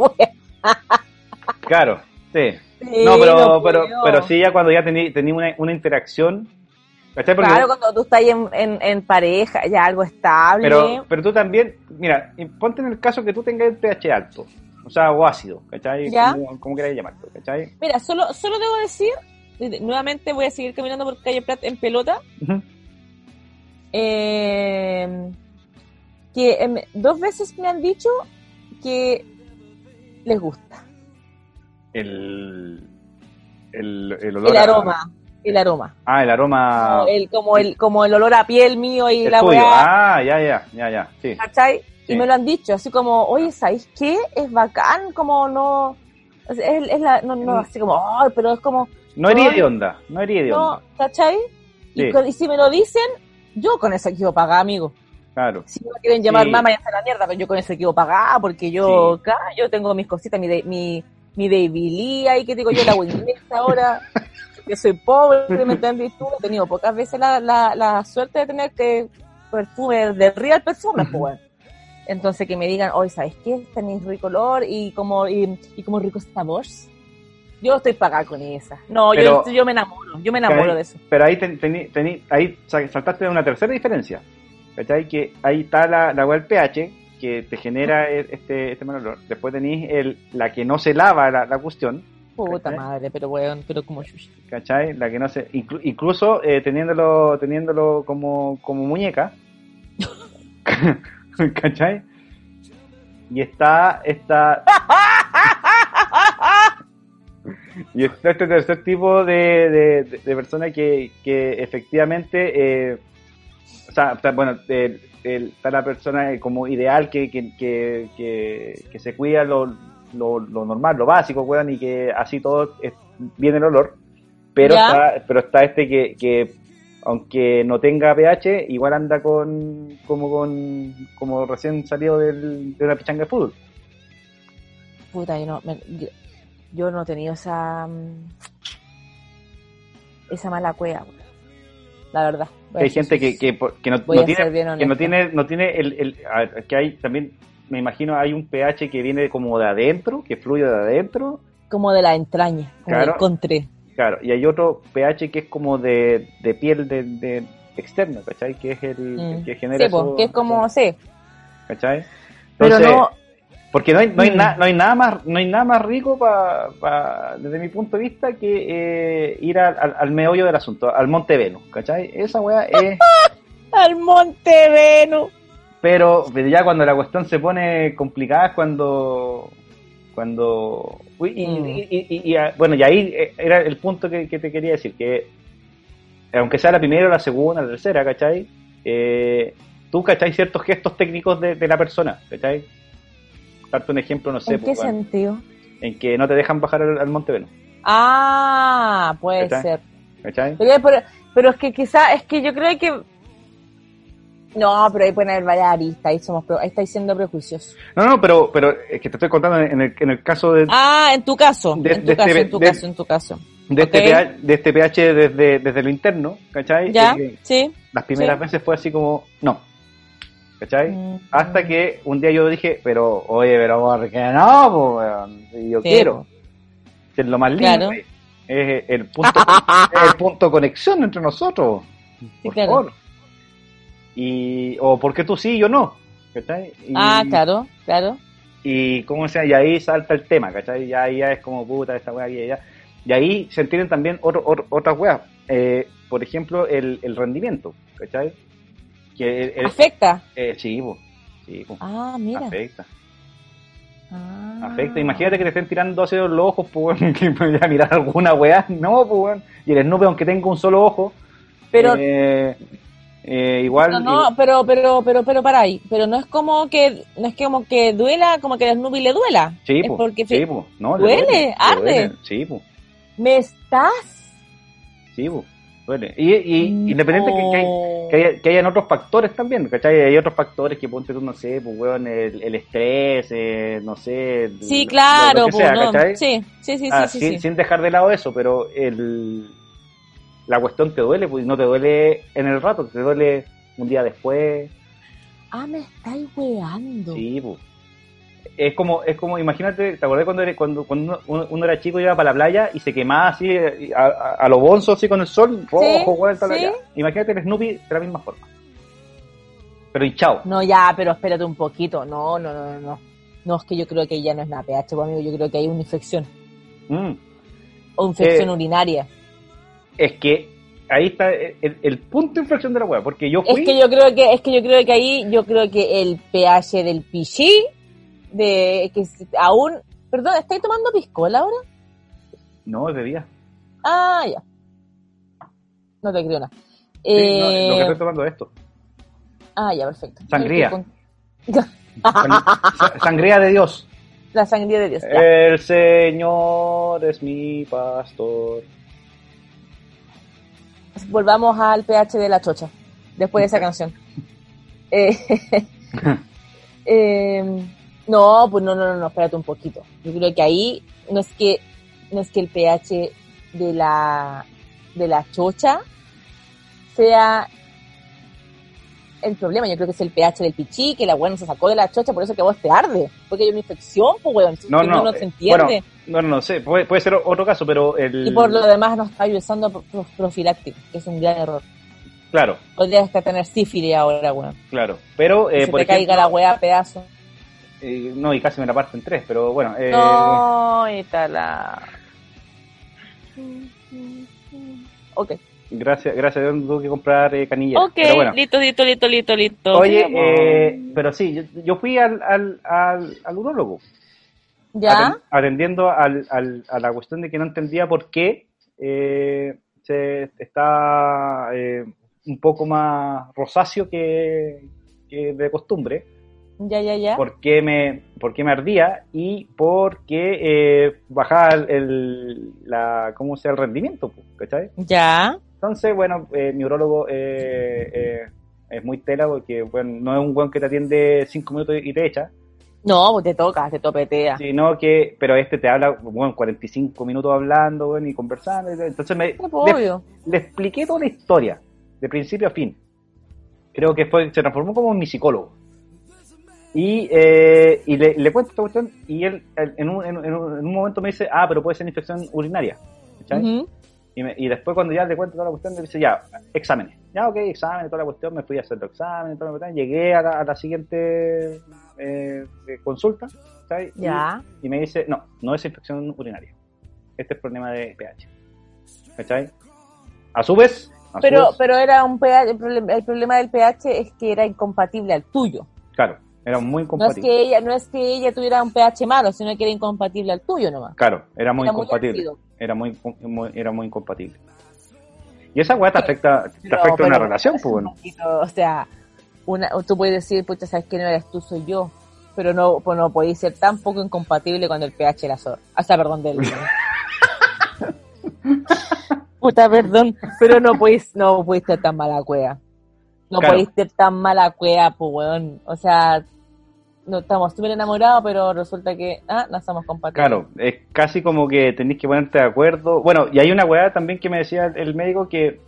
A: claro, sí.
B: Sí,
A: No, pero,
B: no
A: pero, pero sí, ya cuando ya tení, tení una, una interacción, ¿cachai? Porque-
B: Claro, cuando tú estás en, en, en pareja, ya algo estable.
A: Pero, pero tú también, mira, ponte en el caso que tú tengas el pH alto, o sea, o ácido, ¿cachai?
B: Ya.
A: Como, como queráis llamarlo, ¿cachai?
B: Mira, solo, solo debo decir, de- nuevamente voy a seguir caminando por calle Prat en pelota, eh, que em, dos veces me han dicho que les gusta
A: El, el, el olor
B: el
A: a-
B: aroma, el aroma,
A: Ah, el aroma.
B: como, el, como el como el olor a piel mío y
A: el
B: la
A: tuyo. Ah, ya, ya, ya, ya, sí.
B: ¿cachai?
A: Sí.
B: Y me lo han dicho, así como, oye, ¿sabéis qué? Es bacán, como no, es, es la, no, no, así como, ay, pero es como,
A: No hería
B: No.
A: de onda, no hería de
B: no,
A: onda,
B: ¿cachai? Y,
A: Sí.
B: con- y si me lo dicen, yo con eso quiero pagar, amigo.
A: claro.
B: Si me quieren llamar mamá y hacer la mierda, pero yo con eso quiero pagar, porque yo, acá, yo tengo mis cositas, mi, de- mi, mi baby Lee ahí, que digo yo, la Windex ahora, que soy pobre, ¿me entendés tú? He tenido pocas veces la, la, la suerte de tener que perfume, de real perfume, pues. Entonces que me digan, oye, ¿sabes qué? Tenéis rico olor y como, y, y como rico sabor. Yo estoy pagada con esa. No,
A: Pero-
B: yo, yo me enamoro, yo me enamoro
A: ahí-
B: de eso.
A: Pero ahí, ten- tení- tení- ahí sa- saltaste de una tercera diferencia. ¿Cachai? Que ahí está la, la web pH que te genera e- este, este mal olor. Después tenéis el, la que no se lava la, la cuestión,
B: Puta
A: ¿Cachai?
B: madre, pero weón, pero como.
A: ¿cachai? La que no se, inclu- incluso eh, teniéndolo, teniéndolo como, como muñeca, ¿cachai? Y está esta y está este tercer tipo de, de, de- de persona que, que efectivamente, eh, o sea, está- bueno, el- el- está la persona como ideal que, que, que, que- se cuida lo, lo, lo normal, lo básico, weón, y que así todo es- viene el olor. Pero
B: Ya.
A: está, pero está este que, que, aunque no tenga pH, igual anda con como con como recién salido del, de una pichanga de fútbol.
B: Puta, yo no, me- yo, yo no he tenido esa mm, esa mala cueva, la verdad.
A: Hay gente que, que, que no, tiene que no tiene no tiene el, el ver, que hay también me imagino hay un pH que viene como de adentro que fluye de adentro
B: como de la entraña, como
A: Claro.
B: del contre.
A: claro y hay otro pH que es como de, de piel de, de externa ¿cachai? que es el, el
B: Mm.
A: que genera
B: Sí, pues,
A: eso,
B: que es como, sí,
A: ¿cachai?
B: pero
A: Entonces,
B: no,
A: porque no hay, no hay,
B: Mm.
A: na- no hay nada más no hay nada más rico pa, desde mi punto de vista que eh, ir al, al, al meollo del asunto al Monte Venus ¿cachai? esa weá es
B: Al Monte Venus.
A: Pero, pero ya cuando la cuestión se pone complicada es cuando. Cuando. uy, y,
B: Mm.
A: y- y- y- y, ah, bueno, y ahí eh, era el punto que, que te quería decir: que aunque sea la primera o la segunda, la tercera, ¿cachai? Eh, tú, ¿cachai? Ciertos gestos técnicos de, de la persona, ¿cachai? Darte un ejemplo, no sé,
B: ¿En qué
A: pues, bueno,
B: sentido?
A: en que no te dejan bajar al, al Monte Venus,
B: Ah, puede
A: ¿Cachai?
B: ser.
A: ¿cachai?
B: Pero, pero, pero es que quizá, es que yo creo que... No, pero ahí pueden haber varias aristas, ahí, somos, ahí estáis siendo prejuiciosos.
A: No, no, pero, pero es que te estoy contando en el, en el caso de,
B: Ah, en tu caso,
A: De-
B: en tu
A: de
B: caso,
A: este-
B: en tu
A: de-
B: caso, en tu caso.
A: de, este. PH, de este pH desde, desde lo interno, ¿cachai?
B: ¿Ya? Sí.
A: las primeras
B: Sí.
A: veces fue así como, no, ¿cachai?
B: Mm.
A: Hasta que un día yo dije, pero, oye, pero ¿por qué no? yo
B: Sí,
A: quiero. Es lo más lindo,
B: Claro.
A: es el punto, es el punto de conexión entre nosotros. Por
B: claro.
A: favor. Y, o porque tú sí y yo no, ¿cachai? Y,
B: Ah, claro, claro.
A: y cómo sea, y ahí salta el tema, ¿cachai? Ya ahí ya es como puta esta weá aquí y allá. Y ahí se entienden también otro- otro- otras weas. Eh, por ejemplo, el, el rendimiento, ¿cachai? Que el- el-
B: Afecta.
A: eh, sí, sí,
B: Ah, mira.
A: afecta,
B: Ah.
A: afecta. Imagínate que te estén tirando hacia los ojos, pues, que voy a mirar alguna weá. No, pues. Y el Snoopy, aunque tenga un solo ojo,
B: Pero,
A: eh, eh, igual.
B: no, no, pero, pero, pero, pero para ahí. Pero no es como que, no es que como que duela, como que a Snoopy le duela.
A: Sí,
B: es
A: po,
B: porque
A: sí, po, no, le
B: duele,
A: le
B: arde.
A: duele, Sí, pues.
B: ¿Me estás?
A: Sí, po, duele. Y, y- independiente que, que, hay- que, haya- que hayan otros factores también, ¿cachai? Hay otros factores que ponte tú, no sé, pues, weón, el, el estrés, eh, no sé.
B: Sí, claro,
A: lo que
B: po,
A: sea,
B: no. Sí, sí, sí,
A: Ah,
B: sí, sí,
A: sin,
B: sí.
A: sin dejar de lado eso, pero el, la cuestión te duele, pues no te duele en el rato, te duele un día después.
B: Ah, me estáis weando.
A: Sí, pues. Es como, es como, imagínate, ¿te acordás cuando, eres- cuando, cuando uno, uno era chico y iba para la playa y se quemaba así a, a, a lo bonzo, así con el sol, rojo, weón,
B: sí.
A: Imagínate el Snoopy de la misma forma. Pero hinchado.
B: No, ya, pero espérate un poquito. No, no, no, no, no. Es que yo creo que ya no es nada pH, pues, amigo. Yo creo que hay una infección.
A: Mm.
B: O infección
A: Eh,
B: urinaria.
A: Es que ahí está el, el punto de inflexión de la weá, porque yo
B: Es que yo creo que, es que yo creo que ahí, yo creo que el pH del pichí, de que aún, perdón, ¿estáis tomando piscola ahora?
A: No, es bebida.
B: Ah, ya. No te creo nada.
A: Sí, no,
B: Eh,
A: lo que estoy tomando es esto.
B: Ah, ya, perfecto.
A: Sangría.
B: Con-
A: Sangría de Dios.
B: La sangría de Dios. ya.
A: El Señor es mi pastor.
B: Volvamos al pH de la chocha, después de esa canción. Eh, eh, no, pues no, no, no, espérate un poquito. Yo creo que ahí no es que no es que el pH de la de la chocha sea el problema. Yo creo que es el pH del pichí, que la weá no se sacó de la chocha, por eso que a vos te arde. Porque hay una infección, pues weón.
A: No, no.
B: no
A: eh,
B: se entiende.
A: Bueno, no, no, no sé. Puede, puede ser otro caso, pero el.
B: y por lo demás no está usando pro- pro- profiláctico, que es un gran error.
A: Claro,
B: Podrías hasta tener sífilis ahora, weón.
A: claro. Pero,
B: Que
A: eh,
B: se
A: por
B: te caiga la weá a pedazos.
A: eh, no, y casi me la parto en tres, pero bueno. Eh,
B: No, y tal la... Ok,
A: Gracias, gracias a Dios no tuve que comprar eh, canilla.
B: ok,
A: Pero bueno.
B: listo, listo, listo, listo, listo.
A: Oye, eh, pero sí, yo, yo fui al, al, al, al urólogo.
B: ¿Ya?
A: aten- atendiendo al, al- a la cuestión de que no entendía por qué eh, se está eh, un poco más rosáceo que, que de costumbre,
B: Ya, ya, ya.
A: por qué me, por qué me ardía y por qué eh, bajaba el, el- la, ¿cómo sea el rendimiento? ¿cachai?
B: Ya.
A: Entonces, bueno, eh, mi urólogo eh, eh, es muy tela porque bueno, no es un buen que te atiende cinco minutos y te echa,
B: No, pues te toca, te topetea.
A: sino que, pero este te habla, bueno, 45 minutos hablando, bueno, y conversando, entonces me,
B: pues,
A: le,
B: obvio.
A: le expliqué toda la historia, de principio a fin. Creo que fue, se transformó como en mi psicólogo. Y, eh, y le, le cuento esta cuestión, y él en un, en, en un- en un momento me dice, ah, pero puede ser infección urinaria. ¿cachai?
B: Ujú.
A: Y, me- y después cuando ya le cuento toda la cuestión, me dice, ya, exámenes. Ya, ok, exámenes, toda la cuestión, me fui a hacer los exámenes, toda la cuestión, llegué a la, a la siguiente eh, eh, consulta, ¿sabes?
B: Ya.
A: Y, me dice, no, no es infección urinaria. Este es problema de pH. ¿Cachai? A su vez,
B: Pero, pero era un pH, el problema, el problema del pH es que era incompatible al tuyo.
A: Claro, era muy
B: No es
A: incompatible.
B: que ella, no es que ella tuviera un pH malo, sino que era incompatible al tuyo nomás.
A: Claro, era muy
B: Era muy
A: incompatible.
B: ácido.
A: Era muy, muy- era muy incompatible. Y esa weá te afecta, te
B: Pero-
A: afecta una
B: pero
A: relación,
B: es
A: pues bueno.
B: O sea, una, tú puedes decir, pucha, sabes que no eres tú, soy yo. Pero no, pues no podéis ser tan poco incompatible con el pH de la SOR. O sea, perdón, del. Puta, perdón. Pero no podéis, no podéis ser tan mala cueva. No
A: Claro.
B: podéis ser tan mala cueva, pues weón. O sea, no estamos súper enamorados, pero resulta que, ah, no somos compatibles.
A: Claro, es casi como que tenéis que ponerte de acuerdo. Bueno, y hay una weá también que me decía el- médico que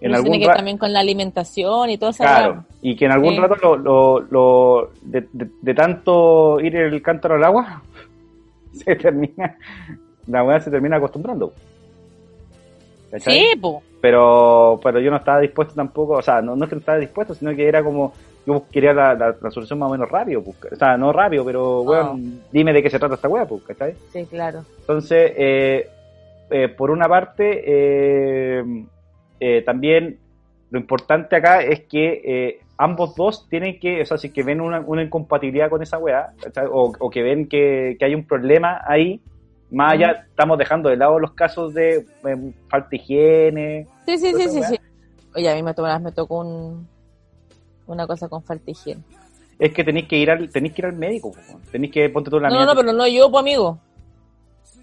A: en algún
B: tiene que
A: ra-
B: también con la alimentación y todo eso.
A: Claro, y que en algún
B: Sí.
A: rato lo, lo, lo- de, de- de tanto ir el cántaro al agua, se termina, la weá se termina acostumbrando. ¿Cachai?
B: Sí, pues.
A: pero pero yo no estaba dispuesto tampoco, o sea, no, no es que no estaba dispuesto, sino que era como, yo quería la, la, la solución más o menos rápido, pues, o sea, no rápido, pero, bueno, dime de qué se trata esta weá, pues, ¿cachai?
B: Sí, claro.
A: Entonces, eh, eh, por una parte, eh, eh, también lo importante acá es que eh, ambos dos tienen que, o sea, si que ven una, una incompatibilidad con esa weá, o, o que ven que, que hay un problema ahí, más allá, estamos dejando de lado los casos de eh, falta de higiene,
B: Sí, sí, sí, sí, sí. Oye, a mí me tocó, me tocó un, una cosa con falta de higiene.
A: es que tenéis que ir al, tenéis que ir al médico, tenéis que ponte tú la
B: No, no,
A: mía-
B: no, pero no yo, pues amigo.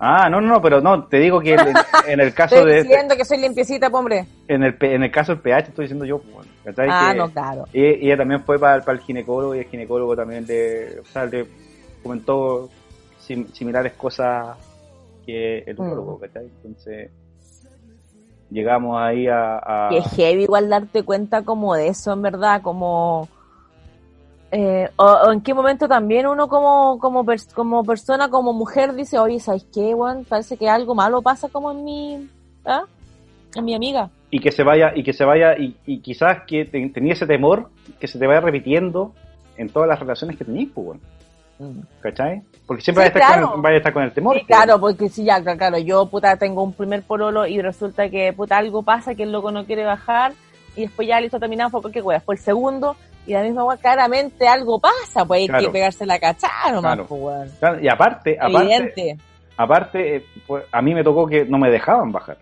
A: Ah, no, no, no, pero no, te digo que en, en el caso
B: Estoy
A: de
B: diciendo que soy limpiecita, pues, hombre.
A: en el, en el caso del pH estoy diciendo yo, ¿cachai?
B: Ah,
A: Que-
B: no, claro.
A: Y, y ella también fue para, para el ginecólogo y el ginecólogo también le, o sea, le comentó sim- similares cosas que el urólogo,
B: Mm.
A: ¿cachai? Entonces llegamos ahí a... a-
B: Y es heavy igual darte cuenta como de eso, en verdad, como... eh, o, o en qué momento también uno como como como persona, como mujer, dice, oye, ¿sabes qué, weón? Parece que algo malo pasa como en mi... ¿ah? En mi amiga.
A: y que se vaya, y que se vaya, y, y quizás que te- tenía ese temor que se te vaya repitiendo en todas las relaciones que tenías, pues, bueno, ¿cachai? Porque siempre
B: Sí,
A: vaya, a estar
B: claro.
A: con, vaya a estar con el temor.
B: Sí,
A: pues,
B: claro, porque sí, ya, claro, yo, puta, tengo un primer pololo y resulta que, puta, algo pasa que el loco no quiere bajar y después ya listo, terminamos, fue porque, wea, fue el segundo y la misma, wea, claramente algo pasa, pues hay
A: Claro.
B: que pegarse la cachada nomás,
A: Claro.
B: pues.
A: Claro, y aparte, aparte,
B: Evidente,
A: aparte pues, a mí me tocó que no me dejaban bajar.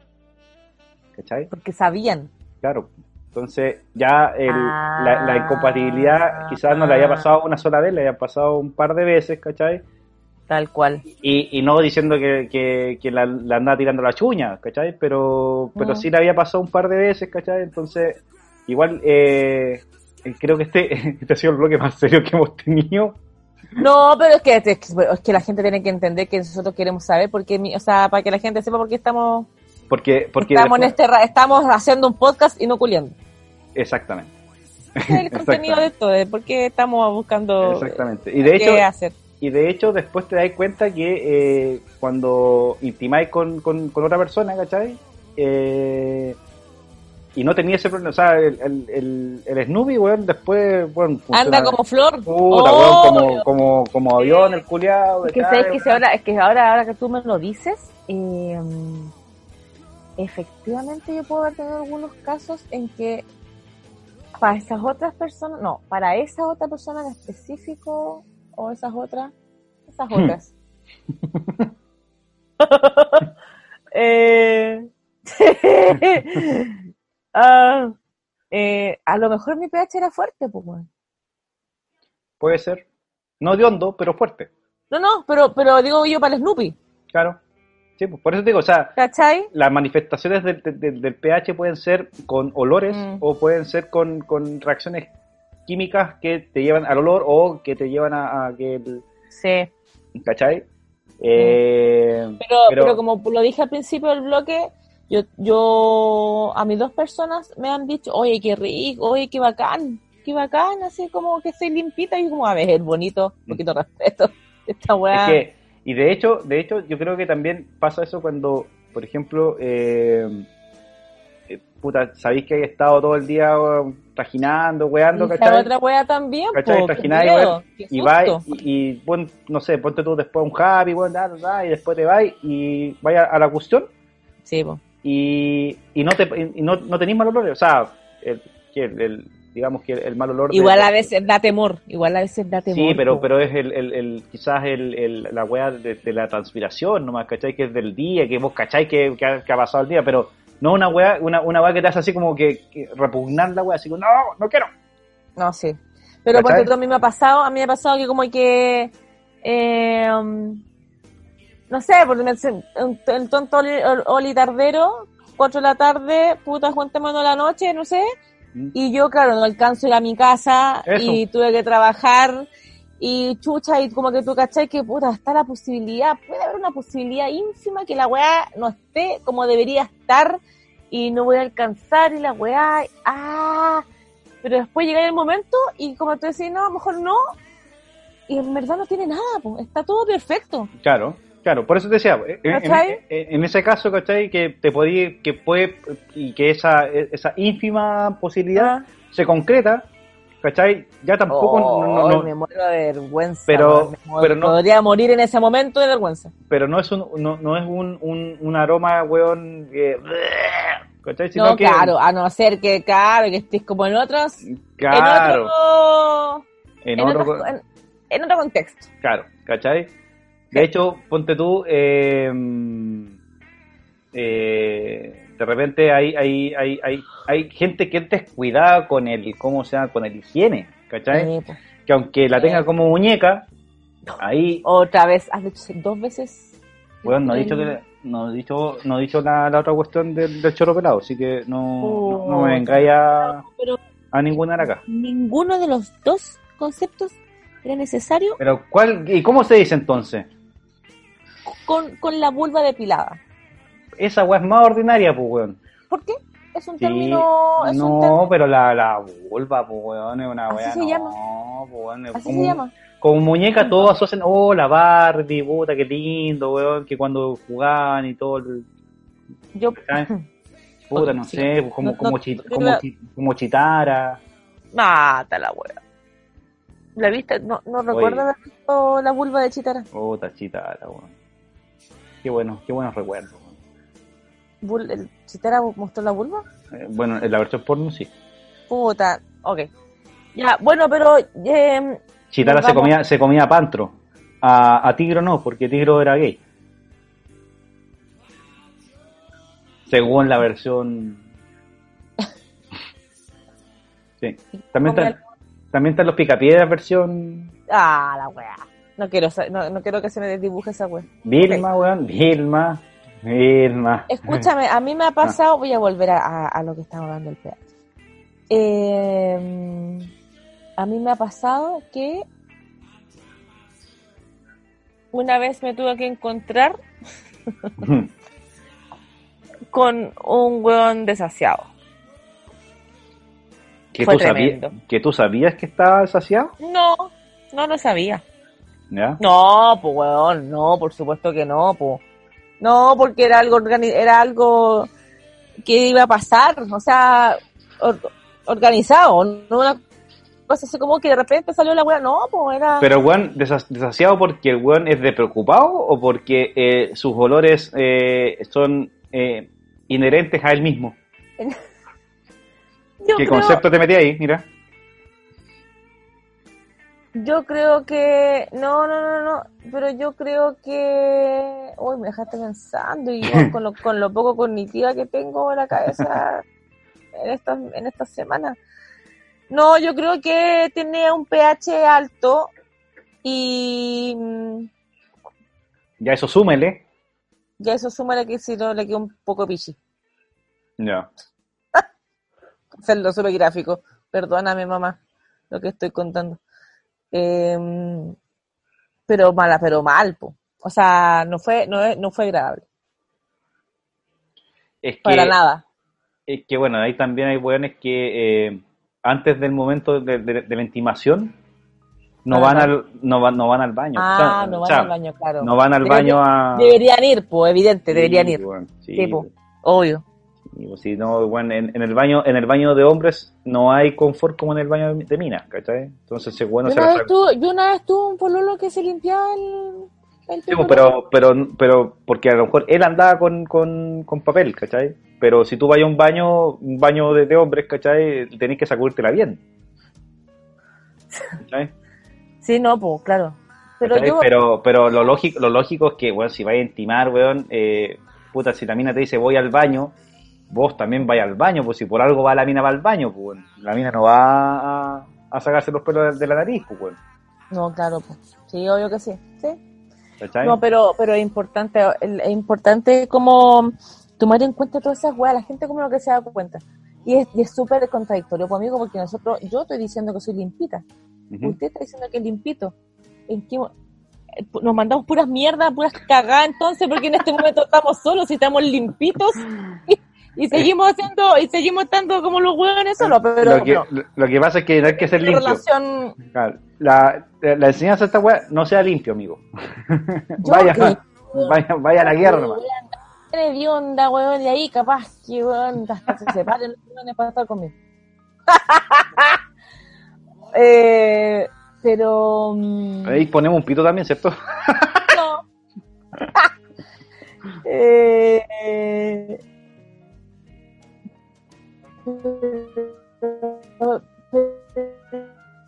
A: ¿Cachai?
B: porque sabían.
A: Claro. Entonces, ya el- la, la
B: Ah.
A: incompatibilidad quizás no le haya pasado una sola vez, le haya pasado un par de veces, ¿cachai?
B: Tal cual.
A: Y, y no diciendo que, que, que la, la andaba tirando la chuña, ¿cachai? Pero, pero
B: Mm.
A: sí le había pasado un par de veces, ¿cachai? Entonces, igual, eh, creo que este, este ha sido el bloque más serio que hemos tenido.
B: No, pero es que, es que, la gente tiene que entender que nosotros queremos saber porque, o sea, para que la gente sepa por qué estamos,
A: Porque, porque
B: estamos en este, estamos haciendo un podcast y no culiando.
A: Exactamente.
B: Es el contenido de esto, de por qué estamos buscando
A: Exactamente. Y de hecho,
B: qué hacer.
A: y de hecho después te das cuenta que eh, cuando intimáis con, con, con otra persona, ¿cachai? Eh, y no tenía ese problema, o sea, el, el, el, el Snoopy, weón, después, bueno,
B: Anda como flor.
A: Puta,
B: Oh,
A: weón, como, como, como avión, el culiado.
B: Es que sabes que si ahora, es que ahora, ahora que tú me lo dices, eh, efectivamente yo puedo haber tenido algunos casos en que para esas otras personas, no, para esa otra persona en específico, o esas otras, esas otras. eh, ah, eh, a lo mejor mi pH era fuerte, pues.
A: Puede ser. No de hondo, pero fuerte.
B: No, no, pero, pero digo yo para el Snoopy,
A: Claro. Sí, pues por eso te digo, o sea,
B: ¿cachai?
A: las manifestaciones del, del- del pH pueden ser con olores
B: Mm.
A: o pueden ser con, con reacciones químicas que te llevan al olor o que te llevan a, a que el,
B: Sí.
A: ¿cachai? Eh,
B: Pero,
A: Pero-
B: pero, como lo dije al principio del bloque, yo, yo a mis dos personas me han dicho, oye, qué rico, oye, qué bacán, qué bacán, así como que estoy limpita y como, a ver, bonito, un poquito de respeto. Esta weá.
A: Es que, y de hecho, de hecho, yo creo que también pasa eso cuando, por ejemplo, eh, eh, puta, sabéis que he estado todo el día trajinando, weando, ¿cachai?
B: otra weá también,
A: ¿Cachai?
B: po,
A: y
B: susto.
A: y, y, bueno, no sé, ponte tú después un happy, weón, da, da, da, y después te vas y vais a, la cuestión
B: Sí, po.
A: y, y no te y no, no tenés mal olor, o sea, el, el- el- digamos que el, mal olor de-
B: Igual a veces da temor, igual a veces da temor.
A: Sí, pero, pero es el, el, el- quizás el, el- la weá de, de la transpiración, nomás, ¿cachai? Que es del día, que vos cachai que, que ha, que ha pasado el día, pero no una weá, una, una weá que te hace así como que, que repugnar la weá, así como, no, no quiero.
B: No, sí. Pero porque a mí me ha pasado, a mí me ha pasado que como que, eh, um, no sé, porque el tonto Oli, Oli Tardero, 4 de la tarde, puta, juntémonos la noche, no sé. Y yo, claro, no alcanzo a ir a mi casa
A: Eso.
B: y tuve que trabajar y chucha, y como que tú cachai que, puta, está la posibilidad, puede haber una posibilidad ínfima que la weá no esté como debería estar y no voy a alcanzar y la weá, ah, pero después llega el momento y como tú decís, no, a lo mejor no, y en verdad no tiene nada, pues, está todo perfecto.
A: Claro, claro, por eso te decía, en, en-
B: ¿Cachai?
A: en- ese caso, ¿cachai? Que te podí, que puede, y que esa, esa ínfima posibilidad
B: Ah.
A: se concreta, ¿cachai? Ya tampoco, no- no-
B: Oh,
A: no-
B: me muero de vergüenza.
A: Pero-
B: me muero.
A: pero no-
B: Podría morir en ese momento de vergüenza.
A: pero no es un, no, no es un, un, un aroma, weón, que, ¿cachai? Sino
B: no,
A: que,
B: claro, a no ser que, claro, que estés como en otros,
A: claro,
B: en otro,
A: en
B: en,
A: otro,
B: otro, en- en otro contexto.
A: Claro, ¿cachai? De hecho, ponte tú, eh, eh, de repente hay, hay, hay, hay, hay gente que es descuidada con el, ¿cómo se llama? Con el higiene, ¿cachai?
B: Sí.
A: Que aunque la tenga como muñeca, ahí,
B: Otra vez, has dicho dos veces.
A: bueno, no he dicho que, no he dicho, no he dicho la, la otra cuestión del, del chorro pelado, así que no, no, no me vengáis a, a ninguna acá.
B: ninguno de los dos conceptos era necesario
A: Pero, ¿cuál, y cómo se dice entonces?
B: Con, con la vulva depilada.
A: Esa weá es más ordinaria, pues, weón.
B: ¿Por qué? Es un
A: Sí,
B: término. Es un
A: no,
B: término-
A: pero la, la vulva, pues, weón, es una
B: Así
A: weá.
B: se
A: no,
B: llama.
A: pues, weón,
B: Así
A: como,
B: se llama.
A: como muñeca todos asocian, oh, la Barbie, puta, qué lindo, weón, que cuando jugaban y todo, el-
B: Yo.
A: ¿sabes? puta, no
B: Sí.
A: sé, pues, como,
B: No,
A: como,
B: no,
A: como,
B: la-
A: chi- como chitara.
B: Mata la wea. ¿La viste? No, no recuerdo visto la vulva de Chitara.
A: Puta, chitara, weón. Qué bueno, qué buenos recuerdos,
B: ¿El Chitara mostró la vulva?
A: Eh, bueno, en la versión porno sí.
B: Puta, ok. Ya, bueno, pero. eh,
A: Chitara se comía, se comía a Pantro. A, a Tigro no, porque Tigro era gay. Según la versión. Sí. También están, también están los picapiedras versión
B: Ah, la wea. No quiero, no, no quiero que se me desdibuje esa wea.
A: Vilma, weón. Vilma. Vilma.
B: Escúchame, a mí me ha pasado, voy a volver a, a- a lo que estaba hablando el pH. Eh, a mí me ha pasado que una vez me tuve que encontrar con un weón desasiado.
A: que,
B: Fue
A: tú sabías,
B: tremendo.
A: que tú sabías que estaba saciado.
B: No, no lo sabía.
A: ¿Ya?
B: No, pues weón, no, por supuesto que no, pues. No, porque era algo organi- era algo que iba a pasar, o sea, or- organizado, no una cosa así como que de repente salió la weá, no, pues era
A: Pero, weón, desa- desasiado porque el weón es de preocupado o porque eh, sus olores eh, son eh, inherentes a él mismo. ¿Qué
B: creo,
A: concepto te metí ahí? Mira.
B: Yo creo que no, no, no, no, pero yo creo que uy, me dejaste pensando y yo con lo, con lo poco cognitiva que tengo en la cabeza en estas en estas semanas. No, yo creo que tenía un pH alto y mm,
A: Ya eso súmele.
B: ya eso súmale que si no le quedó un poco pichi.
A: Ya.
B: Hacerlo súper gráfico. Perdóname, mamá, lo que estoy contando. Em, pero mala, pero mal, po. O sea, no fue, no, no fue agradable.
A: Es que,
B: Para nada.
A: es que, bueno, ahí también hay weones que eh, antes del momento de, de- de la intimación no
B: Van
A: van
B: al
A: no van, no van al baño.
B: Ah,
A: O sea,
B: no
A: o
B: van
A: sea,
B: al baño, claro.
A: No van al baño a.
B: Deberían ir, pues, evidente, deberían
A: Sí,
B: ir.
A: weón, sí,
B: Sí, po,
A: weón.
B: obvio.
A: Sí, pues, sí, no, bueno, en, en el baño, en el baño de hombres no hay confort como en el baño de, de mina, ¿cachai? Entonces, bueno,
B: Yo
A: se
B: una, vez yo una vez tuve un pololo que se limpiaba el, el
A: Sí, pues, pero, pero, pero, porque a lo mejor él andaba con, con, con papel, ¿cachai? Pero si tú vas a un baño, un baño de, de hombres, ¿cachai? Tenés que sacudírtela bien. ¿Cachai?
B: Sí, no, pues, claro. Pero yo,
A: pero, pero lo lógico, lo lógico es que, weón, si vais a intimar, weón, eh, puta, si la mina te dice voy al baño, vos también vais al baño, pues si por algo va la mina va al baño, pues la mina no va a, a sacarse los pelos de, de la nariz, pues
B: no, claro, pues. Sí, obvio que sí. Sí.
A: ¿Cachai?
B: No, pero, pero es importante, es importante como tomar en cuenta todas esas weas, la gente como lo que se da cuenta. Y es y es súper contradictorio conmigo porque nosotros, yo estoy diciendo que soy limpita,
A: Ujú.
B: usted está diciendo que es limpito. ¿En qué mo- eh, nos mandamos puras mierdas, puras cagadas entonces, porque en este momento estamos solos y estamos limpitos y, y seguimos haciendo, y seguimos estando como los hueones solos, pero
A: lo, que,
B: no,
A: lo- lo que pasa es que no hay que ser limpio.
B: relación,
A: Claro, La, la enseñanza de esta weá, no sea limpio, amigo. Vaya, vaya, vaya a la guerra nomás.
B: de onda, weón, y ahí capaz que weón, hasta se separen los weones para estar conmigo. eh, pero mm,
A: Ahí ponemos un pito también, ¿cierto?
B: no. eh, pero,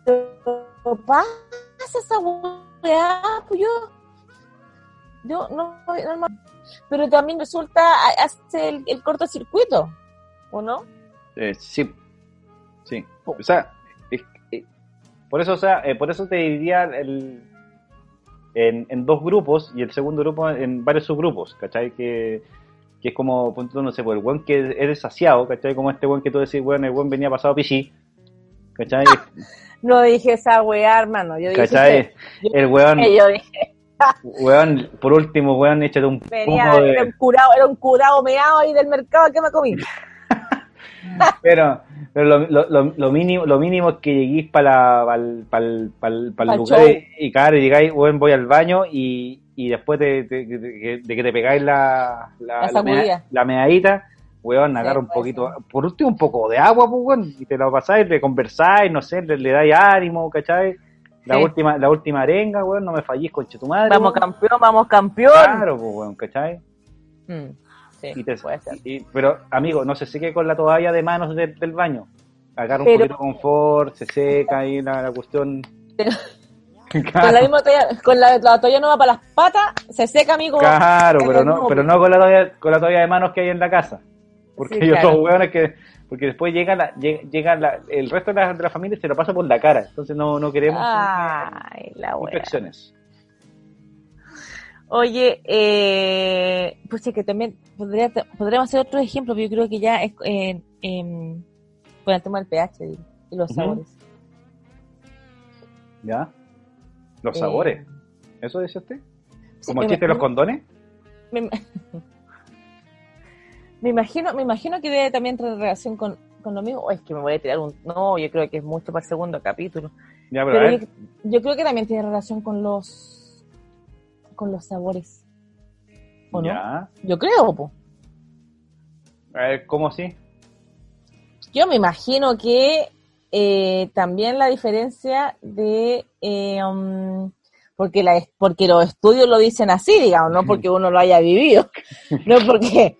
B: pero pasa esa weá, pues yo, yo no, pero también resulta hace el, el cortocircuito, ¿o no?
A: Eh, sí. Sí. O sea, es- por eso, o sea, eh, por eso te diría el, en, en dos grupos y el segundo grupo en varios subgrupos, ¿cachai? Que, que es como, tú, no sé, pues el buen que es desasiado, ¿cachai? Como este buen que tú decís, bueno, el buen venía pasado pichí, ¿cachai?
B: No dije esa weá, hermano, yo dije
A: ¿cachai? El weón,
B: que yo dije,
A: weón, por último, weón, échate un
B: venía,
A: poco
B: era un
A: de...
B: curado, era un curado meado ahí del mercado que me comí.
A: Pero, pero lo, lo, lo, mínimo, lo mínimo es que lleguéis para el pa'l- pa'l- pa'l
B: Pa'l
A: lugar y, y claro, y digáis, bueno, voy al baño y, y después de, de- de- de- que te pegáis la, la,
B: La
A: mea- la meadita, weón, agarra un
B: puede
A: poquito, por último un poco de agua, pues, weón, y te lo pasáis, le conversáis, no sé, le, le dais ánimo, ¿cachai? La
B: Sí.
A: última, la última arenga, weón, no me fallís con tu madre.
B: Vamos
A: weón.
B: campeón, vamos campeón.
A: Claro, pues, weón, ¿cachai?
B: Mm, sí,
A: Y te-
B: puede ser.
A: y- pero, amigo, no se seque con la toalla de manos del, del baño. Agarra un
B: Pero-
A: poquito de confort, se seca ahí la, la cuestión.
B: Pero-
A: Claro,
B: Con la misma toalla, con la, la toalla nueva para las patas, se seca, amigo.
A: claro, pero no, pero no con la toalla, con la toalla de manos que hay en la casa. Porque
B: Sí,
A: ellos
B: claro.
A: son hueones que, porque después llega la, llega, llega la, el resto de la, de la familia y se lo pasa por la cara. Entonces no, no queremos
B: Ay, la
A: infecciones.
B: Oye, eh, pues sí que también podría, podríamos hacer otro ejemplo, pero yo creo que ya es eh, em, con el tema del pH digo, y los sabores.
A: ¿Ya? Los
B: Eh,
A: sabores. ¿Eso dice usted?
B: Sí,
A: ¿Como el
B: me-
A: chiste de los condones?
B: me, me imagino, me imagino que debe también tener relación con, con lo mismo. Oh, es que me voy a tirar un. No, yo creo que es mucho para el segundo capítulo.
A: Ya, pero,
B: yo creo que también tiene relación con los con los sabores. ¿O no?
A: ya.
B: Yo creo, po.
A: A ver, ¿cómo así?
B: Yo me imagino que eh, también la diferencia de eh, um, porque la porque los estudios lo dicen así, digamos, no porque uno lo haya vivido, no porque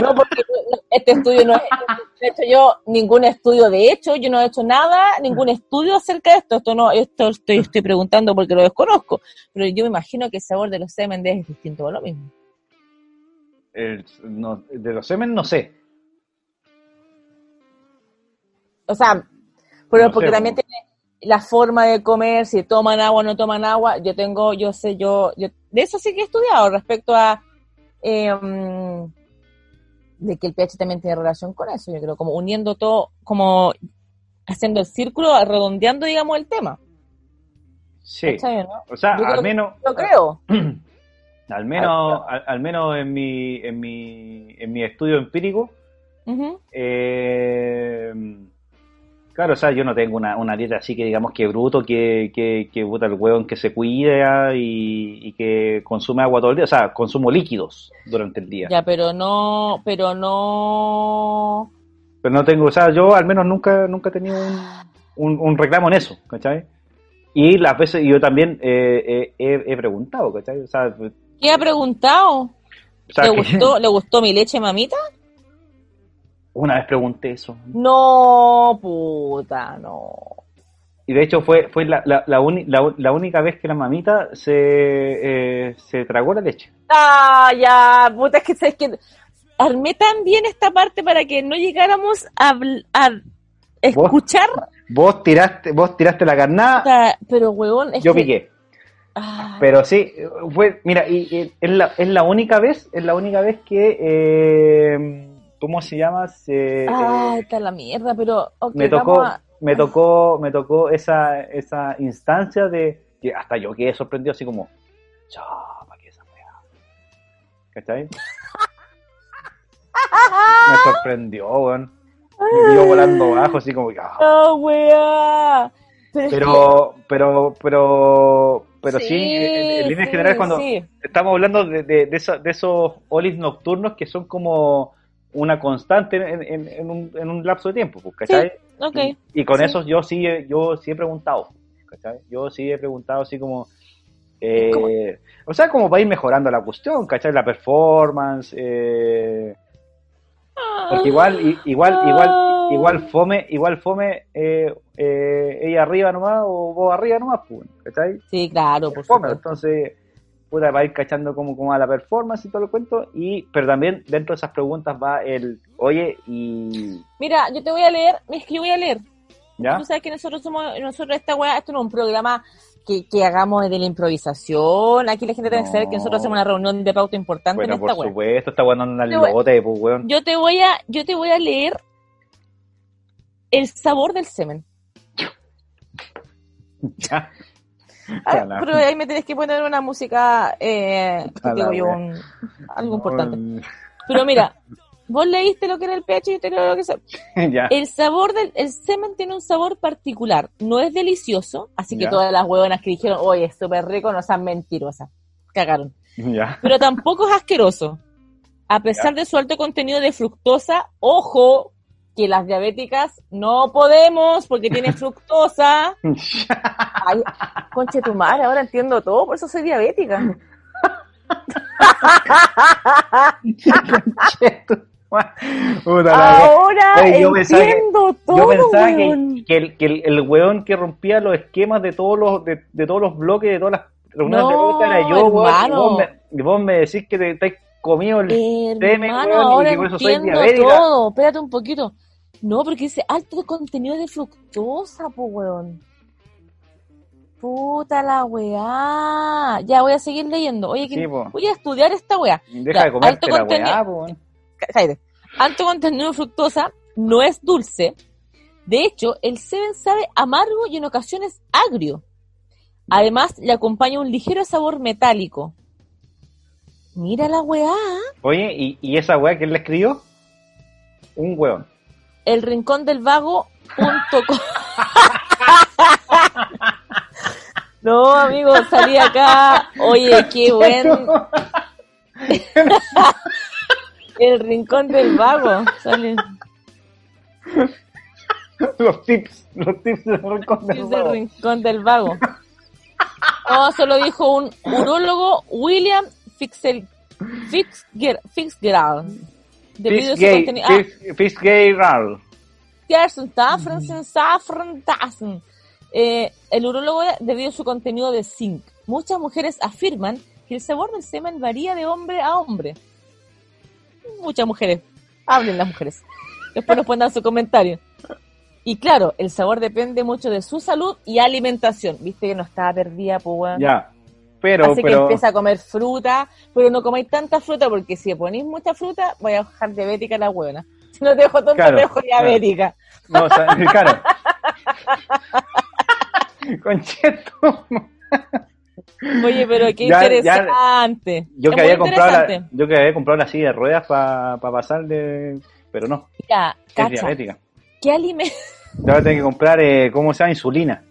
B: no porque este estudio no es no he hecho yo ningún estudio de hecho, yo no he hecho nada, ningún estudio acerca de esto, esto no, esto estoy, estoy preguntando porque lo desconozco, pero yo me imagino que el sabor de los semen es distinto a lo mismo.
A: El- no, de los semen no sé.
B: O sea, pero
A: No
B: porque
A: sé,
B: también tiene la forma de comer, si toman agua o no toman agua. Yo tengo, yo sé, yo, yo de eso sí que he estudiado respecto a eh, de que el pH también tiene relación con eso. Yo creo, como uniendo todo, como haciendo el círculo, redondeando, digamos, el tema.
A: Sí. O sea,
B: Yo
A: al menos.
B: Yo creo.
A: Al menos, al, al menos en mi, en mi, en mi estudio empírico,
B: Ujú.
A: eh, claro, o sea, yo no tengo una, una dieta así que digamos que bruto, que, que, que puta el hueón que se cuida y, y que consume agua todo el día, o sea, consumo líquidos durante el día.
B: Ya, pero no, pero no.
A: Pero no tengo, o sea, yo al menos nunca, nunca he tenido un, un, un reclamo en eso, ¿cachai? Y las veces, yo también eh, eh, he, he preguntado, ¿cachai? O sea,
B: ¿Qué ha preguntado?
A: o sea,
B: ¿Le
A: que-
B: gustó, ¿Le gustó mi leche, mamita?
A: Una vez pregunté eso.
B: No, puta, no.
A: Y de hecho fue, fue la, la, la, uni- la- única vez que la mamita se, eh, se tragó la leche.
B: Ah, ya, puta, es que sabes que armé tan bien esta parte para que no llegáramos a, escuchar.
A: Vos tiraste, vos tiraste la carnada,
B: Pero, huevón, es
A: yo
B: que-
A: piqué.
B: Ah,
A: Pero sí, fue, mira, y, y es, la, es la única vez, es la única vez que, eh, ¿cómo se llama? Se,
B: ah,
A: eh,
B: está la mierda, pero
A: me tocó,
B: a-
A: me tocó, me tocó esa, esa instancia de que hasta yo quedé sorprendido así como, chapa, que esa. ¿Cachai? Me sorprendió, weón. Me vio volando bajo, así como ah.
B: ¡Ah, weá! Pero,
A: Pero, pero, pero, pero sí,
B: Sí,
A: en, en líneas
B: sí,
A: generales cuando
B: sí.
A: estamos hablando de, de, de, esa- de esos olis nocturnos que son como una constante en, en, en un, en un lapso de tiempo, pues, ¿cachai? Y, y con
B: sí.
A: eso yo sí, yo sí he preguntado, ¿cachai? Yo sí he preguntado así como, eh, o sea, como para ir mejorando la cuestión, ¿cachai? La performance, eh, porque igual, igual,
B: Ah.
A: igual, igual fome, igual fome, eh, eh, ella arriba nomás o vos arriba nomás, pues, ¿cachai?
B: Sí, claro, por
A: Fome,
B: supuesto.
A: entonces, puta, va a ir cachando como, como a la performance y todo el cuento, y, pero también dentro de esas preguntas va el, oye, y,
B: Mira, yo te voy a leer, es que yo voy a leer.
A: ¿ya?
B: Tú sabes que nosotros somos, nosotros esta weá, esto no es un programa que, que hagamos desde la improvisación. Aquí la gente tiene que saber que nosotros hacemos una reunión de pauta importante
A: Bueno,
B: en
A: por
B: esta weá.
A: supuesto, está bueno en el lote, pues, weón.
B: Yo te voy a, yo te voy a leer el sabor del semen.
A: Ya.
B: Ah, pero ahí me tienes que poner una música, eh, digo yo, un- algo importante. Pero mira, vos leíste lo que era el pH y yo te leo lo que
A: ya.
B: El sabor del el semen tiene un sabor particular. No es delicioso, así que
A: Ya.
B: todas las huevonas que dijeron, oye, es súper rico, no sean mentirosas. Cagaron.
A: Ya.
B: Pero tampoco es asqueroso. A pesar de su alto contenido de fructosa, ojo, que las diabéticas no podemos porque tiene fructosa. Ay, conche tu madre, ahora entiendo todo, por eso soy diabética. Ahora
A: Oye, yo que-
B: entiendo todo.
A: Yo pensaba
B: weón.
A: que, que el, que el, el weón que rompía los esquemas de todos los de, de todos los bloques, de todas las reuniones
B: No,
A: de era yo, weón, y vos me, y vos me decís que te estáis comido el weón, y
B: ahora
A: que por eso soy
B: entiendo
A: diabética.
B: todo. Espérate un poquito. No, porque dice alto contenido de fructosa, po, weón. Puta la weá. Ya, voy a seguir leyendo. Oye,
A: Sí,
B: voy a estudiar esta weá.
A: Deja
B: Ya,
A: de comerte
B: alto
A: la weá, po,
B: Cállate. Alto contenido de fructosa no es dulce. De hecho, el semen sabe amargo y en ocasiones agrio. Además, le acompaña un ligero sabor metálico. Mira la weá.
A: Oye, ¿y, ¿y esa weá quién la escribió? Un weón.
B: El rincón del vago punto com. No, amigo, salí acá. Oye, qué buen. El rincón del vago. Sale.
A: los tips, los tips del rincón del
B: es
A: vago.
B: rincón del vago. No, solo dijo un urólogo William Fixel, Fixger, Debido a su contenido- ah,
A: Fitz- Fitzgerald.
B: Gerson Tafrensen, Safran Tassen. Eh, el urólogo debido a su contenido de zinc. Muchas mujeres afirman que el sabor del semen varía de hombre a hombre. Muchas mujeres. Hablen las mujeres. Después nos pueden dar su comentario. Y claro, el sabor depende mucho de su salud y alimentación. Viste que no estaba perdida, pues.
A: Ya. Pero,
B: Así que
A: pero.
B: empieza a comer fruta, pero no comáis tanta fruta porque si ponéis mucha fruta, voy a dejar diabética la huevona. Si no te dejo tonta,
A: Claro,
B: te dejo
A: claro.
B: diabética.
A: No, o sea, claro. Concheto.
B: Oye, pero qué
A: Ya- ya-
B: interesante.
A: Yo
B: Es
A: que había comprado la, yo que había comprado la silla de ruedas para pasar de. Pero no,
B: Mira,
A: es
B: cacha,
A: diabética.
B: ¿qué alimento?
A: Ya voy a tener que comprar, eh, ¿cómo se llama? Insulina.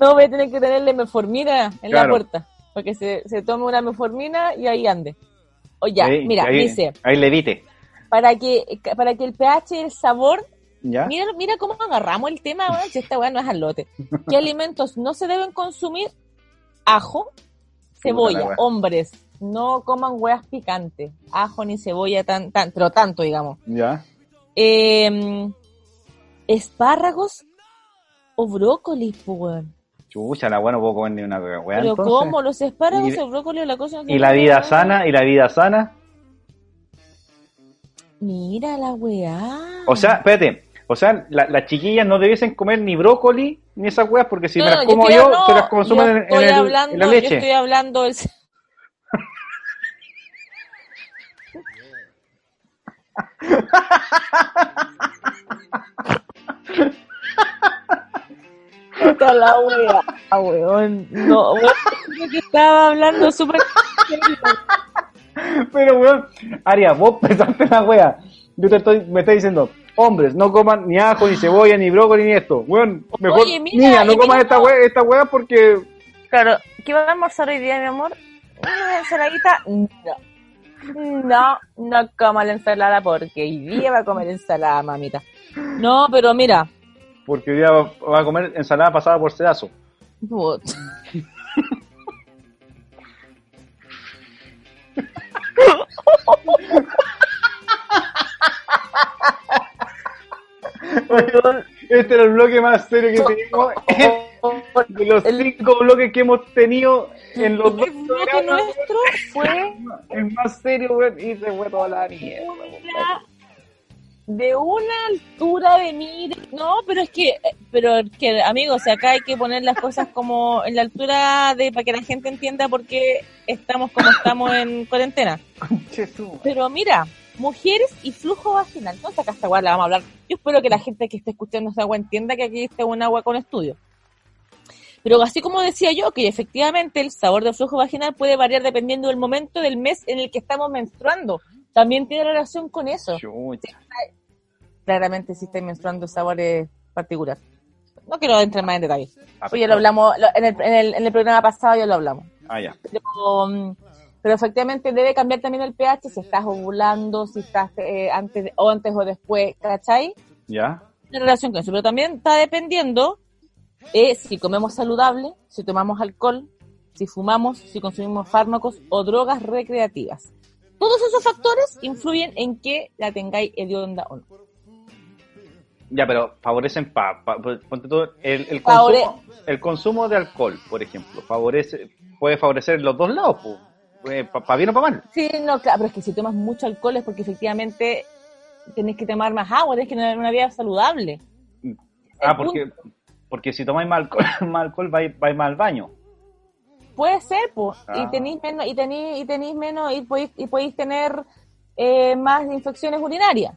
B: No, voy a tener que tenerle meformina en la puerta. Porque se, se tome una meformina y ahí ande. O ya,
A: Ahí-
B: mira,
A: ahí,
B: dice,
A: Ahí levite.
B: para que, para que el pH y el sabor
A: ¿Ya?
B: Mira, mira cómo agarramos el tema, weón, si esta weá no es al lote. ¿Qué alimentos no se deben consumir? Ajo, cebolla, hombres, no coman weas picantes, ajo ni cebolla tan, tan, pero tanto, digamos.
A: ¿Ya?
B: Eh, espárragos o brócoli, pues.
A: Chucha, la weá no puedo comer ni una weá.
B: Pero
A: entonces.
B: ¿cómo? Los espárragos
A: Y-
B: el brócoli o la cosa...
A: ¿Y la vida sana? ¿Y la vida sana?
B: Mira la weá.
A: O sea, espérate. O sea, la- las chiquillas no debiesen comer ni brócoli ni esas weas porque si
B: No,
A: me las como yo,
B: no,
A: se las consumen
B: yo
A: en, el-
B: hablando,
A: en la
B: Yo
A: leche.
B: estoy hablando del... Puta la wea, weón. No, weón, que estaba hablando súper.
A: Pero, weón, Aria, vos pensaste en la wea. Yo te estoy, me estoy diciendo, hombres, no coman ni ajo, ni cebolla, ni brócoli, ni esto. Weón, mejor,
B: Oye, mira,
A: niña, no comas esta wea, esta wea porque...
B: Claro, ¿qué va a almorzar hoy día, mi amor? ¿Una ensaladita? No. No, no coma la ensalada porque hoy día va a comer ensalada, mamita. No, pero mira.
A: Porque hoy día va, va a comer ensalada pasada por sedazo.
B: put-
A: Este era el bloque más serio que teníamos. De los cinco bloques que hemos tenido en los dos
B: El bloque
A: programas,
B: nuestro fue
A: el más serio, y se fue toda la mierda.
B: De una altura de mira. No, pero es que, pero es que, amigos, acá hay que poner las cosas como en la altura de para que la gente entienda por qué estamos como estamos en cuarentena. Pero mira, mujeres y flujo vaginal. Entonces acá esta agua la vamos a hablar. Yo espero que la gente que esté escuchando esta agua entienda que aquí está un agua con estudio. Pero así como decía yo, que efectivamente el sabor del flujo vaginal puede variar dependiendo del momento del mes en el que estamos menstruando. También tiene relación con eso.
A: Chucha.
B: Claramente si estáis menstruando sabores particulares. No quiero entrar más en detalle.
A: Ah,
B: Oye, lo hablamos, lo- en, el, en, el, en el programa pasado ya lo hablamos.
A: Ah, ya.
B: Pero, mm, pero efectivamente debe cambiar también el pH si estás ovulando, si estás eh, antes o antes o después, ¿cachai?
A: ¿Ya?
B: En relación con eso. Pero también está dependiendo eh, si comemos saludable, si tomamos alcohol, si fumamos, si consumimos fármacos o drogas recreativas. Todos esos factores influyen en que la tengáis hedionda o no.
A: Ya, pero favorecen pa, pa- ponte tú, el, el,
B: Favore-
A: consumo, el consumo de alcohol, por ejemplo, favorece, puede favorecer los dos lados, para bien o para mal.
B: Sí, no, claro, pero es que si tomas mucho alcohol es porque efectivamente tenés que tomar más agua, tenés que tener una vida saludable.
A: Ah,
B: El
A: porque, porque si tomáis más alcohol, más alcohol vais, vais más al baño.
B: Puede ser, pues,
A: Ah.
B: y tenéis menos, y tenéis, y tenéis menos, y podéis, y podéis tener eh, más infecciones urinarias.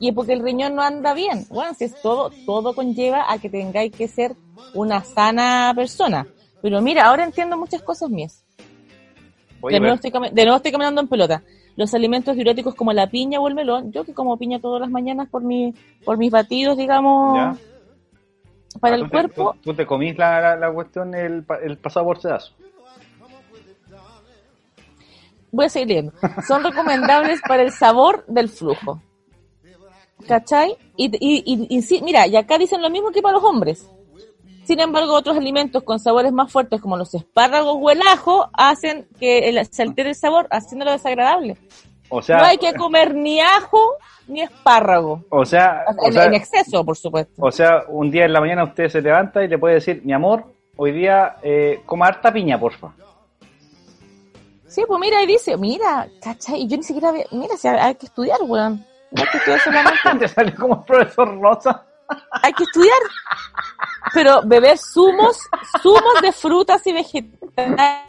B: Y es porque el riñón no anda bien. Bueno, si es todo, todo conlleva a que tengáis que ser una sana persona. Pero mira, ahora entiendo muchas cosas mías.
A: Oye,
B: de, nuevo estoy, de nuevo estoy caminando en pelota. Los alimentos diuréticos como la piña o el melón, yo que como piña todas las mañanas por mi, por mis batidos, digamos,
A: ¿Ya?
B: para
A: Ah,
B: el
A: tú te-
B: cuerpo,
A: tú, tú te comís la, la, la cuestión el, pa- el pasado por sedazo.
B: voy a seguir leyendo. Son recomendables para el sabor del flujo. ¿Cachai? Y, y, y- y sí, mira, y acá dicen lo mismo que para los hombres. Sin embargo, otros alimentos con sabores más fuertes, como los espárragos o el ajo, hacen que el- se altere el sabor, haciéndolo desagradable.
A: O sea,
B: no hay que comer ni ajo ni espárrago.
A: o sea, o
B: En,
A: sea,
B: en exceso, por supuesto.
A: o sea, un día en la mañana usted se levanta y le puede decir, mi amor, hoy día eh, coma harta piña, porfa.
B: Sí, pues mira, y dice, mira, ¿cachai? Y yo ni siquiera, había- mira, si hay, hay que estudiar, weón. Hay que estudiar solamente,
A: Te sale como el profesor Rosa.
B: hay que estudiar. Pero beber zumos, zumos de frutas y vegetales,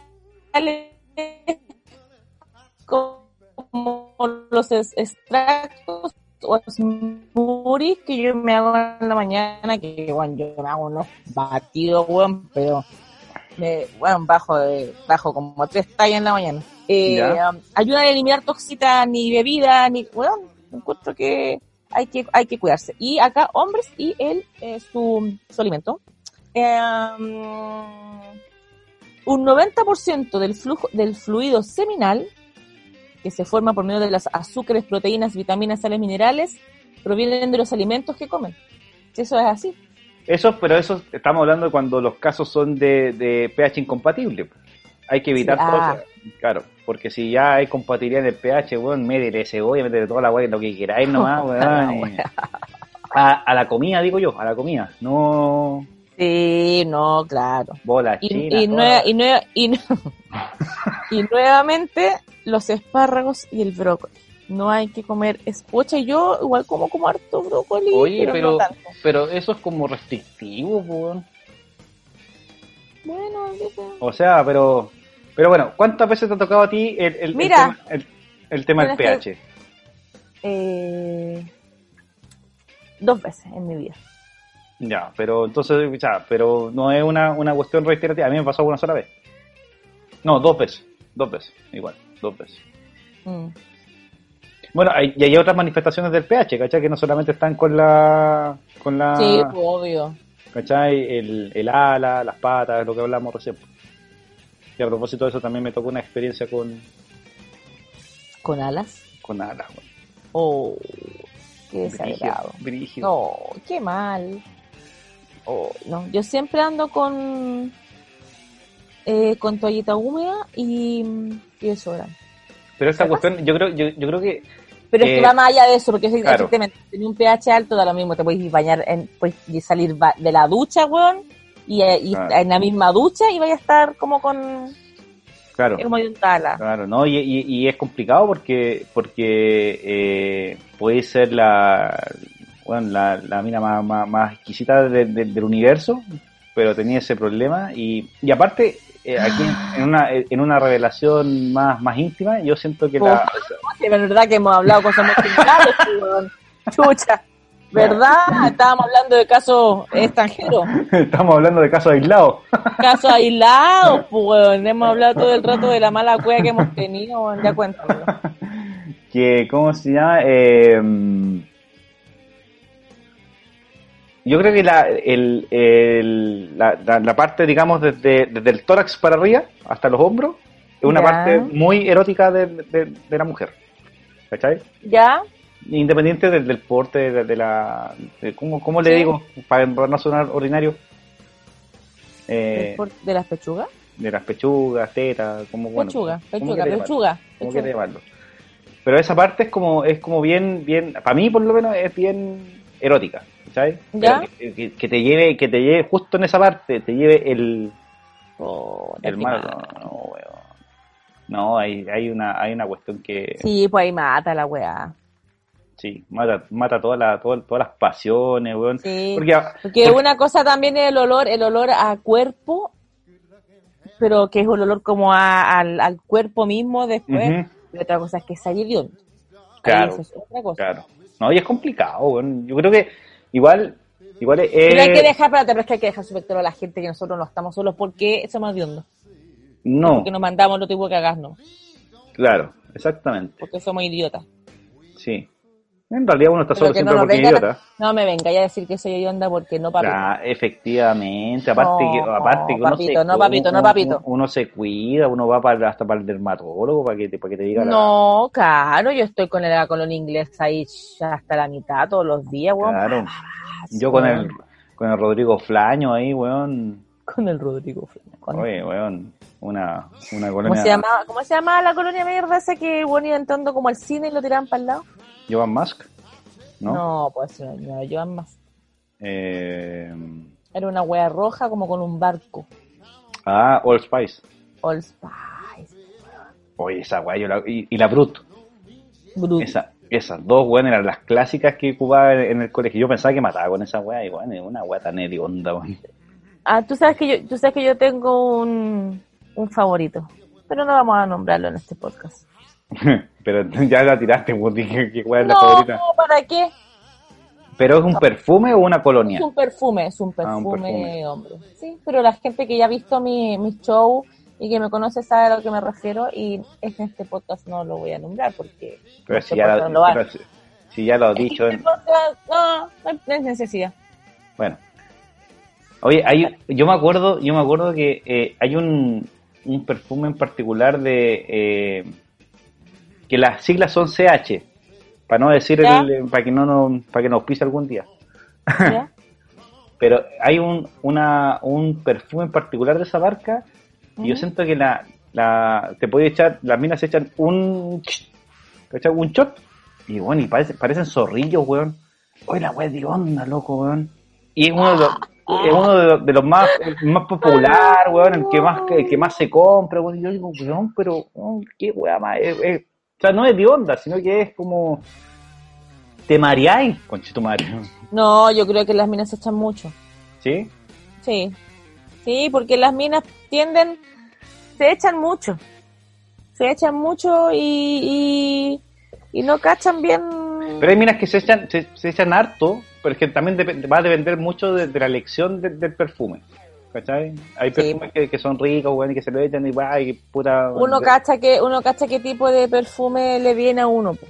B: como los extractos o smoothies que yo me hago en la mañana, que bueno, yo me hago unos batidos, weón, pero me, bueno, bajo, de, bajo como tres tallas en la mañana. Eh,
A: Ya.
B: um, ayuda a eliminar toxitas, ni bebida, ni, bueno, encuentro que hay que, hay que cuidarse. Y acá, hombres y él, eh, su, su alimento. Eh, un 90% del flujo, del fluido seminal, que se forma por medio de las azúcares, proteínas, vitaminas, sales minerales, provienen de los alimentos que comen. Si Eso es así.
A: Eso, pero eso estamos hablando de cuando los casos son de, de pH incompatible. Hay que evitar
B: Sí, ah.
A: eso. Claro, porque si ya hay compatibilidad en el pH, weón, métele cebolla, métele toda la weá, lo que queráis nomás, weón. A, a la comida, digo yo, a la comida, no
B: Sí, no, claro.
A: bolas
B: Y, y, y, y nue- y nuevamente los espárragos y el brócoli. No hay que comer espocha. Yo igual como como harto brócoli,
A: Oye,
B: pero,
A: pero,
B: no tanto.
A: pero eso es como restrictivo, weón.
B: Bueno, yo sé.
A: O sea, pero pero bueno, ¿cuántas veces te ha tocado a ti el, el, el
B: Mira.
A: tema, el, el tema del pH?
B: Eh, dos veces en mi vida.
A: Ya, pero entonces, ya, pero no es una, una cuestión reiterativa. A mí me pasó una sola vez. No, dos veces. Dos veces, igual, dos veces.
B: Mm.
A: Bueno, hay, y hay otras manifestaciones del pH, ¿cachai? Que no solamente están con la. con la.
B: Sí, obvio.
A: ¿cachai? El, el ala, las patas, lo que hablamos recién. A propósito de eso también me tocó una experiencia con,
B: ¿Con alas?
A: con alas. weón.
B: Oh, qué
A: brígido.
B: No, qué mal. Oh, no, yo siempre ando con eh, con toallita húmeda y, y desodorante.
A: Pero esta
B: ¿Sabes?
A: cuestión, yo creo, yo, yo creo que
B: Pero es
A: Eh,
B: que va más allá de eso, porque si
A: claro.
B: tenés un pH alto, da lo mismo, te puedes bañar, en, salir de la ducha, weón, y, eh, y
A: Claro.
B: en la misma ducha y vaya a estar como con,
A: claro.
B: como de un tala.
A: Claro, ¿no? Y, y- y es complicado porque porque eh, puede ser la, bueno, la, la mina más, más, más exquisita de- de- del universo, pero tenía ese problema. Y, y aparte, eh, aquí en, una, en una revelación más, más íntima, yo siento que la...
B: Es verdad que hemos hablado cosas muy similares. Chucha. ¿Verdad? Estábamos hablando de casos extranjeros,
A: Estamos hablando de casos aislados.
B: casos aislados, pues. Hemos hablado todo el rato de la mala cueva que hemos tenido. Ya cuéntame.
A: que, ¿cómo se llama? Eh, yo creo que la, el, el- la, la- la parte, digamos, desde, desde el tórax para arriba hasta los hombros, es una
B: Ya.
A: parte muy erótica de, de- de la mujer. ¿Cachai?
B: ¿Ya?
A: Independiente del, del porte, de, de la... de ¿cómo, cómo le digo? Para, para no sonar ordinario. Eh,
B: ¿Por- ¿De las pechugas?
A: de las pechugas, tetas, como bueno.
B: pechuga,
A: ¿cómo
B: pechuga, pechuga.
A: ¿Cómo quiere llamarlo? Pero esa parte es como, es como bien, bien, para mí por lo menos es bien erótica, ¿sabes?
B: ¿Ya?
A: Que, que te lleve, que te lleve justo en esa parte, te lleve el,
B: Oh,
A: el
B: qué
A: mal.
B: mal.
A: No, no, weón. No, hay, hay una, hay una cuestión que
B: Sí, pues ahí mata la weá.
A: Sí, mata, mata toda la, toda- todas las pasiones, weón.
B: Sí.
A: Porque,
B: Porque
A: porque-
B: una cosa también es el olor, el olor a cuerpo, pero que es un olor como a- al, al cuerpo mismo después. Y otra cosa es que es. Ahí
A: Claro,
B: eso es otra cosa.
A: claro. No, y es complicado, weón. Yo creo que igual, igual es...
B: Pero hay que dejar, espérate, pero es que hay que dejar su vector a la gente que nosotros no estamos solos porque somos hediondos.
A: No,
B: Porque nos mandamos lo tipo que hagasnos.
A: claro, exactamente,
B: Porque somos idiotas.
A: sí. En realidad uno está solo siempre
B: no
A: porque es
B: vengan
A: idiota.
B: no me venga a decir que soy hedionda porque no, papi.
A: Claro, efectivamente, aparte que,
B: No,
A: aparte que uno
B: papito,
A: se,
B: no, papito, no,
A: uno-
B: papito.
A: uno se cuida, uno va para, hasta para el dermatólogo para que te, para que te diga la-
B: No, claro, yo estoy con el colonia inglés ahí hasta la mitad todos los días, weón.
A: Claro. Yo con el, con el Rodrigo Flaño ahí, weón.
B: Con el Rodrigo.
A: Oye, weón, una, una
B: ¿Cómo
A: colonia.
B: se llamaba, ¿Cómo se llamaba la colonia mierda esa que weón iba entrando como al cine y lo tiraban para el lado?
A: Jovan Musk, ¿no?
B: No, pues no, no llevan más.
A: Eh,
B: Era una wea roja como con un barco.
A: ah, Old Spice.
B: All Spice.
A: Oye, esa weá, yo la, y, y la Brut.
B: Bruto.
A: Esa, esas dos weón eran las clásicas que ocupaba en, en el colegio. Yo pensaba que mataba con esa weá, y weón, es una weá tan hedionda, weón.
B: Ah, tú sabes que yo, tú sabes que yo tengo un, un favorito. Pero no vamos a nombrarlo en este podcast.
A: Pero ya la tiraste, que weá es la
B: no,
A: favorita.
B: ¿para qué?
A: ¿Pero es un perfume o una colonia?
B: Es un perfume, es un
A: Ah, un
B: perfume,
A: perfume.
B: hombre. Sí, pero la gente que ya ha visto mi, mi show y que me conoce sabe a lo que me refiero y en este podcast no lo voy a nombrar porque
A: Pero
B: este
A: si ya, lo,
B: no lo va-
A: pero si, si ya lo has dicho.
B: Este podcast, no, no no hay necesidad.
A: Bueno. Oye, hay, yo me acuerdo, yo me acuerdo que eh, hay un, un perfume en particular de eh, que las siglas son CH, para no decir el, para que no nos, para que nos pise algún día.
B: ¿Ya?
A: Pero hay un, una, un perfume en particular de esa marca y yo siento que la, la te puede echar, las minas se echan un, ¿cachai? un shot y bueno, y parece- parecen zorrillos, weón. Oye, la weá de onda, loco, weón. Y es uno de los, es uno de los, de los más, más popular, weón, el que más, el que más se compra, weón. Y yo digo, weón, pero, weón, qué weá más, es- es- o sea, no es de onda, sino que es como, te mareáis, conchito Mario.
B: No, yo creo que las minas se echan mucho.
A: ¿Sí?
B: Sí. Sí, porque las minas tienden, se echan mucho. Se echan mucho y, y, y no cachan bien.
A: Pero hay minas que se echan, se, se echan harto, pero es que también va a depender mucho de, de la elección de- del perfume. ¿Cachai? Hay perfumes que, que son ricos, weón, y que se lo echan y va, y puta.
B: Uno cacha que, uno cacha qué tipo de perfume le viene a uno. po.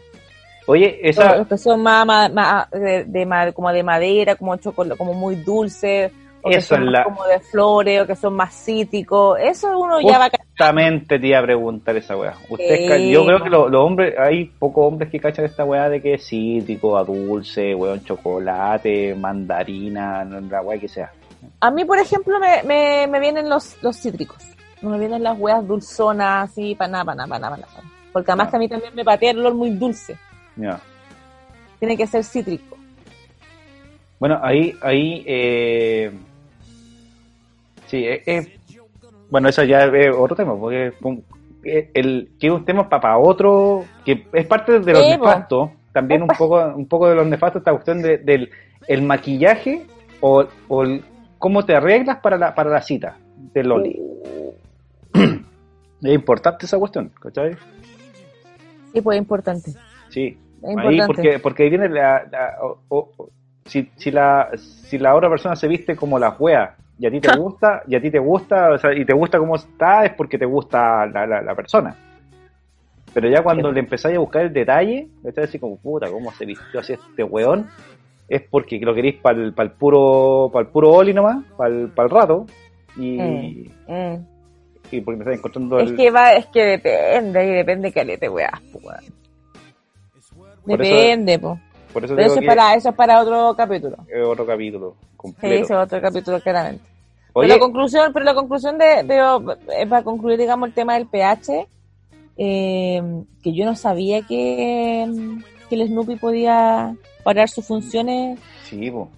A: Oye,
B: Los
A: esa.
B: que son más, más, más de, de como de madera, como chocolate, como muy dulce, o que
A: Eso
B: son
A: es la-
B: como de flores, o que son más cítricos. Eso uno ya va a cachar.
A: Justamente te iba a preguntar esa weá. Ustedes yo creo que lo- los hombres, hay pocos hombres que cachan esta weá de que es cítrico, a dulce, weón, chocolate, mandarina, la weá que sea.
B: A mí, por ejemplo, me, me, me vienen los, los cítricos. No me vienen las hueas dulzonas, así, para nada, para nada, para nada, para nada. Porque además que a mí también me patea el olor muy dulce.
A: Ya.
B: Tiene que ser cítrico.
A: Bueno, ahí, ahí, eh, sí, eh, eh, bueno, eso ya es otro tema, porque eh, el, que es un tema para otro, que es parte de los
B: po.
A: nefastos, también un poco, un poco de los nefastos, esta cuestión de- del el maquillaje o, o el- cómo te arreglas para la, para la cita de Loli. Es importante esa cuestión, ¿cachai?
B: Sí, pues es importante.
A: Sí,
B: Es
A: ahí
B: importante.
A: porque, porque ahí viene la, la- o- o- si, si la si la otra persona se viste como la wea y a ti te gusta y a ti te gusta o sea, y te gusta cómo está es porque te gusta la, la, la persona. Pero ya cuando le empezáis a buscar el detalle estás así como puta cómo se vistió así este weón es porque lo queréis para el, el puro para el puro oli nomás para el, rato y,
B: Mm, mm.
A: y porque me estás encontrando
B: Es
A: el,
B: que va, es que depende, y depende que le te weas,
A: eso-
B: Depende, po.
A: Por eso
B: Pero
A: digo
B: eso es para, eso es para otro capítulo.
A: es otro capítulo
B: Sí,
A: completo
B: eso es otro capítulo claramente.
A: Oye,
B: Pero la conclusión, pero la conclusión de, de- eh, para concluir, digamos, el tema del pH, eh, que yo no sabía que, que el Snoopy podía parar sus funciones
A: sí po.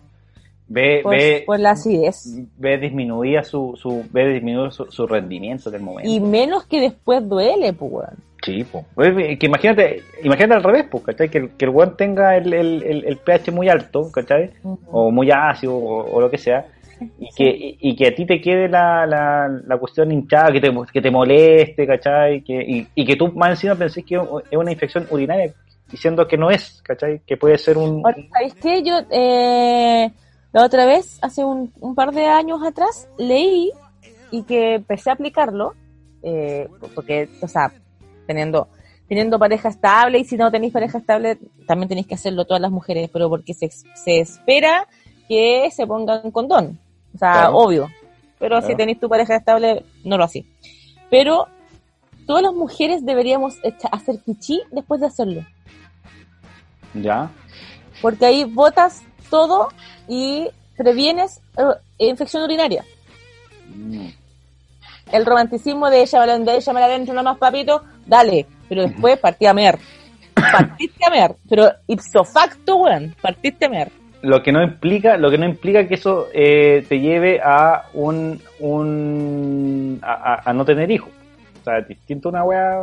A: ve
B: por,
A: ve
B: por la acidez.
A: ve disminuía su, su ve disminuir su, su rendimiento del momento.
B: Y menos que después duele, pues.
A: Sí. Oye, que imagínate, imagínate al revés, pues, ¿cachai? Que, el- que el weón tenga el, el, el, el pH muy alto, ¿cachai? O muy ácido, o, o lo que sea, y que, y, y que a ti te quede la, la, la cuestión hinchada, que te, que te moleste, ¿cachai? Que, y, y que tú más encima pensés que es una infección urinaria, diciendo que no es, ¿cachai? Que puede ser un...
B: ¿sabéis qué? Yo, eh, la otra vez, hace un, un par de años atrás, leí y que empecé a aplicarlo, eh, porque, o sea, teniendo, teniendo pareja estable y si no tenéis pareja estable, también tenéis que hacerlo todas las mujeres, pero porque se, se espera que se pongan condón. O sea,
A: Claro.
B: obvio. Pero si tenéis tu pareja estable, no lo así. Pero todas las mujeres deberíamos hacer pichí después de hacerlo
A: Ya,
B: porque ahí botas todo y previenes eh, infección urinaria.
A: Mm.
B: El romanticismo de ella, de ella me la adentro nomás, papito, dale, pero después partí a mear. Partiste a mear, pero ipso facto, weón, partiste a mear.
A: lo que no implica lo que no implica que eso eh, te lleve a un, un a, a- no tener hijos o sea distinto una wea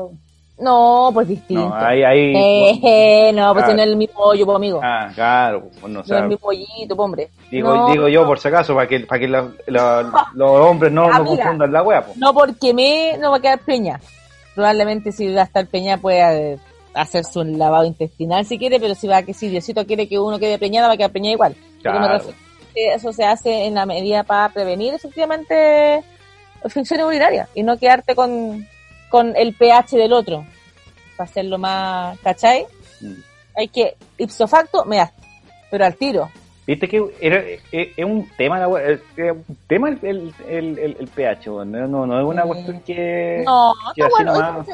B: No, pues distinto.
A: no hay hay
B: Eh, no, pues si no es el mismo hoyo, pues, amigo.
A: ah claro bueno, o
B: no
A: sea,
B: es el mismo hoyito, pues, hombre.
A: digo
B: No,
A: digo yo por si acaso para que para que la- la- los hombres no, no
B: Amiga.
A: confundan la wea po.
B: No porque me no va a quedar peña. Probablemente si va a estar peña puede hacerse un lavado intestinal si quiere, pero si va que si Diosito quiere que uno quede preñada, va a quedar preñada igual.
A: Claro.
B: eso se hace en la medida para prevenir efectivamente infecciones urinarias y no quedarte con, con el pH del otro. Para hacerlo más, ¿cachai?
A: Mm.
B: Hay que, ipso facto, me das, pero al tiro.
A: viste que era es, es un tema es es un tema el, el, el, el- pH no, no no es una
B: Mm.
A: cuestión que
B: No,
A: que
B: no, bueno,
A: nomás.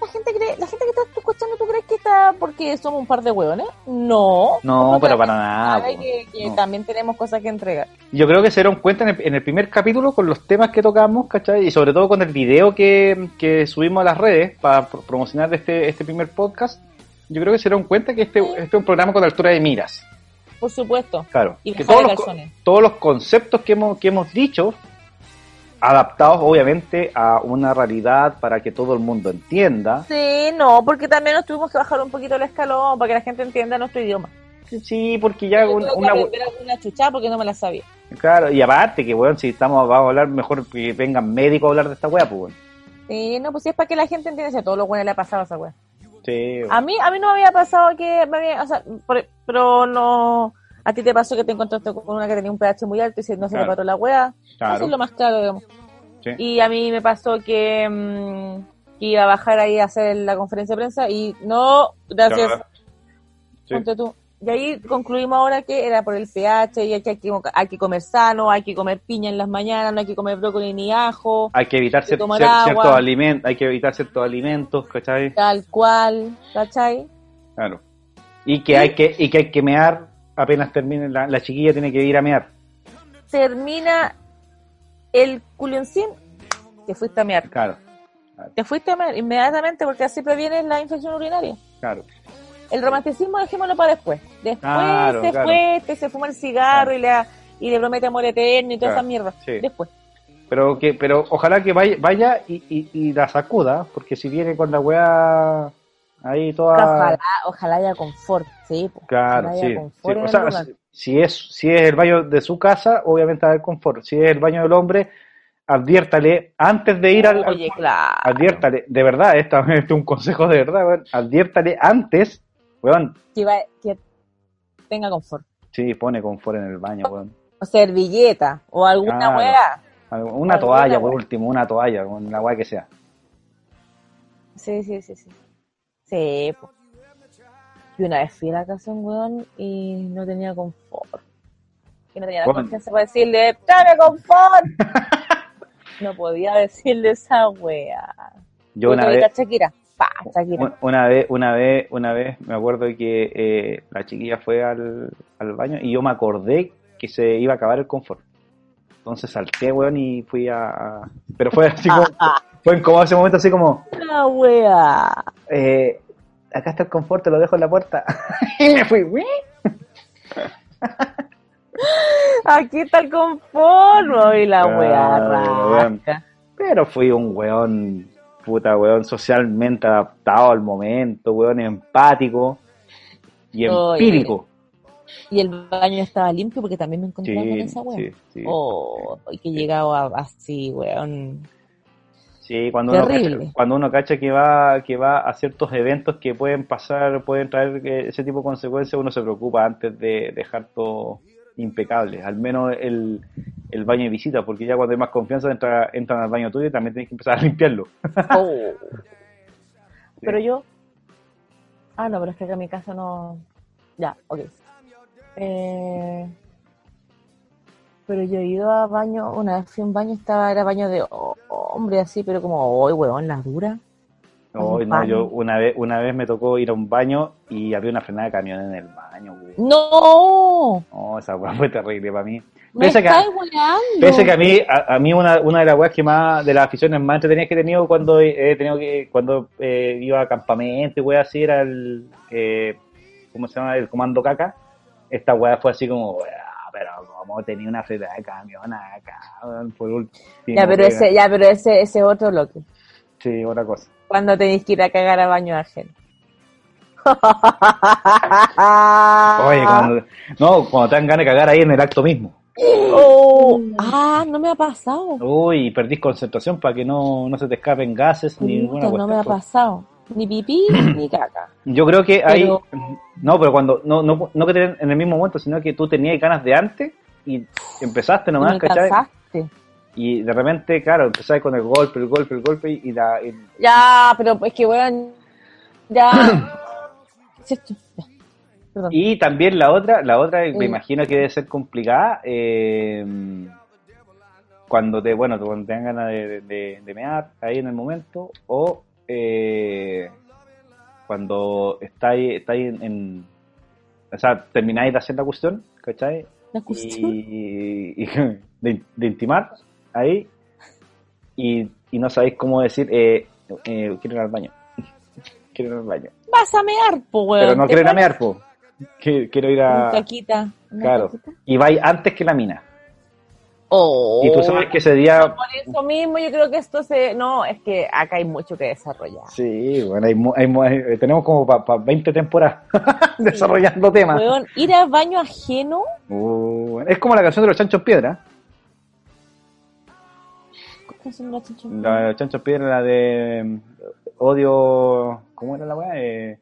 B: La gente cree, la gente que está escuchando, ¿tú crees que está porque somos un par de hueones. No.
A: No, pero para nada,
B: que, que
A: No.
B: también tenemos cosas que entregar.
A: Yo creo que se dieron cuenta en el, en el primer capítulo con los temas que tocamos, ¿cachai? Y sobre todo con el video que, que subimos a las redes para pro- promocionar este, este primer podcast. Yo creo que se dieron cuenta que este, este es un programa con altura de miras.
B: Por supuesto.
A: Claro.
B: Y
A: que todos los, todos los conceptos que hemos, que hemos dicho, adaptados obviamente a una realidad para que todo el mundo entienda.
B: Sí, no, porque también nos tuvimos que bajar un poquito el escalón para que la gente entienda nuestro idioma.
A: Sí, porque ya
B: Yo
A: un-
B: tuve que
A: una,
B: alguna chuchada porque no me la sabía.
A: Claro, y aparte que, weón, si estamos, vamos a hablar, mejor que vengan médicos a hablar de esta weá, pues, weón.
B: Sí, no, pues sí es para que la gente entienda si a todos los buenos le ha pasado esa wea.
A: Sí.
B: A mí, a mí no me había pasado que me había, o sea, por- pero no, a ti te pasó que te encontraste con una que tenía un pH muy alto y se- no se
A: Claro.
B: le paró la wea.
A: Claro.
B: Eso es lo más claro, digamos.
A: Sí.
B: Y a mí me pasó que, mm, que iba a bajar ahí a hacer la conferencia de prensa y no, gracias,
A: Claro.
B: Tú. Y ahí concluimos ahora que era por el pH y que hay que, hay que comer sano, hay que comer piña en las mañanas, no hay que comer brócoli ni ajo,
A: Hay que evitar cier- cier- ciertos alimentos, hay que evitar ciertos alimentos, ¿cachai?
B: tal cual, ¿cachai?
A: Claro. Y que hay que, y que hay que mear apenas termine la, la chiquilla tiene que ir a mear.
B: termina el culioncín, te fuiste a mear.
A: Claro,
B: Te fuiste a mear inmediatamente porque así previenes la infección urinaria.
A: claro.
B: El romanticismo dejémoslo para después. Después
A: Claro,
B: se
A: claro.
B: fue, este se fuma el cigarro y, le, y le promete amor eterno y toda esa mierda.
A: sí.
B: Después.
A: Pero que, pero ojalá que vaya, vaya y, y, y la sacuda, porque si viene con la weá ahí toda
B: Ojalá, ojalá haya confort, sí.
A: Claro, sí.
B: confort
A: sí.
B: en
A: O
B: el
A: sea,
B: lugar.
A: si, si es, si es el baño de su casa, obviamente va a haber confort. Si es el baño del hombre, adviértale antes de ir al,
B: Oye, claro.
A: adviértale, de verdad, esta este es un consejo de verdad, weón, adviértale antes, weón,
B: Que, va- que tenga confort.
A: sí, pone confort en el baño, weón.
B: O servilleta, o alguna
A: Claro.
B: weá.
A: Una toalla, por último, una toalla, con la weá que sea.
B: Sí, sí, sí, sí. Sí, po. Y una vez fui a la casa de un weón y no tenía confort. Y no tenía la confianza para decirle, ¡Dame confort! no podía decirle esa wea.
A: Yo una vez,
B: Shakira. Pa, Shakira.
A: un- una vez, una vez, una vez, me acuerdo que eh, la chiquilla fue al, al baño y yo me acordé que se iba a acabar el confort. Entonces salté, weón, y fui a... a- Pero fue así como... Fue incómodo ese momento, así como...
B: La wea.
A: eh, acá está el confort, te lo dejo en la puerta. y me fui, "Uy".
B: Aquí está el confort. Y la
A: weón.
B: rasca.
A: Pero fui un weón, puta weón, socialmente adaptado al momento, weón, empático y empírico.
B: Y el baño estaba limpio porque también me encontraba con
A: Sí,
B: esa wea.
A: sí, sí.
B: Oh, y que llegaba así, weón.
A: Sí, cuando uno, cacha, cuando uno cacha que va, que va a ciertos eventos que pueden pasar, pueden traer eh, ese tipo de consecuencias, uno se preocupa antes de dejar todo impecable, al menos el, el baño de visita, porque ya cuando hay más confianza entra, entran al baño tuyo y también tienes que empezar a limpiarlo.
B: Oh. Pero yo. Ah, no, pero es que acá en mi casa no. Ya, ok. Eh... Pero yo he ido a baño, una vez fui a un baño, estaba, era baño de ho- hombre así, pero como, hoy, weón, la dura.
A: No, no, yo una vez, una vez me tocó ir a un baño y había una frenada de camión en el baño, güey.
B: ¡No!
A: No, esa weá fue terrible para mí.
B: ¡Me
A: Pese que, pese que a mí, a, a mí una, una de las weas que más, de las aficiones más entretenidas que he tenido cuando he tenido que, cuando eh, iba a campamento y wea así, era el, eh, ¿cómo se llama? El comando caca. Esta wea fue así como, "Wea, pero como tenía una frenada de camión acá, por último.
B: Ya, pero
A: wea".
B: ese, ya, pero ese, ese otro bloque.
A: Sí, otra cosa.
B: Cuando tenéis que ir a cagar a baño ajeno.
A: Oye, cuando, no, cuando te dan ganas de cagar ahí en el acto mismo.
B: Oh, ah, no me ha pasado.
A: Uy, perdís concentración para que no, no se te escapen gases ni ninguna
B: no me ha pasado. Ni pipí ni caca.
A: Yo creo que hay...
B: Pero-
A: No, pero cuando... No, no, no que te en el mismo momento, sino que tú tenías ganas de antes y empezaste nomás, ¿cachai? Y de repente, claro, empezaste con el golpe, el golpe, el golpe y, la... y-
B: Ya, pero es que weón. Ya. Ya. Perdón.
A: y también la otra, la otra me imagino que debe ser complicada, eh, cuando te, bueno, cuando te dan ganas de, de, de mear ahí en el momento, o... eh, cuando estáis, estáis en, en- O sea, termináis de hacer la cuestión, ¿cachai?
B: La cuestión.
A: Y, y- de, de intimar ahí y, y no sabéis cómo decir, eh, eh, quiero ir al baño. quiero ir al baño.
B: Vas a mear, po, weón.
A: Pero no quiero ir a mear, po. Quiero ir
B: una
A: a...
B: una
A: Claro. Y vais antes que la mina.
B: Oh.
A: Y tú sabes que ese día...
B: Por eso mismo yo creo que esto se... No, es que acá hay mucho que desarrollar.
A: Sí, bueno, hay, hay tenemos como para 20 temporadas desarrollando temas.
B: Weón, ir al baño ajeno,
A: Uh, es como la canción de los chanchos piedra.
B: ¿cómo se llama la chicha?
A: La de los chanchos piedra, la de mm, odio. ¿Cómo era la weá? Eh,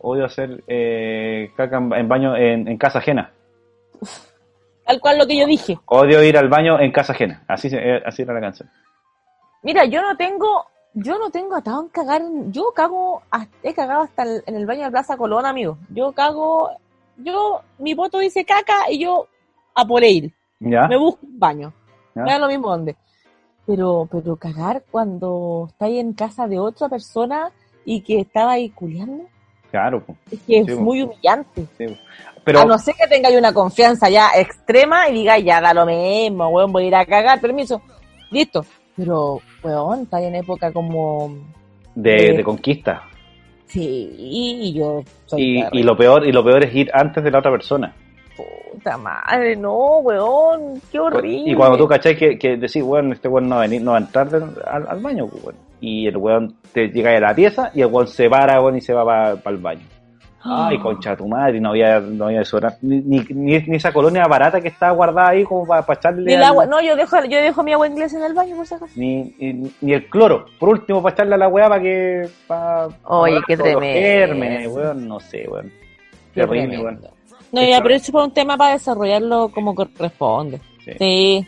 A: odio hacer eh, caca en, baño en, en casa ajena.
B: Tal cual lo que yo dije.
A: Odio ir al baño en casa ajena. Así, se- eh, así era la canción.
B: Mira, yo no tengo, yo no tengo atado en cagar, yo cago, he cagado hasta el- en el baño de Plaza Colón, amigo. Yo cago, yo, mi voto dice caca y yo a por ir.
A: ¿Ya?
B: Me busco un baño.
A: ¿Ya?
B: Me da lo mismo dónde. Pero, pero cagar cuando estáis en casa de otra persona y que estaba ahí culiando,
A: Claro, po.
B: es que
A: Sí,
B: es
A: po.
B: muy humillante.
A: Sí. Pero,
B: A no ser que tengáis una confianza ya extrema y digáis, ya da lo mismo, weón, voy a ir a cagar, permiso. Listo. Pero, weón, está en época como...
A: de,
B: eh,
A: de conquista.
B: Sí, y yo soy
A: Y, y lo peor y lo peor es ir antes de la otra persona.
B: Puta madre, no, weón, qué horrible.
A: Y cuando tú cachai que, que decís, weón, este weón no va a venir, no va a entrar de- al, al baño, pues, weón. Y el weón te llega a la pieza y el weón se para, weón, y se va para el baño. Ay, concha de tu madre, no había, no había. Ni, ni, ni, esa colonia barata que estaba guardada ahí como para, echarle.
B: Ni el
A: al-
B: agua, no, yo dejo, yo dejo mi agua inglesa en el baño, por si acaso.
A: ni, ni, ni el cloro. Por último, para echarle a la weá para que. Pa,
B: Oye,
A: para
B: qué
A: todos los
B: tremendo.
A: gérmenes, weón, no sé, weón.
B: Qué
A: Terrible,
B: tremendo.
A: weón.
B: No,
A: Es
B: ya, pero fue un tema para desarrollarlo como corresponde.
A: Sí.
B: Sí.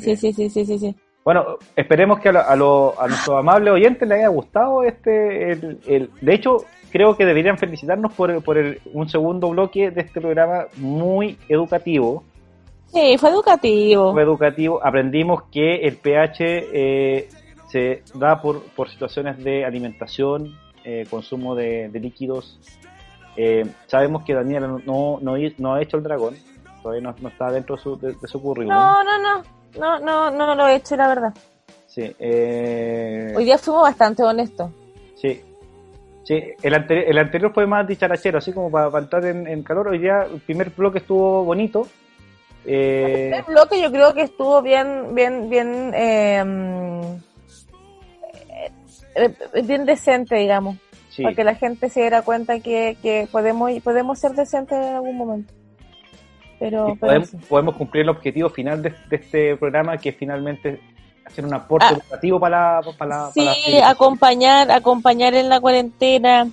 B: Sí, sí, sí, sí, sí.
A: Bueno, esperemos que a, lo- a, lo- a nuestros amables oyentes les haya gustado este. El, el- de hecho, creo que deberían felicitarnos por, por el- un segundo bloque de este programa muy educativo.
B: Sí, fue educativo.
A: Fue educativo. Aprendimos que el pH eh, se da por, por situaciones de alimentación, eh, consumo de, de líquidos. Eh, sabemos que Daniela no, no, ha hecho el dragón, todavía no, no está dentro de su, de, de su currículum.
B: No, no, no, no, no, no lo he hecho, la verdad.
A: Sí, eh,
B: Hoy día fuimos bastante honestos.
A: Sí. Sí, el, anteri- el anterior fue más dicharachero, así como para, para entrar en, en calor. Hoy día el primer bloque estuvo bonito. Eh,
B: El bloque yo creo que estuvo bien, bien, bien, eh, eh, bien decente, digamos,
A: sí,
B: para que la gente se diera cuenta que, que podemos, podemos ser decentes en algún momento. Pero,
A: podemos,
B: sí.
A: podemos cumplir el objetivo final de, de este programa, que es finalmente hacer un aporte
B: Ah.
A: educativo para la... Para, la- para la
B: sí, acompañar, acompañar en la cuarentena,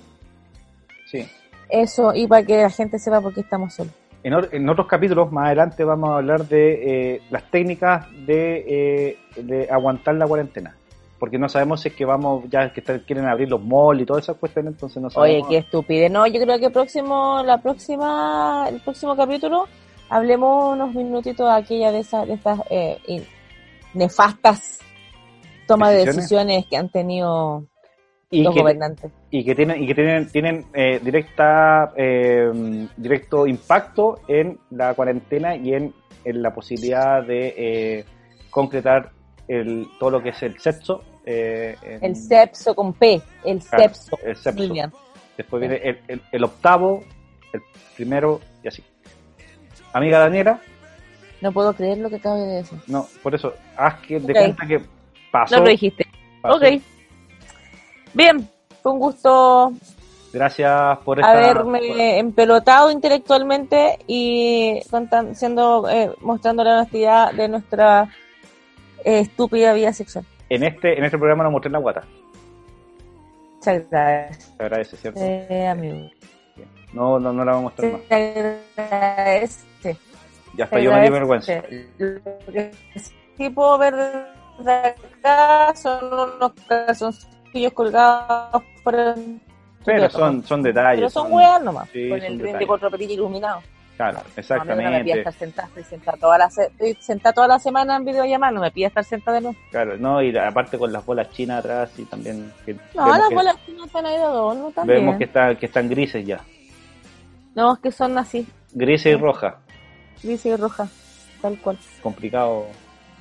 A: Sí.
B: eso, y para que la gente sepa por qué estamos solos.
A: En, or- en otros capítulos, más adelante, vamos a hablar de eh, las técnicas de, eh, de aguantar la cuarentena. Porque no sabemos si es que vamos, ya que quieren abrir los malls y todas esas cuestiones, entonces no
B: Oye,
A: sabemos.
B: qué estúpido. No, yo creo que próximo, la próxima, el próximo capítulo hablemos unos minutitos de aquella de esas, de estas eh, nefastas tomas de
A: ¿Decisiones?
B: que han tenido
A: y
B: los
A: que,
B: gobernantes.
A: y que tienen y que tienen tienen eh, directa eh, directo impacto en la cuarentena y en, en la posibilidad de eh, concretar el, todo lo que es el sexo eh, en-
B: El sepso con P, el
A: claro,
B: sepso.
A: el sexo.
B: Muy bien.
A: después viene el, el- el octavo el primero y así amiga Daniela
B: No puedo creer lo que acabo de decir.
A: no por eso haz que de
B: Ok.
A: cuenta que pasó,
B: No lo dijiste.
A: pasó.
B: Ok. Bien, fue un gusto
A: gracias por esta
B: haberme empelotado intelectualmente y siendo eh, mostrando la honestidad de nuestra eh, estúpida vida sexual.
A: en este en este programa nos mostré la guata
B: Muchas gracias,
A: te agradece cierto
B: eh, amigo.
A: no no no la vamos a mostrar más
B: Te agradece.
A: ya está yo me di
B: agradece.
A: vergüenza
B: Lo que sí puedo ver de acá son unos calzoncillos colgados por el...
A: Pero son, son detalles.
B: Pero son weas nomás,
A: sí,
B: con
A: son
B: el
A: detalles.
B: 34 petillo iluminado.
A: Claro,
B: a mí no me
A: exactamente.
B: estar sentada, estoy sentada toda la, se- estoy sentada toda la semana en videollamada, no me pilla estar sentada de nuevo.
A: Claro, no, y aparte con las bolas chinas atrás y también que
B: No, las
A: que-
B: bolas no están ahí de adorno también.
A: vemos que está, que están grises ya,
B: No, es que son así,
A: grises y rojas.
B: gris y roja, tal cual.
A: Complicado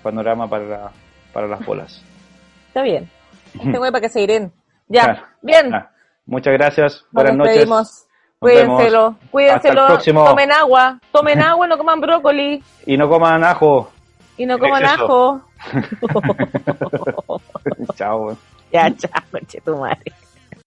A: panorama para, para las bolas.
B: Está bien. Este para que se iren. Ya,
A: Claro.
B: bien.
A: Ah, muchas gracias,
B: Nos
A: buenas noches.
B: Cuídenselo, cuídenselo. Tomen agua, tomen agua, no coman brócoli
A: Y no coman ajo.
B: y no coman
A: exceso.
B: ajo.
A: Chao.
B: ya, chao, conche tu madre.